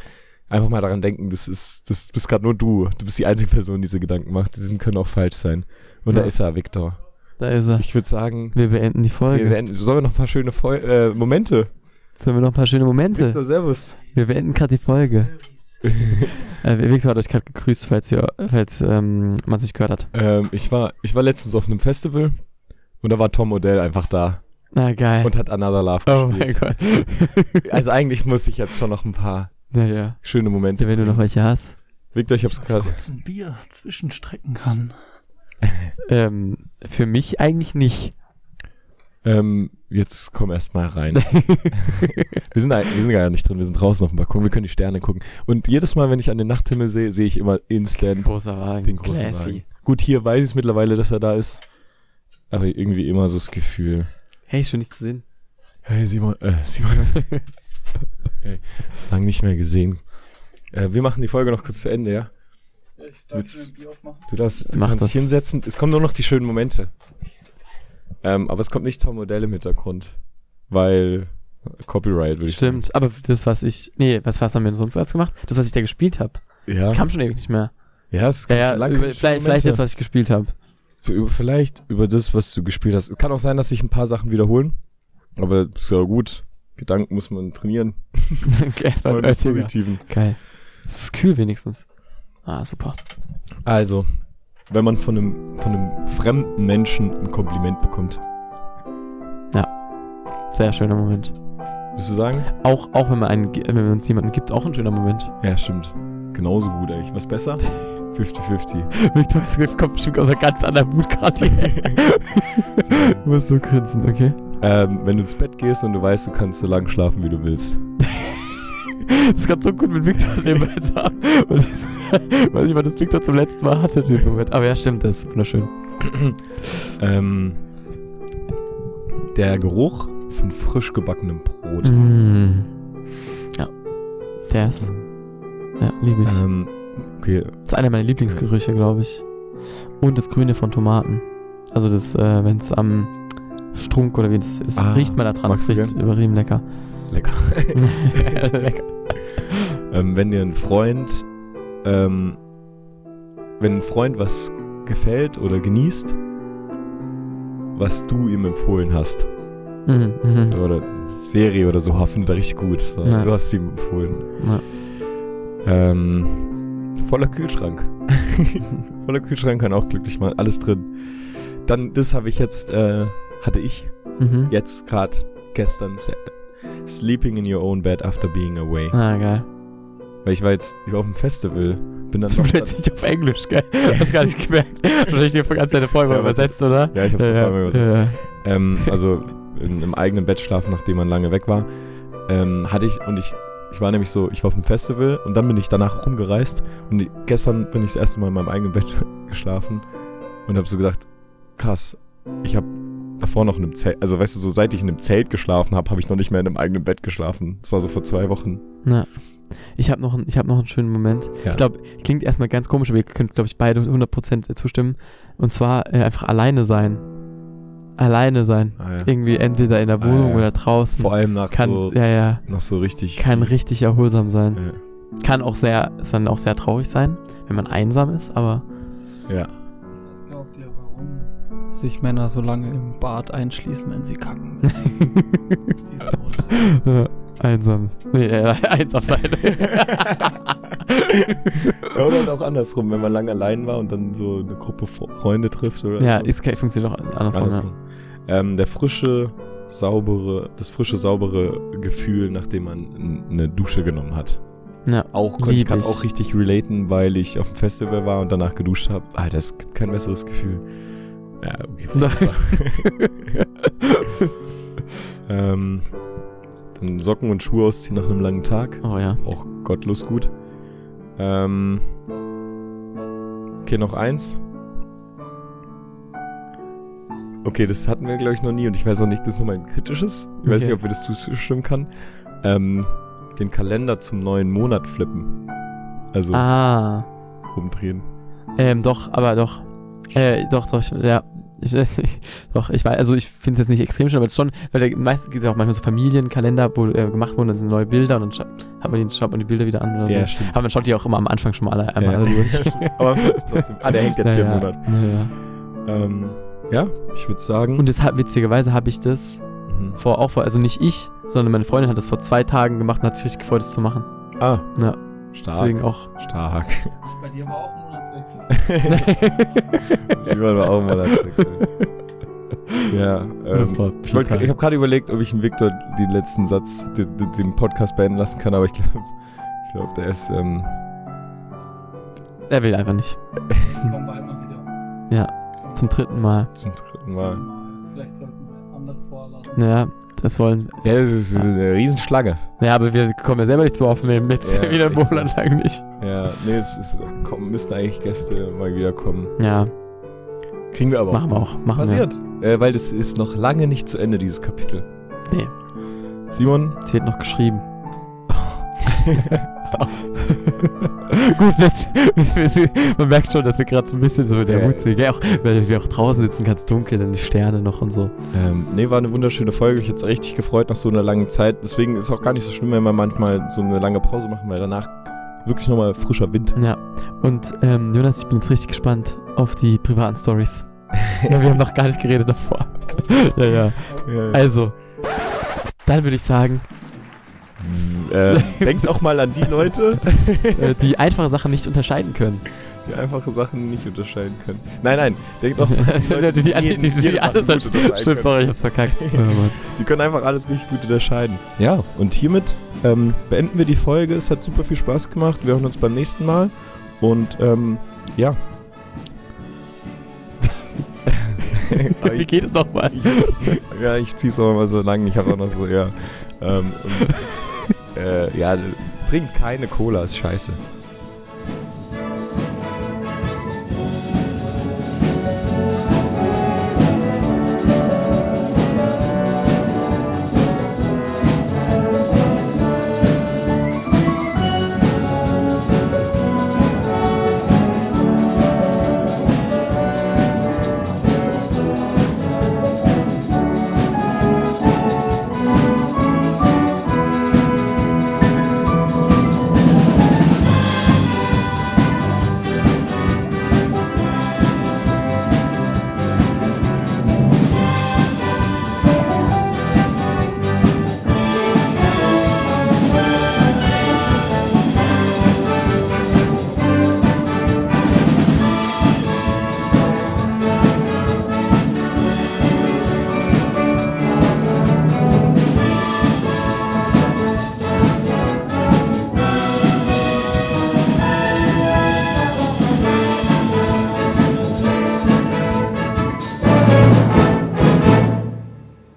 C: einfach mal daran denken, das ist, das bist gerade nur du. Du bist die einzige Person, die diese Gedanken macht. Die können auch falsch sein. Und
A: Ja.
C: da ist er, Victor.
A: Da ist er.
C: Ich würde sagen,
A: Wir beenden die Folge.
C: wir beenden, sollen wir noch ein paar schöne Fol äh, Momente?
A: Sollen wir noch ein paar schöne Momente?
C: Victor, servus.
A: Wir beenden gerade die Folge. [LAUGHS] äh, Victor hat euch gerade gegrüßt, falls, ihr, falls ähm, man sich gehört hat.
C: ähm, ich, war, ich war letztens auf einem Festival und da war Tom Odell einfach da
A: Na, geil.
C: und hat Another Love
A: oh mein
C: gespielt.
A: Gott. [LAUGHS]
C: Also eigentlich muss ich jetzt schon noch ein paar
A: naja.
C: schöne Momente.
A: Wenn du noch welche hast.
C: Victor, ich hab's gerade.
D: kurz ein Bier zwischenstrecken kann. [LAUGHS]
A: Ähm, für mich eigentlich nicht.
C: Ähm, jetzt komm erst mal rein. [LAUGHS] wir, sind, wir sind gar nicht drin, wir sind draußen auf dem Balkon, wir können die Sterne gucken. Und jedes Mal, wenn ich an den Nachthimmel sehe, sehe ich immer instant
A: Großer Wagen.
C: den großen
A: Classy.
C: Wagen. Gut, hier weiß ich es mittlerweile, dass er da ist. Aber irgendwie immer so das Gefühl.
A: Hey, schön dich zu sehen.
C: Hey Simon, äh, Simon. [LAUGHS] hey, lang nicht mehr gesehen. Äh, wir machen die Folge noch kurz zu Ende, ja?
D: Ich
C: darf Willst-
D: ein Bier aufmachen.
C: Du darfst, du
A: Mach
C: kannst dich hinsetzen. Es kommen nur noch die schönen Momente. Ähm, aber es kommt nicht Tom Modell im Hintergrund. Weil Copyright würde ich
A: Stimmt, aber das, was ich. Nee, was, was haben wir denn sonst als gemacht? Das, was ich da gespielt habe.
C: sagen. Ja,
A: Das kam schon ewig nicht mehr.
C: ja, es kam
A: ja,
C: schon lange
A: vielleicht, vielleicht das, was ich gespielt habe.
C: Vielleicht über das, was du gespielt hast. Es kann auch sein, dass sich ein paar Sachen wiederholen. Aber ist ja gut. Gedanken muss man trainieren. [LAUGHS] [LAUGHS]
A: Ein
C: mit
A: Oettinger.
C: positiven.
A: Geil. Es ist kühl wenigstens. Ah, super.
C: Also, wenn man von einem, von einem fremden Menschen ein Kompliment bekommt,
A: Sehr schöner Moment.
C: würdest du sagen?
A: Auch, auch wenn man einen, wenn es jemanden gibt, auch ein schöner Moment.
C: Ja, stimmt. Genauso gut eigentlich. Was besser? [LAUGHS] 50-50.
A: Victor es kommt bestimmt aus einer ganz anderen Mut gerade [LAUGHS] du musst so grinsen, okay?
C: ähm, wenn du ins Bett gehst und du weißt, du kannst so lange schlafen, wie du willst. [LAUGHS]
A: Das ist gerade so gut mit Victor haben. Und ich weiß nicht, wann das Victor zum letzten Mal hatte, den Moment. Aber ja, stimmt, das ist wunderschön. [CLEARS THROAT]
C: ähm, der Geruch von frisch gebackenem Brot.
A: Mm. Ja. Der ist. Ja, liebe ich.
C: Ähm, okay,
A: Das ist einer meiner Lieblingsgerüche, glaube ich. Und das Grüne von Tomaten. Also das, äh, wenn es am Strunk oder wie das ist,
C: Ah,
A: riecht man da dran. Das riecht übertrieben lecker.
C: Lecker. [LAUGHS]
A: lecker.
C: ähm, wenn dir ein Freund, ähm, wenn ein Freund was gefällt oder genießt, was du ihm empfohlen hast,
A: Mhm, mhm.
C: oder Serie oder so, findet er richtig gut. So,
A: Ja.
C: Du hast sie ihm empfohlen.
A: Ja.
C: Ähm, voller Kühlschrank. [LAUGHS] voller Kühlschrank kann auch glücklich machen. Alles drin. Dann, das habe ich jetzt, äh, hatte ich
A: Mhm.
C: jetzt gerade gestern se- Sleeping in your own bed after being away.
A: Ah, geil.
C: Weil ich war jetzt ich war auf dem Festival. Bin dann [LAUGHS]
A: plötzlich auf Englisch, gell? [LAUGHS] Hast du gar nicht gemerkt. Wahrscheinlich die ganze Zeit Folge
C: Ja,
A: übersetzt, oder?
C: Ja, ich hab's
A: ja,
C: ja,
A: ja,
C: übersetzt.
A: ja.
C: Ähm, [LAUGHS] also in, im eigenen Bett schlafen, nachdem man lange weg war. Ähm, hatte ich und ich ich war nämlich so, ich war auf dem Festival und dann bin ich danach rumgereist und ich, gestern bin ich das erste Mal in meinem eigenen Bett geschlafen und habe so gedacht, krass, ich habe davor noch in einem Zelt, also weißt du, so seit ich in einem Zelt geschlafen habe, habe ich noch nicht mehr in einem eigenen Bett geschlafen. Das war so vor zwei Wochen.
A: Ja. Ich habe noch, ich hab noch einen schönen Moment.
C: Ja.
A: Ich glaube, klingt erstmal ganz komisch, aber ihr könnt, glaube ich, beide 100% zustimmen. Und zwar äh, einfach alleine sein. Alleine sein.
C: Ah, ja.
A: Irgendwie entweder in der
C: Ah,
A: Wohnung
C: ja.
A: oder draußen.
C: Vor allem nach
A: kann,
C: so,
A: ja, ja,
C: nach so richtig.
A: kann richtig erholsam sein. Kann auch sehr, kann auch sehr traurig sein, wenn man einsam ist, aber
C: ja.
D: Sich Männer so lange im Bad einschließen, wenn sie kacken? [LAUGHS]
A: Ja, einsam. Nee, äh, [LAUGHS] einsam sein.
C: Ja, oder halt auch andersrum, wenn man lange allein war und dann so eine Gruppe Fre- Freunde trifft oder
A: ja,
C: so.
A: ist, funktioniert auch andersrum.
C: andersrum. Ähm, der frische, saubere, das frische, saubere Gefühl, nachdem man eine Dusche genommen hat.
A: Ja. ja.
C: Auch konnte ich kann
A: ich.
C: auch richtig relaten, weil ich auf dem Festival war und danach geduscht habe. Alter, es gibt kein besseres Gefühl. Ja, okay. [LAUGHS] ähm, dann Socken und Schuhe ausziehen nach einem langen Tag.
A: oh ja.
C: Auch gottlos gut. Ähm, okay, noch eins. Okay, das hatten wir, glaube ich, noch nie und ich weiß auch nicht, das ist nochmal ein kritisches. Ich weiß
A: Okay.
C: nicht, ob wir das zustimmen kann. Ähm, den Kalender zum neuen Monat flippen. Also
A: Ah.
C: rumdrehen.
A: Ähm, doch, aber doch. Äh, doch, doch, ja. [LAUGHS] Ich, doch, ich weiß, also ich finde es jetzt nicht extrem schön, aber es ist schon, weil da meistens gibt es ja auch manchmal so Familienkalender, wo äh, gemacht wurden, dann sind neue Bilder und dann scha hat man die, schaut man die Bilder wieder an oder so.
C: stimmt.
A: Aber man schaut die auch immer am Anfang schon mal alle, einmal
C: Ja.
A: alle durch. [LAUGHS]
C: Aber man wird's trotzdem. Ah, der hängt jetzt hier im Monat.
A: Ja, ja.
C: Ähm, ja, ich würde sagen.
A: Und deshalb, witzigerweise habe ich das
C: mhm.
A: vor, auch vor, also nicht ich, sondern meine Freundin hat das vor zwei Tagen gemacht und hat sich richtig gefreut, das zu machen.
C: Ah,
A: Ja.
C: stark.
A: Deswegen auch.
C: Stark.
D: Bei dir war auch
C: Wollen wir auch mal wechseln. Ja, ähm, ich, wollt- ich habe gerade überlegt, ob ich den Victor den letzten Satz, den, den- Podcast beenden lassen kann, aber ich glaube, ich glaube, der ist, ähm,
A: er will einfach nicht.
D: Kommen bald mal wieder.
A: Ja, Zum dritten Mal.
C: zum dritten Mal.
D: Vielleicht sollten wir andere vorlassen.
A: Ja, das wollen.
C: Ja, das ist eine Riesenschlange.
A: Ja, aber wir kommen ja selber nicht zu aufnehmen. Jetzt
C: Ja, [LAUGHS]
A: wieder
C: ist so.
A: monatelang nicht.
C: Ja, nee, es, es kommen, müssen eigentlich Gäste mal wieder kommen.
A: Ja,
C: Kriegen wir aber
A: machen wir auch. Machen
C: Passiert. Äh, weil das ist noch lange nicht zu Ende, dieses Kapitel.
A: Nee.
C: Simon?
A: Es wird noch geschrieben. [LAUGHS] [LAUGHS] [LAUGHS] Gut, jetzt, [LAUGHS] man merkt schon, dass wir gerade so ein bisschen so in der
C: Ja.
A: Hut sind. Ja, auch, weil wir auch draußen sitzen, ganz dunkel, dann die Sterne noch und so.
C: Ähm, nee, war eine wunderschöne Folge. Ich hätte richtig gefreut nach so einer langen Zeit. Deswegen ist es auch gar nicht so schlimm, wenn wir manchmal so eine lange Pause machen, weil danach wirklich nochmal frischer Wind.
A: Ja, und ähm, Jonas, ich bin jetzt richtig gespannt auf die privaten Stories. [LAUGHS] ja, wir haben noch gar nicht geredet davor. ja, ja.
C: Ja.
A: Also, dann würde ich sagen,
C: äh, [LAUGHS] denkt auch mal an die Leute,
A: äh, die einfache Sachen nicht unterscheiden können.
C: die einfache Sachen nicht unterscheiden können. Nein, nein, denkt auch mal an die [LAUGHS] Leute,
A: die, die, die, die, alles
C: gut unterscheiden
A: Stimmt,
C: können.
A: sorry, ich hab's verkackt. [LAUGHS] Oh.
C: Die können einfach alles richtig gut unterscheiden. Ja, und hiermit ähm, beenden wir die Folge. Es hat super viel Spaß gemacht. Wir hören uns beim nächsten Mal. Und ähm, ja.
A: Wie geht es nochmal?
C: ja, ich zieh's auch mal so lang. Ich habe auch noch so, ja. Ähm, und, äh, ja, trinkt keine Cola, ist scheiße.